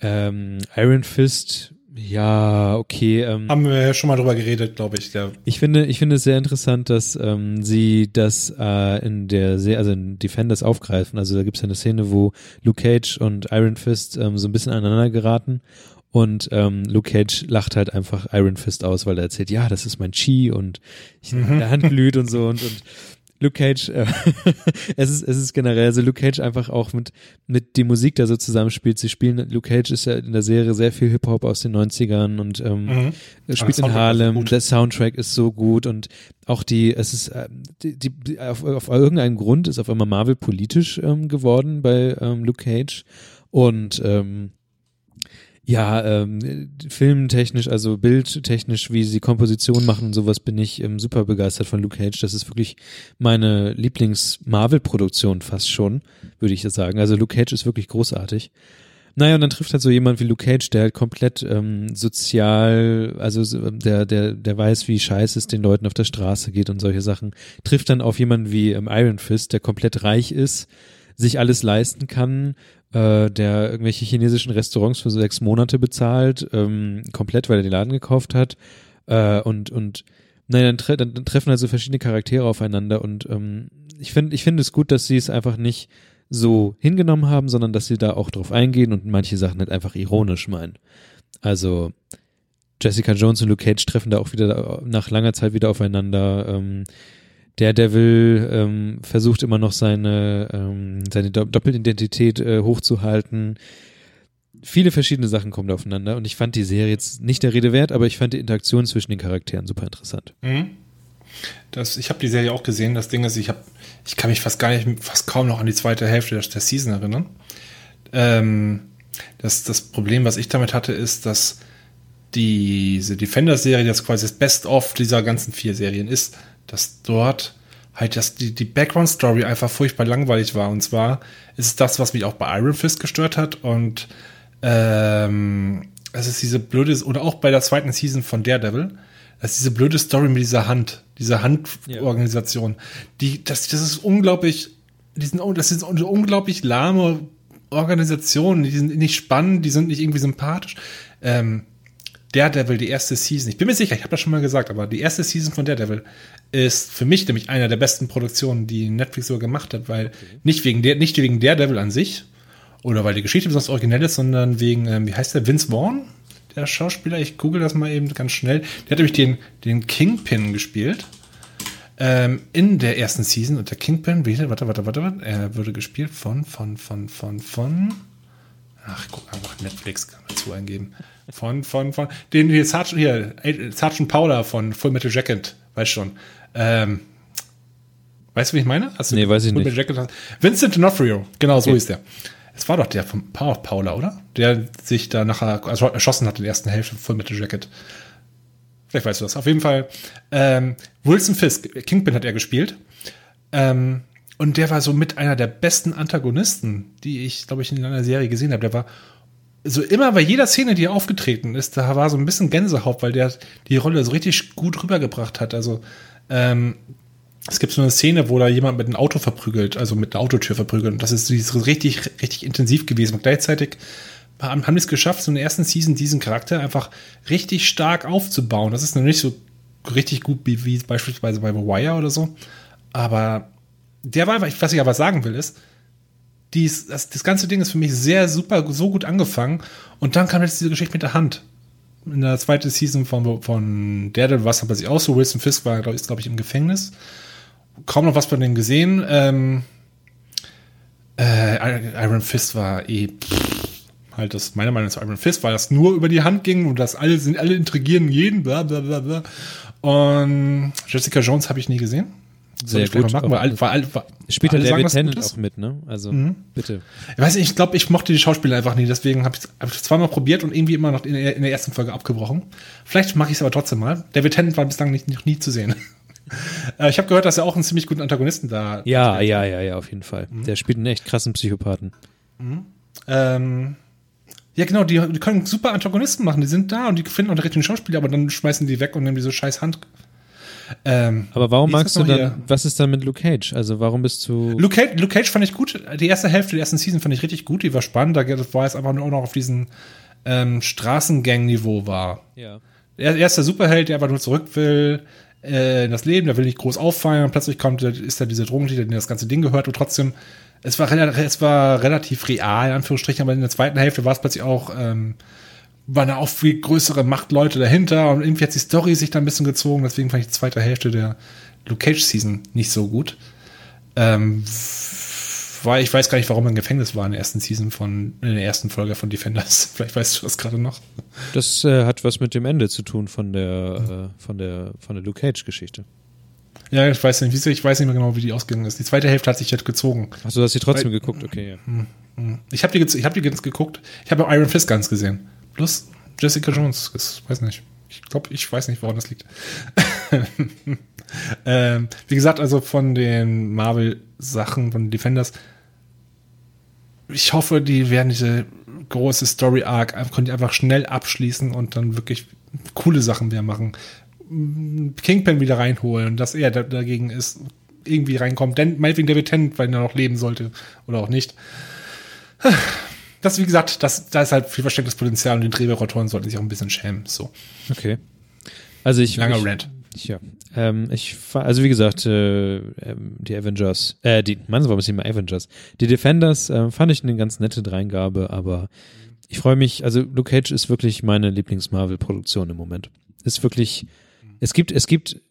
ähm, Iron Fist ja, okay. Ähm, Haben wir ja schon mal drüber geredet, glaube ich. Ja. Ich finde, ich finde es sehr interessant, dass ähm, sie das äh, in der sehr, also in Defenders aufgreifen. Also da gibt es ja eine Szene, wo Luke Cage und Iron Fist ähm, so ein bisschen aneinander geraten und ähm, Luke Cage lacht halt einfach Iron Fist aus, weil er erzählt, ja, das ist mein Chi und ich, mhm. der Hand glüht und so und, und Luke Cage, äh, es ist es ist generell, also Luke Cage einfach auch mit mit die Musik da so zusammenspielt. Sie spielen, Luke Cage ist ja in der Serie sehr viel Hip Hop aus den 90ern und ähm, mhm. spielt in Harlem. Der Soundtrack ist so gut und auch die, es ist äh, die, die auf, auf irgendeinen Grund ist auf einmal Marvel politisch ähm, geworden bei ähm, Luke Cage und ähm, ja, ähm, filmtechnisch, also bildtechnisch, wie sie Komposition machen und sowas, bin ich ähm, super begeistert von Luke Cage. Das ist wirklich meine Lieblings-Marvel-Produktion fast schon, würde ich sagen. Also Luke Cage ist wirklich großartig. Naja, und dann trifft halt so jemand wie Luke Cage, der halt komplett ähm, sozial, also der, der, der weiß, wie scheiße es den Leuten auf der Straße geht und solche Sachen, trifft dann auf jemanden wie ähm, Iron Fist, der komplett reich ist, sich alles leisten kann, äh, der irgendwelche chinesischen Restaurants für sechs Monate bezahlt, ähm, komplett, weil er den Laden gekauft hat. Äh, und, und naja, dann, tre dann, treffen also verschiedene Charaktere aufeinander und ähm, ich finde ich finde es gut, dass sie es einfach nicht so hingenommen haben, sondern dass sie da auch drauf eingehen und manche Sachen halt einfach ironisch meinen. Also Jessica Jones und Luke Cage treffen da auch wieder nach langer Zeit wieder aufeinander. Ähm, Daredevil ähm, versucht immer noch seine, ähm, seine Doppelidentität äh, hochzuhalten. Viele verschiedene Sachen kommen da aufeinander und ich fand die Serie jetzt nicht der Rede wert, aber ich fand die Interaktion zwischen den Charakteren super interessant. Mhm. Das, ich habe die Serie auch gesehen. Das Ding ist, ich habe, ich kann mich fast gar nicht, fast kaum noch an die zweite Hälfte der, der Season erinnern. Ähm, das, das Problem, was ich damit hatte, ist, dass diese Defender-Serie, das quasi das Best-of dieser ganzen vier Serien ist, dass dort halt das, die, die Background-Story einfach furchtbar langweilig war. Und zwar ist es das, was mich auch bei Iron Fist gestört hat. Und ähm, es ist diese blöde, oder auch bei der zweiten Season von Daredevil, das ist diese blöde Story mit dieser Hand, dieser Handorganisation. Ja. Die, das, das ist unglaublich, die sind, das eine unglaublich lahme Organisation. Die sind nicht spannend, die sind nicht irgendwie sympathisch. Ähm, Daredevil, die erste Season, ich bin mir sicher, ich habe das schon mal gesagt, aber die erste Season von Daredevil ist für mich nämlich einer der besten Produktionen, die Netflix so gemacht hat, weil okay. nicht wegen der, nicht wegen Daredevil an sich oder weil die Geschichte besonders originell ist, sondern wegen, ähm, wie heißt der, Vince Vaughn, der Schauspieler, ich google das mal eben ganz schnell, der hat nämlich den, den Kingpin gespielt. Ähm, in der ersten Season. Und der Kingpin, warte, warte, warte, warte, er wurde gespielt von, von, von, von, von, ach, guck einfach Netflix, kann man zu eingeben. Von, von, von, den hier, Sergeant, hier, Sergeant Paula von Full Metal Jacket, weißt schon. Ähm, weißt du, wie ich meine? Hast nee, weiß ich Full nicht. Jacket, Vincent D'Onofrio, genau, so okay. ist der. Es war doch der von Power Paula, oder? Der sich da nachher also erschossen hat in der ersten Hälfte Full Metal Jacket. Vielleicht weißt du das. Auf jeden Fall, ähm, Wilson Fisk, Kingpin hat er gespielt. Ähm, und der war so mit einer der besten Antagonisten, die ich, glaube ich, in einer Serie gesehen habe. Der war so immer bei jeder Szene, die er aufgetreten ist, da war so ein bisschen Gänsehaut, weil der die Rolle so richtig gut rübergebracht hat. Also ähm, es gibt so eine Szene, wo da jemand mit einem Auto verprügelt, also mit einer Autotür verprügelt. Und das ist so richtig, richtig intensiv gewesen. Und gleichzeitig haben, haben die es geschafft, so in der ersten Season diesen Charakter einfach richtig stark aufzubauen. Das ist noch nicht so richtig gut wie, wie beispielsweise bei The Wire oder so. Aber der war, was ich aber sagen will, ist, dies, das, das ganze Ding ist für mich sehr super, so gut angefangen. Und dann kam jetzt diese Geschichte mit der Hand. In der zweiten Season von, von Daredevil war es aber sich auch so. Wilson Fisk war, glaube ich, glaub ich, im Gefängnis. Kaum noch was von denen gesehen. Ähm, äh, Iron Fist war eh halt das, meiner Meinung nach Iron Fist, weil das nur über die Hand ging und das alle sind, alle intrigieren jeden, bla bla bla bla. Und Jessica Jones habe ich nie gesehen. Sehr gut. Machen, weil, weil, weil alle sagen, David es Tennant auch mit, ne? Also, Mhm. bitte. Ich weiß nicht, ich glaube, ich mochte die Schauspieler einfach nie, deswegen habe ich hab es zweimal probiert und irgendwie immer noch in der, in der ersten Folge abgebrochen. Vielleicht mache ich es aber trotzdem mal. David Tennant war bislang nicht, noch nie zu sehen. Äh, ich habe gehört, dass er auch einen ziemlich guten Antagonisten da Ja, ja, ja, ja, auf jeden Fall. Mhm. Der spielt einen echt krassen Psychopathen. Ähm, ja, genau, die, die können super Antagonisten machen. Die sind da und die finden auch den richtigen Schauspieler, aber dann schmeißen die weg und nehmen diese scheiß Hand. Ähm, Aber warum magst du dann, hier? was ist dann mit Luke Cage? Also, warum bist du. Luke, Cage, Luke Cage fand ich gut. Die erste Hälfte der ersten Season fand ich richtig gut. Die war spannend. Da war es einfach nur noch auf diesem ähm, Straßengang-Niveau war. ja. Er, er ist der Superheld, der einfach nur zurück will äh, in das Leben, der will nicht groß auffallen und plötzlich kommt, ist da dieser Drogendealer, der das ganze Ding gehört und trotzdem, es war, es war relativ real, in Anführungsstrichen, aber in der zweiten Hälfte war es plötzlich auch, ähm, waren da auch viel größere Machtleute dahinter und irgendwie hat die Story sich da ein bisschen gezogen, deswegen fand ich die zweite Hälfte der Luke Cage Season nicht so gut. Ähm, weil ich weiß gar nicht, warum er im Gefängnis war in der ersten Season von, in der ersten Folge von Defenders. Vielleicht weißt du das gerade noch. Das äh, hat was mit dem Ende zu tun von der, äh, von der, von der Luke Cage-Geschichte. Ja, ich weiß nicht, wie ich weiß nicht mehr genau, wie die ausgegangen ist. Die zweite Hälfte hat sich jetzt gezogen. Achso, hast du trotzdem Weil- geguckt, okay, ja. Ich habe die, jetzt- ich hab die ganz geguckt. Ich habe Iron Fist ganz gesehen. Plus Jessica Jones. Das weiß nicht. Ich glaube, ich weiß nicht, woran das liegt. ähm, wie gesagt, also von den Marvel-Sachen, von Defenders, ich hoffe, die werden diese große Story-Arc können die einfach schnell abschließen und dann wirklich coole Sachen wieder machen. Kingpin wieder reinholen, dass er da, dagegen ist, irgendwie reinkommt. Denn meinetwegen David Tennant, weil er noch leben sollte oder auch nicht. Das, wie gesagt, das, da ist halt viel verstecktes Potenzial und die Drehbuchautoren sollten sich auch ein bisschen schämen. So, Okay. Also ich. langer ich, Rant. Ich, ja. Ähm, ich also wie gesagt, äh, ähm, die Avengers, äh, die, Mann, warum ist nicht mal Avengers? Die Defenders äh, fand ich eine ganz nette Dreingabe, aber ich freue mich, also Luke Cage ist wirklich meine Lieblings-Marvel-Produktion im Moment. Ist wirklich, es gibt, es gibt,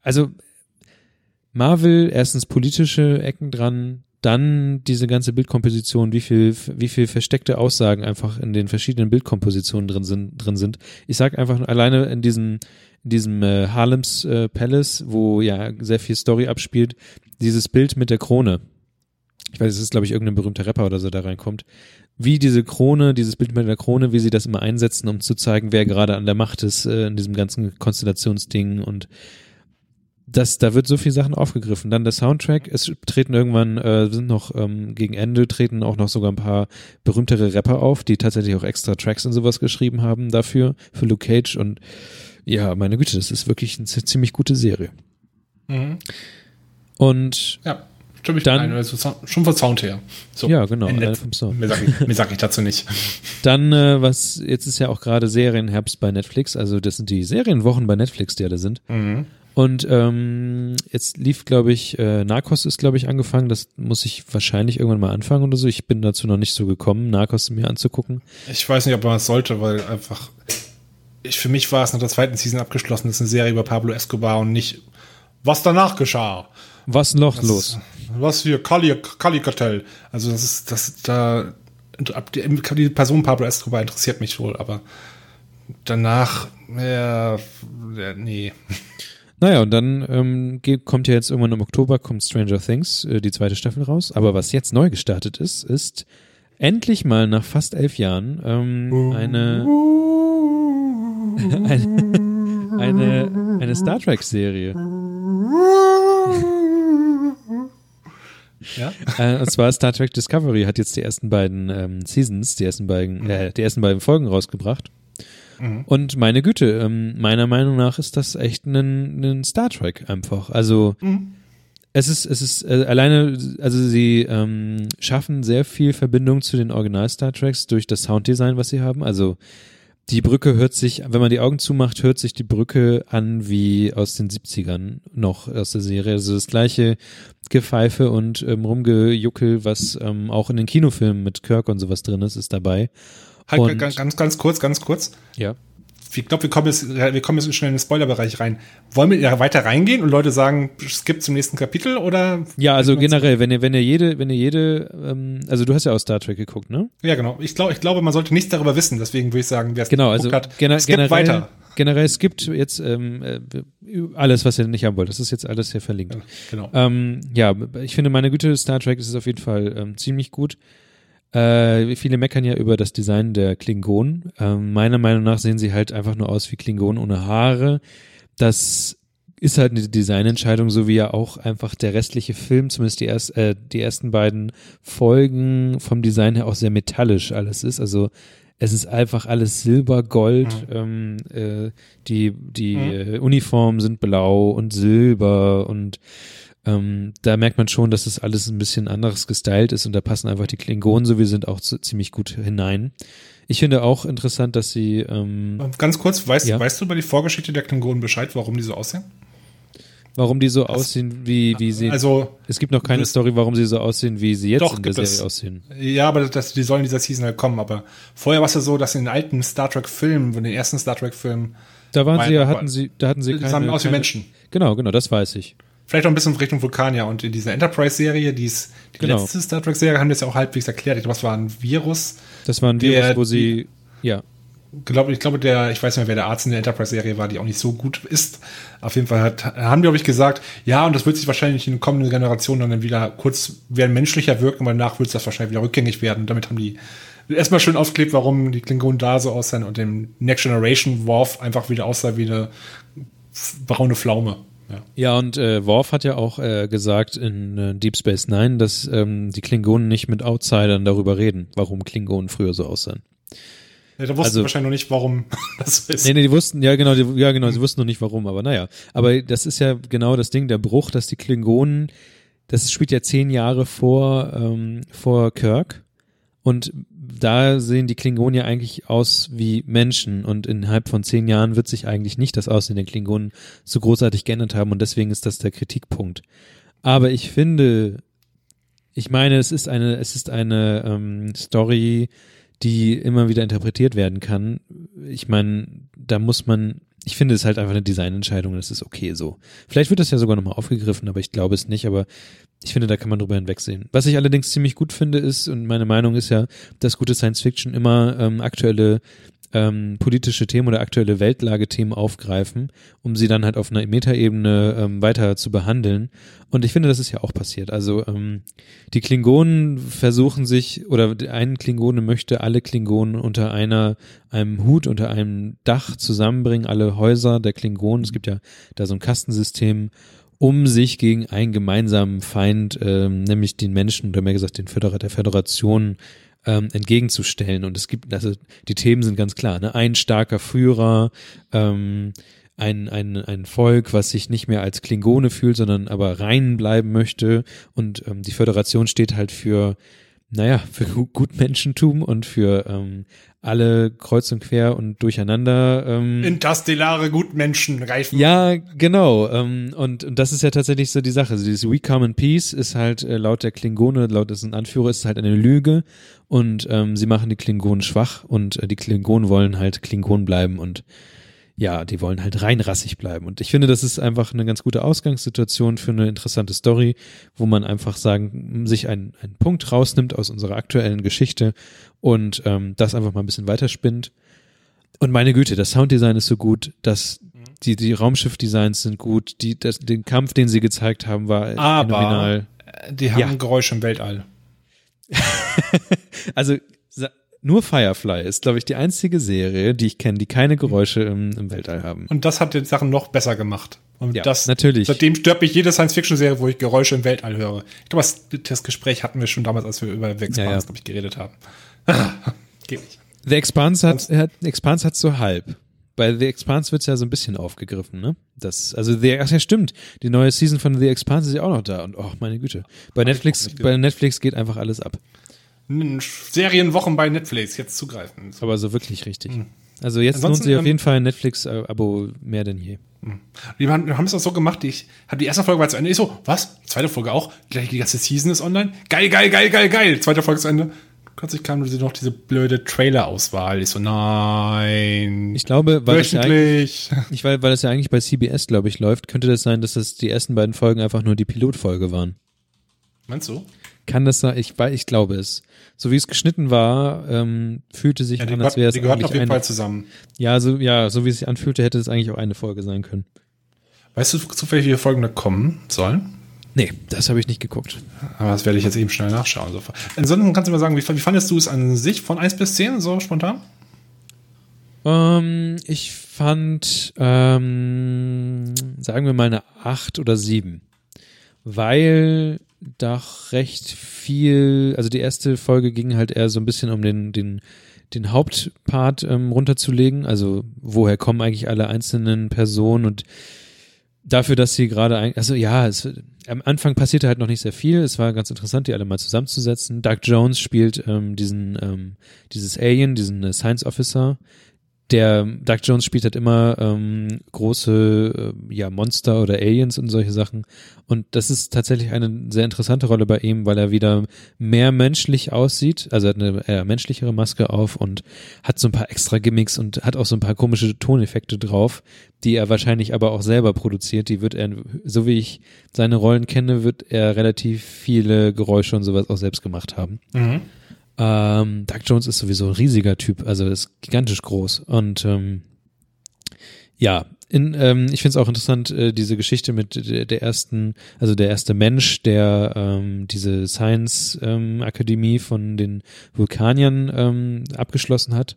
also Marvel, erstens politische Ecken dran, dann diese ganze Bildkomposition, wie viel, wie viel versteckte Aussagen einfach in den verschiedenen Bildkompositionen drin sind, drin sind. Ich sag einfach alleine in diesem, in diesem äh, Harlems äh, Palace, wo ja sehr viel Story abspielt, dieses Bild mit der Krone. Ich weiß, es ist, glaube ich, irgendein berühmter Rapper oder so da reinkommt. Wie diese Krone, dieses Bild mit der Krone, wie sie das immer einsetzen, um zu zeigen, wer gerade an der Macht ist äh, in diesem ganzen Konstellationsding und das, da wird so viel Sachen aufgegriffen. Dann der Soundtrack, es treten irgendwann, äh, sind noch ähm, gegen Ende, treten auch noch sogar ein paar berühmtere Rapper auf, die tatsächlich auch extra Tracks und sowas geschrieben haben dafür, für Luke Cage und ja, meine Güte, das ist wirklich eine zi- ziemlich gute Serie. Mhm. Und Ja, stimme ich Dann- ein, also schon vom Sound her. So, ja, genau, alleine vom Sound. Mehr sag, ich, sag ich dazu nicht. Dann, äh, was, jetzt ist ja auch gerade Serienherbst bei Netflix, also das sind die Serienwochen bei Netflix, die alle sind. Mhm. Und ähm, jetzt lief, glaube ich, äh, Narcos ist, glaube ich, angefangen. Das muss ich wahrscheinlich irgendwann mal anfangen oder so. Ich bin dazu noch nicht so gekommen, Narcos mir anzugucken. Ich weiß nicht, ob man es sollte, weil einfach, ich, für mich war es nach der zweiten Season abgeschlossen. Das ist eine Serie über Pablo Escobar und nicht, was danach geschah. Was noch Das los? Was hier, Kali, Kali Kartell. Also das ist, das, da, die, die Person Pablo Escobar interessiert mich wohl, aber danach, ja, nee. Naja, und dann ähm, kommt ja jetzt irgendwann im Oktober kommt Stranger Things, äh, die zweite Staffel raus. Aber was jetzt neu gestartet ist, ist endlich mal nach fast elf Jahren ähm, eine, eine, eine, eine Star Trek-Serie. Ja? Äh, und zwar Star Trek Discovery hat jetzt die ersten beiden ähm, Seasons, die ersten beiden, äh, die ersten beiden Folgen rausgebracht. Und meine Güte, ähm, meiner Meinung nach ist das echt ein, ein Star Trek einfach. Also es ist, es ist äh, alleine, also sie ähm, schaffen sehr viel Verbindung zu den Original Star Treks durch das Sounddesign, was sie haben. Also die Brücke hört sich, wenn man die Augen zumacht, hört sich die Brücke an wie aus den 70ern noch aus der Serie. Also das gleiche Gepfeife und ähm, Rumgejuckel, was ähm, auch in den Kinofilmen mit Kirk und sowas drin ist, ist dabei. Halt, Und- ganz, ganz, kurz, ganz kurz. Ja. Ich glaube, wir kommen jetzt, wir kommen jetzt schnell in den Spoilerbereich rein. Wollen wir ja weiter reingehen und Leute sagen, skip zum nächsten Kapitel oder? Ja, also generell, wenn ihr, wenn ihr jede, wenn ihr jede, ähm, also du hast ja auch Star Trek geguckt, ne? Ja, genau. Ich glaube, ich glaube, man sollte nichts darüber wissen. Deswegen würde ich sagen, wer es Genau, also hat, gener skip generell, weiter. generell, es gibt jetzt ähm, äh, alles, was ihr nicht haben wollt. Das ist jetzt alles hier verlinkt. Genau. Ähm, ja, ich finde, meine Güte, Star Trek ist auf jeden Fall ähm, ziemlich gut. Äh, viele meckern ja über das Design der Klingonen. Ähm, meiner Meinung nach sehen sie halt einfach nur aus wie Klingonen ohne Haare. Das ist halt eine Designentscheidung, so wie ja auch einfach der restliche Film, zumindest die, erst, äh, die ersten beiden Folgen vom Design her auch sehr metallisch alles ist. Also es ist einfach alles Silber, Gold, ähm, äh, die, die äh, Uniformen sind blau und silber und ähm, da merkt man schon, dass das alles ein bisschen anderes gestylt ist und da passen einfach die Klingonen, so wie sie sind, auch zu, ziemlich gut hinein. Ich finde auch interessant, dass sie ähm, Ganz kurz, weißt, Ja. weißt du über die Vorgeschichte der Klingonen Bescheid, warum die so aussehen? warum die so aussehen, wie, wie sie. Also, es gibt noch keine das- Story, warum sie so aussehen, wie sie jetzt Doch, in der. Serie aussehen. ja, aber das, die sollen in dieser Season halt kommen. Aber vorher war es ja so, dass in den alten Star Trek-Filmen, in den ersten Star Trek-Filmen, Da waren Mein- sie ja, hatten sie, da hatten sie keine. sahen aus wie Menschen. Genau, genau, das weiß ich. Vielleicht auch ein bisschen Richtung Vulkanier. Und in dieser Enterprise-Serie, die, ist, die Genau. letzte Star Trek-Serie, haben das ja auch halbwegs erklärt. Ich glaube, es war ein Virus. Das war ein Der- Virus, wo sie, ja, Glaub, ich glaube, der, ich weiß nicht mehr, wer der Arzt in der Enterprise-Serie war, die auch nicht so gut ist. Auf jeden Fall hat, haben, glaube ich, gesagt, ja, und das wird sich wahrscheinlich in den kommenden Generationen dann wieder kurz werden menschlicher wirken, weil danach wird es das wahrscheinlich wieder rückgängig werden. Damit haben die erstmal schön aufgeklebt, warum die Klingonen da so aussehen und dem Next Generation Worf einfach wieder aussah wie eine braune Pflaume. Ja. Ja, und äh, Worf hat ja auch äh, gesagt in äh, Deep Space Nine, dass ähm, die Klingonen nicht mit Outsidern darüber reden, warum Klingonen früher so aussahen. Ja, da wussten Also- sie wahrscheinlich noch nicht, warum das ist. Nee, nee, die wussten, ja genau, die, ja genau, sie wussten noch nicht warum, aber naja. Aber das ist ja genau das Ding, der Bruch, dass die Klingonen, das spielt ja zehn Jahre vor, ähm, vor Kirk und da sehen die Klingonen ja eigentlich aus wie Menschen und innerhalb von zehn Jahren wird sich eigentlich nicht das Aussehen der Klingonen so großartig geändert haben und deswegen ist das der Kritikpunkt. Aber ich finde, ich meine, es ist eine, es ist eine ähm, Story, die immer wieder interpretiert werden kann. Ich meine, da muss man, ich finde es halt einfach eine Designentscheidung, das ist okay so. Vielleicht wird das ja sogar nochmal aufgegriffen, aber ich glaube es nicht, aber ich finde, da kann man drüber hinwegsehen. Was ich allerdings ziemlich gut finde ist, und meine Meinung ist ja, dass gute Science Fiction immer ähm, aktuelle ähm, politische Themen oder aktuelle Weltlagethemen aufgreifen, um sie dann halt auf einer Metaebene ähm, weiter zu behandeln. Und ich finde, das ist ja auch passiert. Also ähm, die Klingonen versuchen sich, oder ein Klingone möchte alle Klingonen unter einer, einem Hut, unter einem Dach zusammenbringen, alle Häuser der Klingonen. Es gibt ja da so ein Kastensystem, um sich gegen einen gemeinsamen Feind, ähm, nämlich den Menschen, oder mehr gesagt den Föderat der Föderation, ähm, entgegenzustellen. Und es gibt, also die Themen sind ganz klar, ne? Ein starker Führer, ähm, ein, ein, ein Volk, was sich nicht mehr als Klingone fühlt, sondern aber rein bleiben möchte. Und ähm, die Föderation steht halt für, naja, für Gu- Gutmenschentum und für ähm, alle kreuz und quer und durcheinander. Ähm, Interstellare Gutmenschen reifen. ja, genau. Ähm, und, und das ist ja tatsächlich so die Sache. Also dieses We Come in Peace ist halt äh, laut der Klingone, laut dessen Anführer, ist halt eine Lüge. Und ähm, sie machen die Klingonen schwach und äh, die Klingonen wollen halt Klingonen bleiben und ja, die wollen halt reinrassig bleiben. Und ich finde, das ist einfach eine ganz gute Ausgangssituation für eine interessante Story, wo man einfach sagen, sich einen, einen Punkt rausnimmt aus unserer aktuellen Geschichte und ähm, das einfach mal ein bisschen weiterspinnt. Und meine Güte, das Sounddesign ist so gut, dass die, die Raumschiffdesigns sind gut, die, das, den Kampf, den sie gezeigt haben, war Aber- phänomenal. Die haben Ja. Geräusche im Weltall. Also nur Firefly ist, glaube ich, die einzige Serie, die ich kenne, die keine Geräusche im, im Weltall haben. Und das hat die Sachen noch besser gemacht. Und Ja, das, natürlich. Seitdem stört mich jede Science-Fiction-Serie, wo ich Geräusche im Weltall höre. Ich glaube, das, das Gespräch hatten wir schon damals, als wir über The Expanse, Ja, ja. glaube ich, geredet haben. Geht nicht. The Expanse hat, hat Expanse hat so halb. Bei The Expanse wird's ja so ein bisschen aufgegriffen, ne? Das, also The, ach ja, stimmt. Die neue Season von The Expanse ist ja auch noch da und oh, meine Güte. Bei Netflix, bei Netflix geht einfach alles ab. Serienwochen bei Netflix, jetzt zugreifen. Aber so wirklich richtig. Also jetzt lohnt sich auf ähm, jeden Fall ein Netflix-Abo mehr denn je. Die haben, haben es auch so gemacht, ich habe die erste Folge war zu Ende. Ich so, was? Zweite Folge auch? Gleich die ganze Season ist online? Geil, geil, geil, geil, geil. Zweite Folge zu Ende. Plötzlich kam noch diese blöde Trailer-Auswahl. Ich so, nein. Ich glaube, weil das, ja eigentlich, ich, weil, weil das ja eigentlich bei CBS, glaube ich, läuft, könnte das sein, dass das die ersten beiden Folgen einfach nur die Pilotfolge waren. Meinst du? Kann das sein? Ich, ich glaube es. So wie es geschnitten war, ähm, fühlte sich Ja, an, als gehört, wäre es die eigentlich auf jeden eine, Fall zusammen. ja, so, ja, so wie es sich anfühlte, hätte es eigentlich auch eine Folge sein können. Weißt du zufällig, wie viele Folgen da kommen sollen? Nee, das habe ich nicht geguckt. Aber das werde ich jetzt eben schnell nachschauen. So. Ansonsten kannst du mir sagen, wie, wie fandest du es an sich von 1 bis 10, so spontan? Ähm, ich fand, ähm, sagen wir mal eine acht oder sieben, weil doch recht viel, also die erste Folge ging halt eher so ein bisschen um den, den, den Hauptpart ähm, runterzulegen, also woher kommen eigentlich alle einzelnen Personen und dafür, dass sie gerade, ein- also ja, es, am Anfang passierte halt noch nicht sehr viel. Es war ganz interessant, die alle mal zusammenzusetzen. Doug Jones spielt ähm, diesen, ähm, dieses Alien, diesen äh, Science Officer. Der Doug Jones spielt halt immer ähm, große äh, ja, Monster oder Aliens und solche Sachen. Und das ist tatsächlich eine sehr interessante Rolle bei ihm, weil er wieder mehr menschlich aussieht. Also er hat eine eher menschlichere Maske auf und hat so ein paar extra Gimmicks und hat auch so ein paar komische Toneffekte drauf, die er wahrscheinlich aber auch selber produziert. Die wird er, so wie ich seine Rollen kenne, wird er relativ viele Geräusche und sowas auch selbst gemacht haben. Ähm, Doug Jones ist sowieso ein riesiger Typ, also ist gigantisch groß. Und ähm, ja, in, ähm, ich finde es auch interessant, äh, diese Geschichte mit der, der ersten, also der erste Mensch, der ähm, diese Science ähm, von den Vulkaniern ähm, abgeschlossen hat.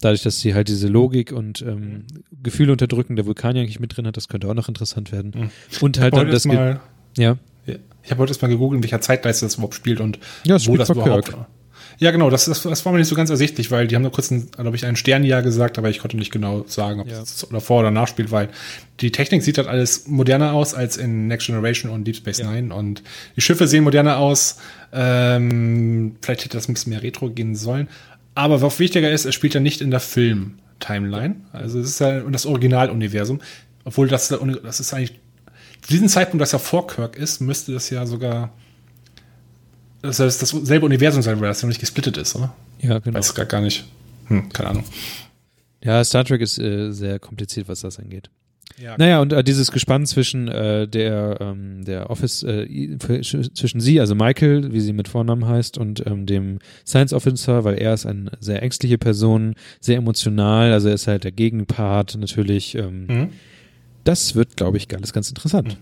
Dadurch, dass sie halt diese Logik und ähm, Gefühle unterdrücken der Vulkanier eigentlich mit drin hat, das könnte auch noch interessant werden. Und halt dann habe das, mal- ja, ich hab heute erst mal gegoogelt, in welcher Zeitleiste das überhaupt spielt und Ja, es wo spielt das überhaupt Kirk. Ja, genau, das, das, das war mir nicht so ganz ersichtlich, weil die haben nur kurz, ein, glaube ich, ein Sternjahr gesagt, aber ich konnte nicht genau sagen, ob Ja. es oder vor oder nach spielt, weil die Technik sieht halt alles moderner aus als in Next Generation und Deep Space Ja. Nine und die Schiffe sehen moderner aus. Ähm, vielleicht hätte das ein bisschen mehr Retro gehen sollen. Aber was wichtiger ist, es spielt ja nicht in der Film-Timeline. Also es ist ja das Originaluniversum. Obwohl das, das ist eigentlich, zu diesem Zeitpunkt, dass er vor Kirk ist, müsste das ja sogar das heißt, dasselbe Universum sein, weil das noch nicht gesplittet ist, oder? ja, genau. Weiß gar, gar nicht. Hm, keine Ahnung. Ja, Star Trek ist äh, sehr kompliziert, was das angeht. Ja, Naja, und äh, dieses Gespann zwischen äh, der, ähm, der Office, äh, zwischen sie, also Michael, wie sie mit Vornamen heißt, und ähm, dem Science Officer, weil er ist eine sehr ängstliche Person, sehr emotional, also er ist halt der Gegenpart natürlich. Ähm, Mhm. Das wird, glaube ich, alles ganz interessant.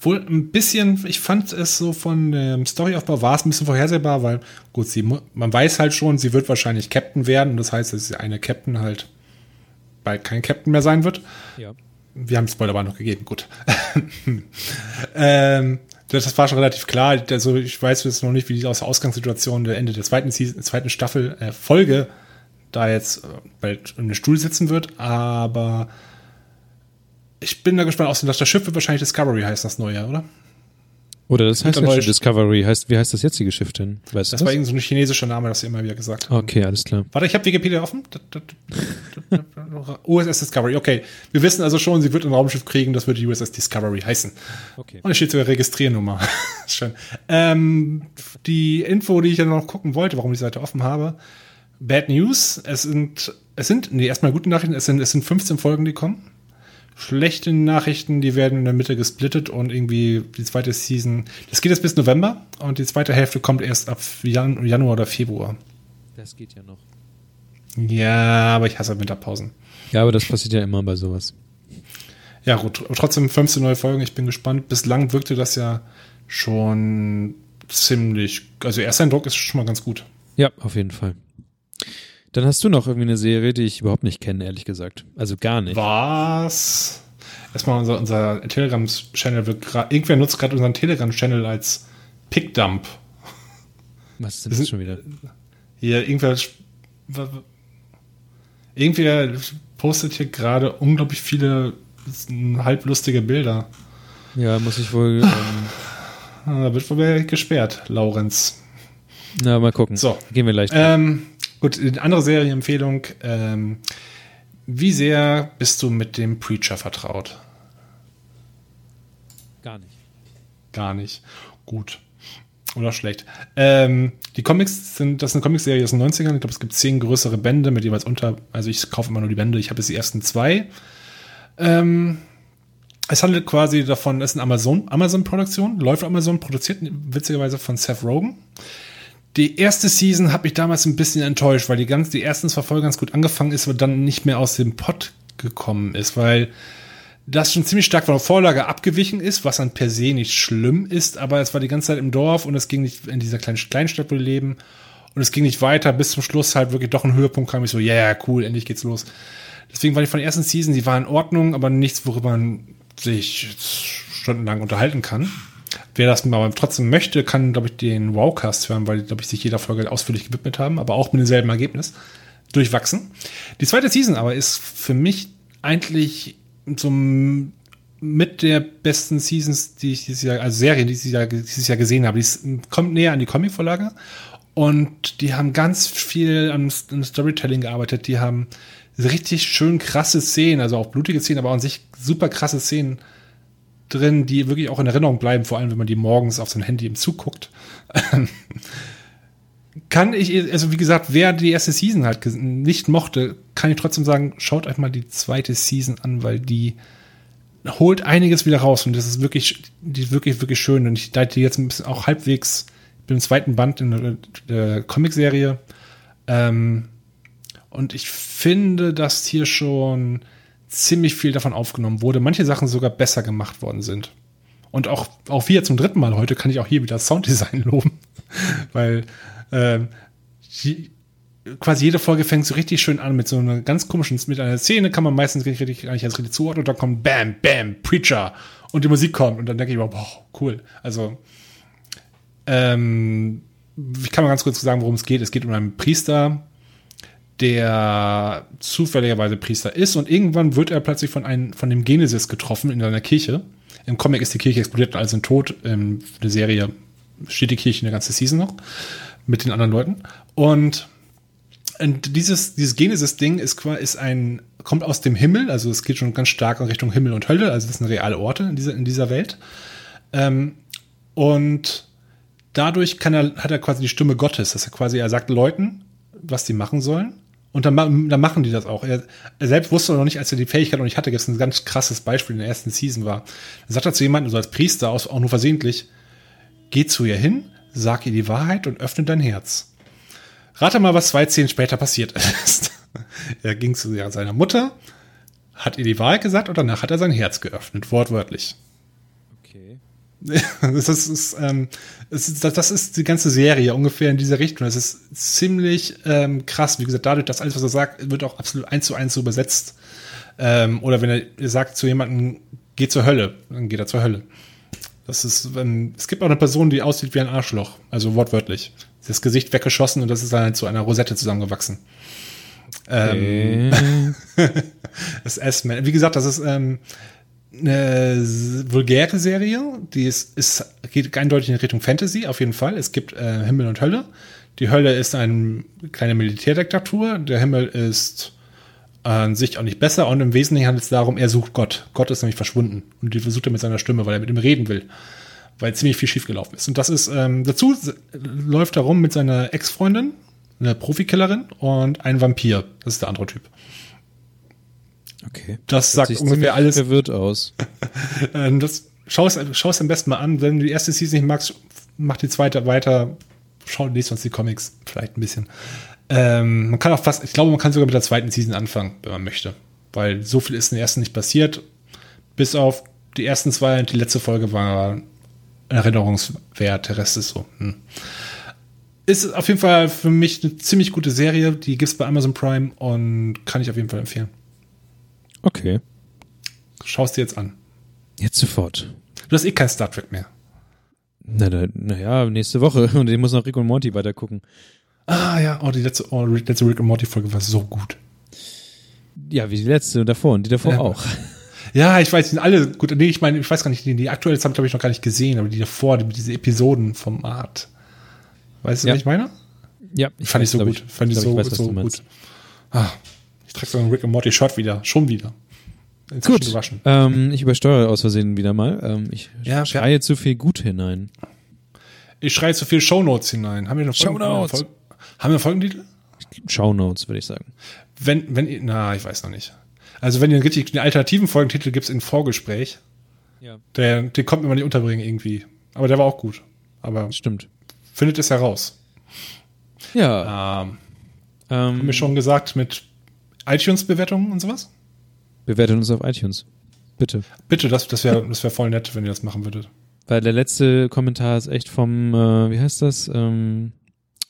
Wohl ein bisschen, ich fand es so von dem Storyaufbau war es ein bisschen vorhersehbar, weil gut, sie, man weiß halt schon, sie wird wahrscheinlich Captain werden und das heißt, dass sie eine Captain halt bald kein Captain mehr sein wird. Ja. Wir haben Spoiler aber noch gegeben, gut. ähm, das, war schon relativ klar. Also ich weiß jetzt noch nicht, wie die aus der Ausgangssituation der Ende der zweiten Season, zweiten Staffel äh, Folge da jetzt äh, bald in den Stuhl sitzen wird, aber ich bin da gespannt, außerdem, dass das Schiff wird wahrscheinlich Discovery heißt, das neue, oder? Oder das heißt ja neue schon Discovery. Heißt, wie heißt das jetzige Schiff denn? Weißt Das du war das? irgend so ein chinesischer Name, das sie immer wieder gesagt haben. Okay, alles klar. Warte, ich habe Wikipedia offen. USS Discovery. Okay, wir wissen also schon, sie wird ein Raumschiff kriegen, das wird die USS Discovery heißen. Okay. Und es steht sogar Registriernummer. Schön. Ähm, die Info, die ich ja noch gucken wollte, warum ich die Seite offen habe. Bad News. Es sind, es sind, nee, erstmal gute Nachrichten. Es sind, es sind 15 Folgen, die kommen. Schlechte Nachrichten, die werden in der Mitte gesplittet und irgendwie die zweite Season, das geht jetzt bis November und die zweite Hälfte kommt erst ab Jan Januar oder Februar. Das geht ja noch. Ja, aber ich hasse Winterpausen. Ja, aber das passiert ja immer bei sowas. Ja, gut, trotzdem 15 neue Folgen, ich bin gespannt. Bislang wirkte das ja schon ziemlich, also erster Eindruck ist schon mal ganz gut. Ja, auf jeden Fall. Dann hast du noch irgendwie eine Serie, die ich überhaupt nicht kenne, ehrlich gesagt. Also gar nicht. Was? Erstmal unser, unser Telegram-Channel wird gerade, irgendwer nutzt gerade unseren Telegram-Channel als Pickdump. Was ist denn das schon wieder? Hier, irgendwer, irgendwer postet hier gerade unglaublich viele halblustige Bilder. Ja, muss ich wohl. Ähm, Ah, Da wird wohl gesperrt, Laurenz. na, mal gucken. So. Gehen wir gleich. Ähm, gut, eine andere Serienempfehlung. Ähm, Wie sehr bist du mit dem Preacher vertraut? Gar nicht. Gar nicht. Gut. Oder schlecht. Ähm, die Comics sind, das ist eine Comicserie aus den 90ern. Ich glaube, es gibt zehn größere Bände mit jeweils unter, also ich kaufe immer nur die Bände. Ich habe jetzt die ersten zwei. Ähm, es handelt quasi davon, es ist eine Amazon, Amazon-Produktion, läuft Amazon, produziert witzigerweise von Seth Rogen. Die erste Season hat mich damals ein bisschen enttäuscht, weil die, ganz, die ersten zwei Folgen ganz gut angefangen ist, aber dann nicht mehr aus dem Pott gekommen ist, weil das schon ziemlich stark von der Vorlage abgewichen ist, was dann per se nicht schlimm ist, aber es war die ganze Zeit im Dorf und es ging nicht in dieser kleinen Kleinstadt, wo wir leben. Und es ging nicht weiter, bis zum Schluss halt wirklich doch ein Höhepunkt kam. Ich so, ja, yeah, cool, endlich geht's los. Deswegen war die von der ersten Season, die war in Ordnung, aber nichts, worüber man sich stundenlang unterhalten kann. Wer das aber trotzdem möchte, kann, glaube ich, den Wowcast hören, weil, glaube ich, sich jeder Folge ausführlich gewidmet haben, aber auch mit demselben Ergebnis durchwachsen. Die zweite Season aber ist für mich eigentlich so mit der besten Seasons, die ich dieses Jahr, also Serien, die ich dieses Jahr, gesehen habe. Die kommt näher an die Comic-Vorlage und die haben ganz viel am Storytelling gearbeitet. Die haben richtig schön krasse Szenen, also auch blutige Szenen, aber an sich super krasse Szenen drin, die wirklich auch in Erinnerung bleiben, vor allem wenn man die morgens auf sein Handy im Zug guckt. kann ich, also wie gesagt, wer die erste Season halt nicht mochte, kann ich trotzdem sagen, schaut euch mal die zweite Season an, weil die holt einiges wieder raus und das ist wirklich, die ist wirklich, wirklich schön. Und ich leite jetzt ein bisschen auch halbwegs, bin im zweiten Band in der, der Comicserie. Ähm, und ich finde, dass hier schon ziemlich viel davon aufgenommen wurde. Manche Sachen sogar besser gemacht worden sind. Und auch, auch wir zum dritten Mal heute kann ich auch hier wieder Sounddesign loben. Weil ähm, die, quasi jede Folge fängt so richtig schön an mit so einer ganz komischen, mit einer Szene kann man meistens gar nicht als richtig zuordnen und dann kommt Bam, Bam, Preacher und die Musik kommt und dann denke ich mir, boah, cool. Also, ähm, ich kann mal ganz kurz sagen, worum es geht. Es geht um einen Priester, der zufälligerweise Priester ist und irgendwann wird er plötzlich von einem, von dem Genesis getroffen in seiner Kirche. Im Comic ist die Kirche explodiert und alle sind tot. In der Serie steht die Kirche eine ganze Season noch mit den anderen Leuten. Und, und dieses, dieses Genesis-Ding ist, ist ein, kommt aus dem Himmel, also es geht schon ganz stark in Richtung Himmel und Hölle, also das sind reale Orte in dieser, in dieser Welt. Ähm, und dadurch kann er, hat er quasi die Stimme Gottes, dass er quasi, er sagt Leuten, was die machen sollen. Und dann, dann machen die das auch. Er, er, selbst wusste noch nicht, als er die Fähigkeit noch nicht hatte, jetzt ein ganz krasses Beispiel in der ersten Season war. Dann sagt er zu jemandem, so als Priester, auch nur versehentlich, geh zu ihr hin, sag ihr die Wahrheit und öffne dein Herz. Rate mal, was zwei Szenen später passiert ist. er ging zu seiner Mutter, hat ihr die Wahrheit gesagt und danach hat er sein Herz geöffnet, wortwörtlich. Das, ist, ähm, das, ist, das ist die ganze Serie ungefähr in dieser Richtung. Das ist ziemlich ähm, krass. Wie gesagt, dadurch, dass alles, was er sagt, wird auch absolut eins zu eins so übersetzt. Ähm, oder wenn er sagt zu jemandem, geh zur Hölle, dann geht er zur Hölle. Das ist, wenn, es gibt auch eine Person, die aussieht wie ein Arschloch, also wortwörtlich. Das Gesicht weggeschossen und das ist dann zu einer Rosette zusammengewachsen. Ähm, das S-Man. Wie gesagt, das ist ähm, eine vulgäre Serie, die ist, ist, geht eindeutig in Richtung Fantasy, auf jeden Fall. Es gibt äh, Himmel und Hölle. Die Hölle ist eine kleine Militärdiktatur, der Himmel ist an sich auch nicht besser und im Wesentlichen handelt es darum, er sucht Gott. Gott ist nämlich verschwunden und die versucht er mit seiner Stimme, weil er mit ihm reden will, weil ziemlich viel schiefgelaufen ist. Und das ist, ähm, dazu läuft er rum mit seiner Ex-Freundin, eine Profikillerin und ein Vampir. Das ist der andere Typ. Okay. Das, das sagt ungefähr alles. verwirrt aus. Ähm, das schau es, schau es am besten mal an. Wenn du die erste Season nicht magst, mach die zweite weiter. Schau, lest uns die Comics vielleicht ein bisschen. Ähm, man kann auch fast, ich glaube, man kann sogar mit der zweiten Season anfangen, wenn man möchte. Weil so viel ist in der ersten nicht passiert. Bis auf die ersten zwei und die letzte Folge war erinnerungswert. Der Rest ist so. Hm. Ist auf jeden Fall für mich eine ziemlich gute Serie. Die gibt es bei Amazon Prime und kann ich auf jeden Fall empfehlen. Okay. Schau es dir jetzt an. Jetzt sofort. Du hast eh kein Star Trek mehr. Naja, na, na nächste Woche. Und ich muss noch Rick und Morty weiter gucken. Ah ja, oh, die letzte, oh, letzte Rick and Morty Folge war so gut. Ja, wie die letzte und davor und die davor ja. auch. Ja, ich weiß, die sind alle gut. Nee, ich meine, ich weiß gar nicht, die, die aktuelle habe ich noch gar nicht gesehen, aber die davor, die, diese Episodenformat. Weißt du, ja. was ich meine? Ja, ich fand ich so gut. Ich, fand ich, ich so, weiß, so gut. Ah, Trägst du einen Rick and Morty Shirt wieder. Schon wieder. Inzwischen Gut. gewaschen. Ähm, ich übersteuere aus Versehen wieder mal. Ähm, ich Ja, schreie zu viel Gut hinein. Ich schreie zu viel Shownotes hinein. Haben wir noch Folgen- Shownotes. Folgen- Haben wir Folgentitel? Shownotes, würde ich sagen. Wenn, wenn ihr, na, ich weiß noch nicht. Also wenn ihr richtig einen alternativen Folgentitel gibt in Vorgespräch, Ja. der, den kommt mir mal nicht unterbringen irgendwie. Aber der war auch gut. Aber Stimmt. findet es heraus. Ja. Ähm, Ähm, haben wir schon gesagt mit iTunes-Bewertungen und sowas? bewertet uns auf iTunes. Bitte. Bitte, das, das wäre das wär voll nett, wenn ihr das machen würdet. Weil der letzte Kommentar ist echt vom, äh, wie heißt das? Ähm,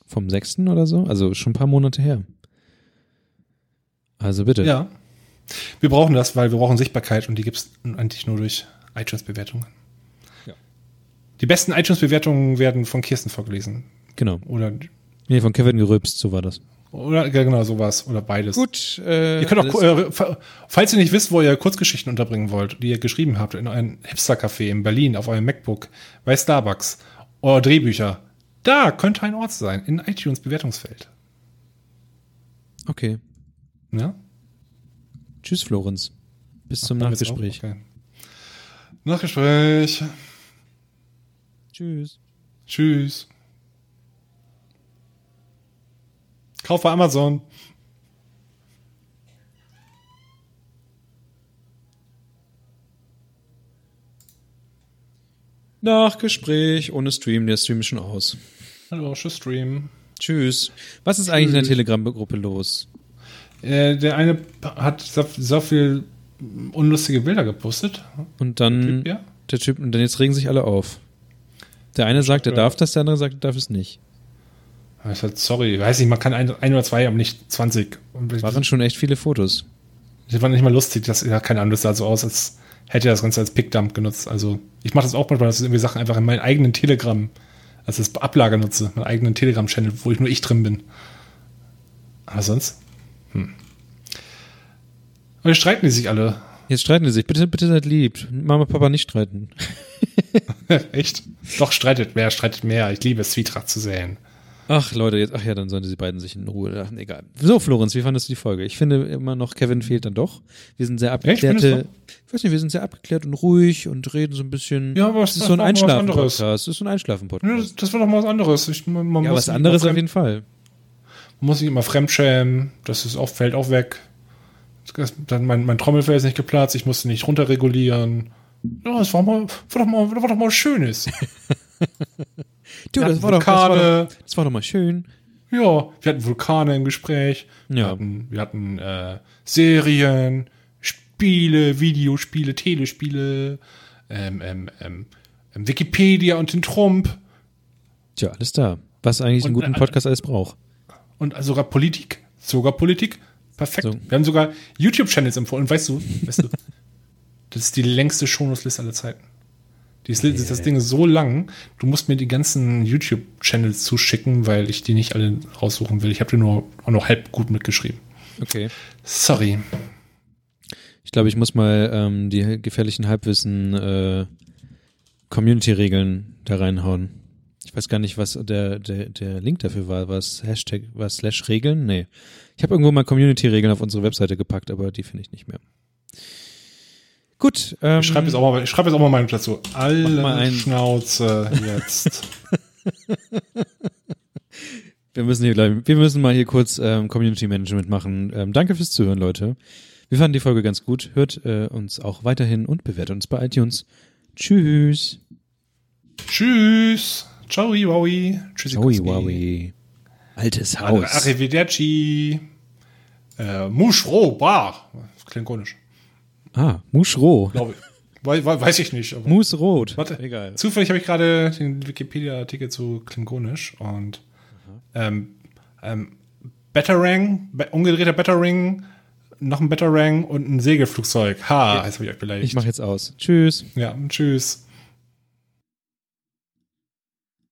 vom 6. oder so? Also schon ein paar Monate her. Also bitte. Ja. Wir brauchen das, weil wir brauchen Sichtbarkeit und die gibt es eigentlich nur durch iTunes-Bewertungen. Ja. Die besten iTunes-Bewertungen werden von Kirsten vorgelesen. Genau. Oder, Nee, von Kevin gerülpst, so war das. Oder genau sowas. Oder beides. Gut. Äh, Ihr könnt auch, äh, fa- falls ihr nicht wisst, wo ihr Kurzgeschichten unterbringen wollt, die ihr geschrieben habt, in einem Hipster-Café in Berlin, auf eurem MacBook, bei Starbucks, oder Drehbücher, da könnte ein Ort sein, in iTunes-Bewertungsfeld. okay. Ja? Tschüss, Florenz. Bis zum wir jetzt Nachgespräch. Okay. Nachgespräch. Tschüss. Tschüss. Kauf bei Amazon. Nachgespräch ohne Stream. Der Stream ist schon aus. Hallo, tschüss Stream. Tschüss. Was ist eigentlich in der Telegram-Gruppe los? Äh, der eine hat so, so viel unlustige Bilder gepostet. Und dann Typ, ja? der Typ, und dann jetzt regen sich alle auf. Der eine sagt, er darf das, der andere sagt, er darf es nicht. Ich sag, sorry, weiß nicht, man kann ein, ein oder zwei, aber nicht 20. Und Waren schon echt viele Fotos. Die waren nicht mal lustig, das, ja, keine Ahnung, das sah so aus, als hätte er das Ganze als Pickdump genutzt. Also, ich mache das auch manchmal, dass ich irgendwie Sachen einfach in meinen eigenen Telegram, also das Ablager nutze, meinen eigenen Telegram-Channel, wo ich nur ich drin bin. Aber sonst? Hm. Und jetzt streiten die sich alle. Jetzt streiten die sich. Bitte, bitte seid lieb. Mama, Papa nicht streiten. Echt? Doch, streitet mehr, streitet mehr. Ich liebe es, Zwietracht zu säen. Ach, Leute, jetzt, ach ja, dann sollen diese beiden sich in Ruhe. Ach, egal. So, Florenz, wie fandest du die Folge? Ich finde immer noch, Kevin fehlt dann doch. Wir sind sehr abgeklärte. Ich weiß nicht, wir sind sehr abgeklärt und ruhig und reden so ein bisschen. Ja, aber es ist so ein Einschlafen-Podcast. Es ist so ein Ja, Einschlafen-Podcast. das, das war doch mal was anderes. Ich, man, man Ja, was anderes auf jeden Fall. Man muss sich immer fremdschämen. Das ist auch, fällt auch weg. Das, dann mein, mein Trommelfell ist nicht geplatzt. Ich musste nicht runterregulieren. Ja, es war mal, war doch mal, war doch mal was Schönes. Du, Wir das war, doch, das, war doch, das war doch mal schön. Ja, wir hatten Vulkane im Gespräch. Wir Ja. hatten, wir hatten äh, Serien, Spiele, Videospiele, Telespiele, ähm, ähm, ähm, ähm, Wikipedia und den Trump Tja, alles da. Was eigentlich einen Und, guten äh, Podcast alles braucht. und sogar Politik. Sogar Politik. Perfekt. So. Wir haben sogar YouTube-Channels empfohlen. Und weißt du, weißt du, das ist die längste Shownotes-Liste aller Zeiten. Die ist, Das Ding ist so lang, du musst mir die ganzen YouTube-Channels zuschicken, weil ich die nicht alle raussuchen will. Ich habe die nur auch noch halb gut mitgeschrieben. Okay. Sorry. Ich glaube, ich muss mal ähm, die gefährlichen Halbwissen äh, Community-Regeln da reinhauen. Ich weiß gar nicht, was der, der, der Link dafür war. Es Hashtag, war es Slash Regeln? Nee. Ich habe irgendwo mal Community-Regeln auf unsere Webseite gepackt, aber die finde ich nicht mehr. Gut. Ähm, Ich schreibe jetzt, auch mal- ich schreib jetzt auch mal meine dazu. Alle mal ein- Schnauze jetzt. Wir müssen hier gleich, wir müssen mal hier kurz ähm, Community Management machen. Ähm, danke fürs Zuhören, Leute. Wir fanden die Folge ganz gut. Hört äh, uns auch weiterhin und bewertet uns bei iTunes. Tschüss. Tschüss. Ciao, wowi. Tschüssi. Wowi. Altes Haus. Arrivederci. Äh, Mushro, bar. Klingt komisch, Ah, Muschroh. glaube ich. Wei- wei- Weiß ich nicht. Aber Moosrot. Warte. Egal. Zufällig habe ich gerade den Wikipedia-Artikel zu Klingonisch und ähm, ähm, Betterang, be umgedrehter Betterring, noch ein Betterang und ein Segelflugzeug. Ha, jetzt habe ich euch beleidigt. Ich mache jetzt aus. Tschüss. ja, tschüss.